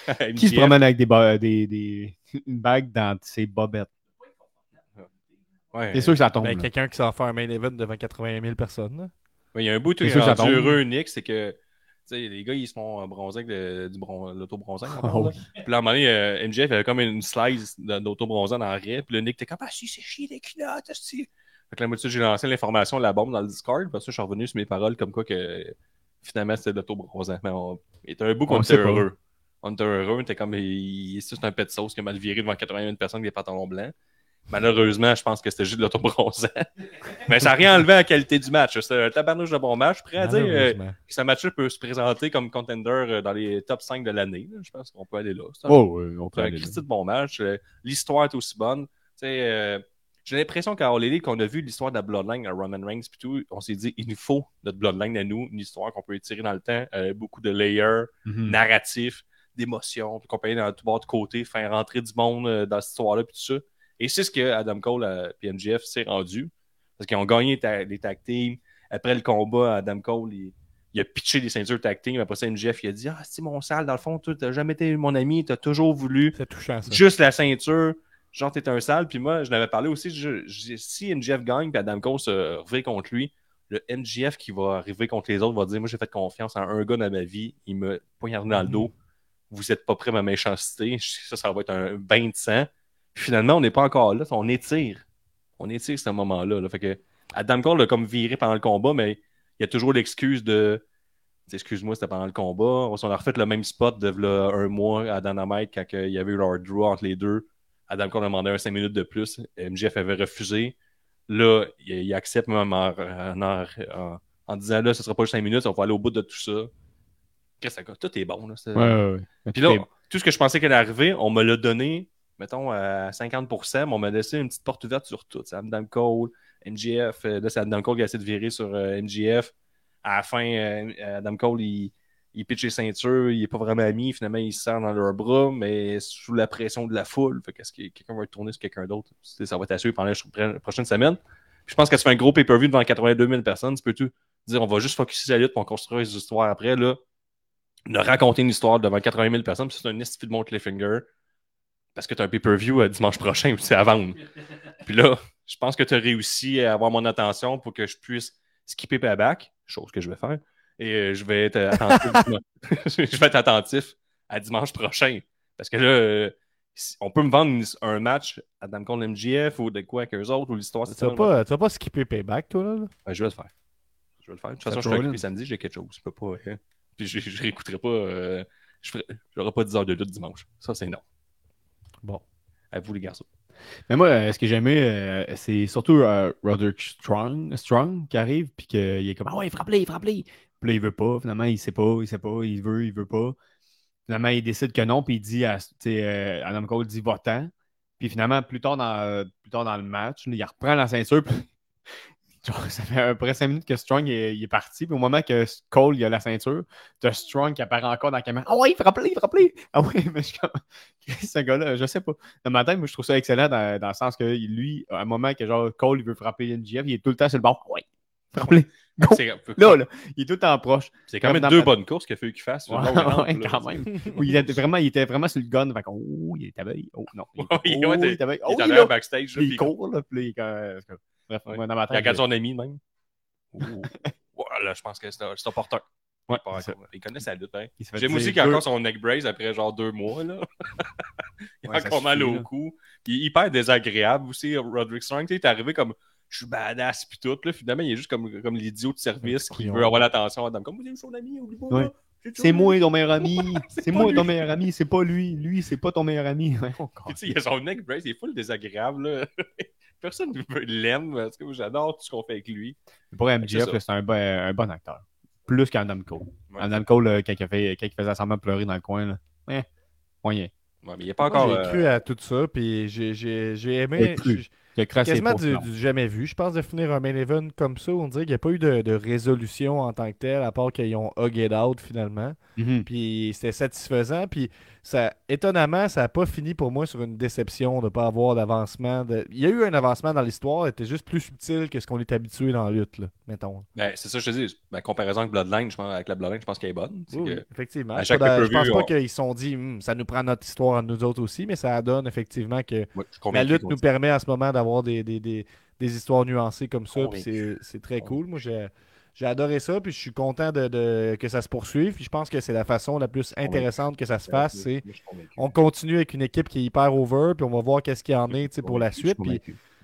[SPEAKER 2] à,
[SPEAKER 3] Qui se promène avec des, ba- des, des- une bague dans ses bobettes?
[SPEAKER 2] Ouais.
[SPEAKER 3] C'est sûr que ça tombe.
[SPEAKER 1] Ben, quelqu'un qui s'en fait un main event devant 80 000 personnes.
[SPEAKER 2] Ouais, Il y a un bout qui est heureux, Nick, c'est que les gars, ils se font bronzer avec le- du bron- l'auto-bronzant.
[SPEAKER 3] oui.
[SPEAKER 2] Puis là, à un moment donné, euh, MJF avait comme une slice d'auto-bronzant dans l'arrière. Puis le Nick était comme Ah, si, c'est chier les culottes. Fait que là, moi, j'ai lancé l'information, la bombe dans le Discord. Parce que je suis revenu sur mes paroles comme quoi que finalement, c'était de l'auto-bronzant. Mais on... il était un bout
[SPEAKER 3] On
[SPEAKER 2] qu'on était heureux. On était heureux, on était comme il- c'est juste un pet de sauce qui a mal viré devant 81 personnes avec des pantalons blancs. Malheureusement, je pense que c'était juste de l'auto-bronzant. Mais ça n'a rien enlevé à la qualité du match. C'était un tabarnouche de bon match. Prêt à dire euh, que ce match-là peut se présenter comme contender euh, dans les top 5 de l'année. Je pense qu'on peut aller là. C'est un-
[SPEAKER 3] Oh, oui, on peut aller là.
[SPEAKER 2] De bon match. Euh, L'histoire est aussi bonne. Tu sais, euh, J'ai l'impression qu'à All Elite, qu'on a vu l'histoire de la Bloodline à Roman Reigns, puis tout, on s'est dit, il nous faut notre Bloodline à nous, une histoire qu'on peut étirer dans le temps, euh, beaucoup de layers,
[SPEAKER 3] Mhm.
[SPEAKER 2] narratifs, d'émotions, puis compagnie dans tout bord de côté, faire rentrer du monde euh, dans cette histoire-là, puis tout ça. Et c'est ce que Adam Cole et MGF s'est rendu, parce qu'ils ont gagné ta- les tag teams. Après le combat, Adam Cole, il, il a pitché des ceintures tag team. Après ça, MGF, il a dit Ah, c'est mon sale, dans le fond, tu n'as jamais été mon ami, tu as toujours voulu
[SPEAKER 1] C'est touchant, ça.
[SPEAKER 2] juste la ceinture. Genre, t'es un sale. Puis moi, je l'avais parlé aussi. je- je- si MGF gagne, puis Adam Cole se revient contre lui, le MGF qui va arriver contre les autres va dire Moi, j'ai fait confiance en un gars dans ma vie. Il me poignardé dans le dos. Vous êtes pas prêt à ma méchanceté. Ça, ça va être un bain de sang. Puis finalement, on n'est pas encore là. On étire. On étire ce moment-là. là. Fait que Adam Cole a comme viré pendant le combat, mais il y a toujours l'excuse de. Excuse-moi, c'était pendant le combat. On a refait le même spot de v'là un mois à Dynamite quand il y avait eu leur draw entre les deux. Adam Cole a demandé un 5 minutes de plus. MJF avait refusé. Là, il, il accepte même en, en- en- en disant là, ce sera pas juste 5 minutes, on va aller au bout de tout ça. Qu'est-ce que ça Tout est bon. Là,
[SPEAKER 3] Ouais, ouais.
[SPEAKER 2] Puis là, tout ce que je pensais qu'elle allait arriver, on me l'a donné, mettons, à 50%, mais on m'a laissé une petite porte ouverte sur tout. Adam Cole, MGF. euh, Là, c'est Adam Cole qui a essayé de virer sur euh, MGF. À la fin, euh, Adam Cole, il, il pitch les ceintures, il est pas vraiment ami. Finalement, il se serre dans leurs bras, mais sous la pression de la foule. Fait qu'est-ce que quelqu'un va tourner sur quelqu'un d'autre? C'est- Ça va être assuré pendant les prochaines semaines. Puis je pense que ça fait un gros pay-per-view devant 82 000 personnes. Tu peux tout dire, on va juste focuser la lutte pour construire les histoires après. Là, de raconter une histoire devant 80 000 personnes, c'est un esti de bon cliffhanger. Parce que tu as un pay-per-view euh, dimanche prochain aussi à vendre. Puis là, je pense que tu as réussi à avoir mon attention pour que je puisse skipper payback, chose que je vais faire. Et euh, je vais être attentif. je vais être attentif à dimanche prochain. Parce que là, euh, on peut me vendre un match à Adam Cole MGF ou de quoi avec eux autres ou l'histoire.
[SPEAKER 1] Tu
[SPEAKER 2] c'est
[SPEAKER 1] vas pas, pas skipper payback, toi, là?
[SPEAKER 2] Ouais, je vais le faire. Je vais le faire. De toute façon, je suis occupé samedi, j'ai quelque chose. Je peux pas. hein. Puis je, je réécouterai pas. euh, je j'aurai pas 10 heures de lutte dimanche. Ça, c'est non.
[SPEAKER 1] Bon.
[SPEAKER 2] À vous, les garçons.
[SPEAKER 3] Mais moi, euh, ce que j'aimais, euh, c'est surtout euh, Roderick Strong, Strong qui arrive, puis qu'il est comme Ah ouais, frappe-les, frappe-les. Puis il veut pas. Finalement, il sait pas, il sait pas, il veut, il veut pas. Finalement, il décide que non, puis il dit à euh, Adam Cole dit va-t'en. Puis finalement, plus tard dans, plus tard dans le match, il reprend la ceinture. ça fait à peu près 5 minutes que Strong est, parti. Puis au moment que Cole il a la ceinture, t'as Strong qui apparaît encore dans la caméra. Ah ouais, frappe-les, frappe-les. Ah ouais, mais je. Ce gars-là, je sais pas. Dans ma tête, moi, je trouve ça excellent dans, le sens que lui, à un moment que genre Cole il veut frapper NGF, il est tout le temps sur le bord. Ouais, frappe-les. Là, là, il est tout temps proche.
[SPEAKER 2] c'est quand même deux
[SPEAKER 3] ma-
[SPEAKER 2] bonnes courses qu'il a fallu qu'il fasse.
[SPEAKER 3] Ouais,
[SPEAKER 2] il
[SPEAKER 3] ouais,
[SPEAKER 2] là.
[SPEAKER 3] quand même. Oui, il, était vraiment, il était vraiment sur le gun. Fait oh, il est abeille. Oh, non. Il, oh,
[SPEAKER 2] ouais,
[SPEAKER 3] il
[SPEAKER 2] t'es-
[SPEAKER 3] est abeille.
[SPEAKER 2] Il
[SPEAKER 3] Oh,
[SPEAKER 2] est
[SPEAKER 3] il
[SPEAKER 2] en
[SPEAKER 3] est là.
[SPEAKER 2] backstage. là,
[SPEAKER 3] il court, là. Puis il est comme- Bref,
[SPEAKER 2] Ouais.
[SPEAKER 3] dans ma
[SPEAKER 2] Il
[SPEAKER 3] tête.
[SPEAKER 2] regarde
[SPEAKER 3] je-
[SPEAKER 2] son ami, même. Voilà, je pense que c'est opportun.
[SPEAKER 3] Ouais.
[SPEAKER 2] Il connaît sa lutte, hein.
[SPEAKER 3] il
[SPEAKER 2] J'aime aussi qu'il a encore son neck brace après genre deux mois. Là. il a
[SPEAKER 3] Ouais,
[SPEAKER 2] encore mal au cou. Il est hyper désagréable aussi, Roderick Strong. Tu Il est arrivé comme je suis badass pis tout. Là. Finalement, il est juste comme, comme l'idiot de service qui veut avoir l'attention à Adam. Comme vous êtes son ami, oublie pas.
[SPEAKER 3] Ouais.
[SPEAKER 2] là.
[SPEAKER 3] C'est moi ton meilleur ami. C'est moi ton meilleur ami. C'est pas lui. Lui, c'est pas ton meilleur ami.
[SPEAKER 2] Puis, tu sais, il y a son neck brace, il est full désagréable. Là. Personne ne l'aime parce que j'adore tout ce qu'on fait avec lui.
[SPEAKER 3] Pour
[SPEAKER 2] C'est
[SPEAKER 3] MJF, c'est un, bon- un bon acteur. Plus qu'Adam Cole.
[SPEAKER 2] Ouais.
[SPEAKER 3] Adam Cole, là, quand, il a fait, quand il faisait semblant de pleurer dans le coin, là. Eh, moyen.
[SPEAKER 2] Ouais, mais il n'est pas encore.
[SPEAKER 1] J'ai
[SPEAKER 2] euh,
[SPEAKER 1] cru à tout ça, puis j'ai- j'ai j'ai aimé.
[SPEAKER 3] Crassé
[SPEAKER 1] Quasiment du, jamais vu. Je pense de finir un main event comme ça, on dirait qu'il n'y a pas eu de, de résolution en tant que tel, à part qu'ils ont hug it out finalement.
[SPEAKER 3] Mhm.
[SPEAKER 1] Puis c'était satisfaisant. Puis ça, étonnamment, ça n'a pas fini pour moi sur une déception de ne pas avoir d'avancement. de- Il y a eu un avancement dans l'histoire, était juste plus subtil que ce qu'on est habitué dans la lutte, là, mettons.
[SPEAKER 2] ben, c'est ça, je te dis. Ma comparaison avec Bloodline, je pense, avec la Bloodline, je pense qu'elle est bonne.
[SPEAKER 1] Oui,
[SPEAKER 2] que-
[SPEAKER 1] effectivement.
[SPEAKER 2] à chaque
[SPEAKER 1] Pas de- je pense pas
[SPEAKER 2] on-
[SPEAKER 1] qu'ils se sont dit Hum, ça nous prend notre histoire à nous autres aussi, mais ça donne effectivement que
[SPEAKER 2] Ouais,
[SPEAKER 1] la lutte nous permet à ce moment d'avoir des, des, des, des histoires nuancées comme ça.
[SPEAKER 2] Convaincu.
[SPEAKER 1] c'est c'est très cool. Moi, j'ai j'ai adoré ça. Puis je suis content de, de- que ça se poursuive. Puis je pense que c'est la façon la plus intéressante que ça se fasse. C'est on continue avec une équipe qui est hyper over. Puis on va voir qu'est-ce qu'il y en est tu sais, pour la suite. Puis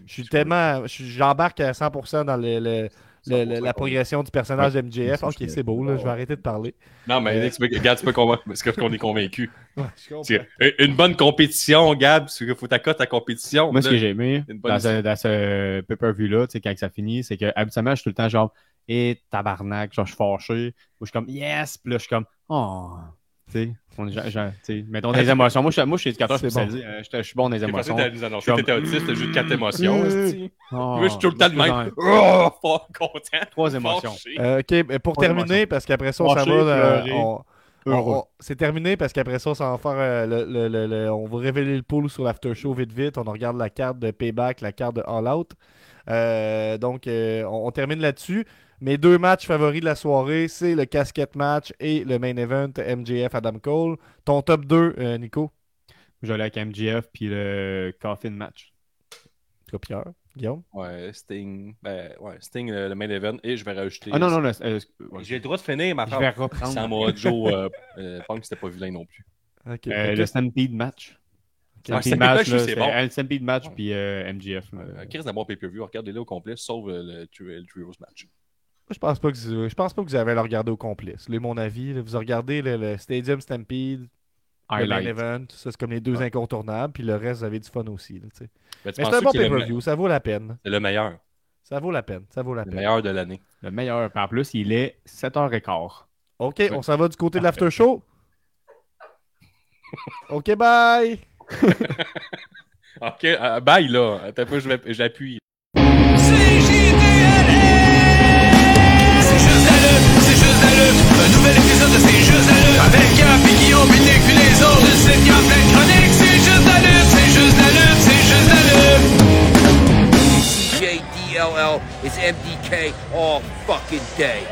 [SPEAKER 1] je suis tellement. J'embarque à 100% dans le- le- le- le- la progression du personnage de MJF. Ok, c'est beau. Là, je vais arrêter de parler.
[SPEAKER 2] Non, mais
[SPEAKER 1] Euh,
[SPEAKER 2] tu peux- regarde, tu peux convaincre parce qu'on est convaincu.
[SPEAKER 1] Ouais.
[SPEAKER 2] C'est- Une bonne compétition, Gab, c'est qu'il faut ta cote ta compétition.
[SPEAKER 3] Moi, ce que j'ai aimé
[SPEAKER 2] une bonne
[SPEAKER 3] dans ce, dans ce pay-per-view-là, tu sais, quand ça finit, c'est que habituellement, je suis tout le temps genre, et tabarnak, genre, je suis fâché. Ou je suis comme, yes, puis là, je suis comme, oh. Tu sais, on mettons des émotions. Moi, je, moi, je suis éducateur spécialisé. hein, je, je suis bon dans les
[SPEAKER 2] C'est facile
[SPEAKER 3] émotions.
[SPEAKER 2] de nous annoncer.
[SPEAKER 3] Comme-
[SPEAKER 2] T'étais autiste, t'as juste quatre émotions.
[SPEAKER 3] Euh. Oh,
[SPEAKER 2] Moi, je suis tout le temps de même. Oh, fort content.
[SPEAKER 3] Trois émotions.
[SPEAKER 1] Euh, ok, mais pour terminer, parce qu'après ça, on s'en va. euh, on- C'est terminé parce qu'après ça, on s'en va faire. euh, le, le- le- le- on va révéler le pool sur l'after show vite vite. On regarde la carte de Payback, la carte de All Out. Euh, donc, euh, on, on termine là-dessus. Mes deux matchs favoris de la soirée, c'est le casquette match et le main event MJF Adam Cole. Ton top 2, euh, Nico?
[SPEAKER 3] Aller avec MGF puis le Coffin match.
[SPEAKER 1] Toi, Pierre, Guillaume?
[SPEAKER 2] Ouais, Sting. Ben, ouais, Sting, le, le main event. Et je vais rajouter.
[SPEAKER 3] Ah non, non, non, euh, ouais,
[SPEAKER 2] J'ai le droit de finir ma
[SPEAKER 3] je vais reprendre.
[SPEAKER 2] Samoa Joe, euh, euh, Punk, c'était pas vilain non plus.
[SPEAKER 3] Euh, le Stampede match.
[SPEAKER 2] Ah,
[SPEAKER 3] Stampede
[SPEAKER 2] Stampede
[SPEAKER 3] match,
[SPEAKER 2] c'est bon.
[SPEAKER 3] un Stampede match puis MGF. là.
[SPEAKER 2] Euh, Chris d'avoir pay-per-view, regardez-le au complet, sauf le, tri- le Trios match.
[SPEAKER 1] Je pense pas que vous- je pense pas que vous avez à le regarder au complet. C'est mon avis. là. Vous regardez le, le Stadium Stampede, le main
[SPEAKER 3] Highlight.
[SPEAKER 1] event, ça c'est comme les deux incontournables, puis le reste vous avez du fun aussi. là, sais.
[SPEAKER 2] Mais
[SPEAKER 1] c'est un bon
[SPEAKER 2] le,
[SPEAKER 1] pay-per-view, ça vaut la peine.
[SPEAKER 2] c'est le meilleur.
[SPEAKER 1] Ça vaut la peine, ça vaut la
[SPEAKER 2] Le
[SPEAKER 1] peine.
[SPEAKER 2] meilleur de l'année.
[SPEAKER 3] Le meilleur. En plus, il est 7h15.
[SPEAKER 1] Ok, on s'en va du côté de l'after show. ok, bye!
[SPEAKER 2] Ok, euh, bye là. Attends j'appuie.
[SPEAKER 4] Un nouvel épisode de C'est juste la lutte. Avec Gap et Guillaume, Nick, puis les autres. Le site Gap, plein de chroniques. C'est juste la lutte, c'est juste la lutte, c'est juste la lutte.
[SPEAKER 5] CJDLL is MDK all fucking day.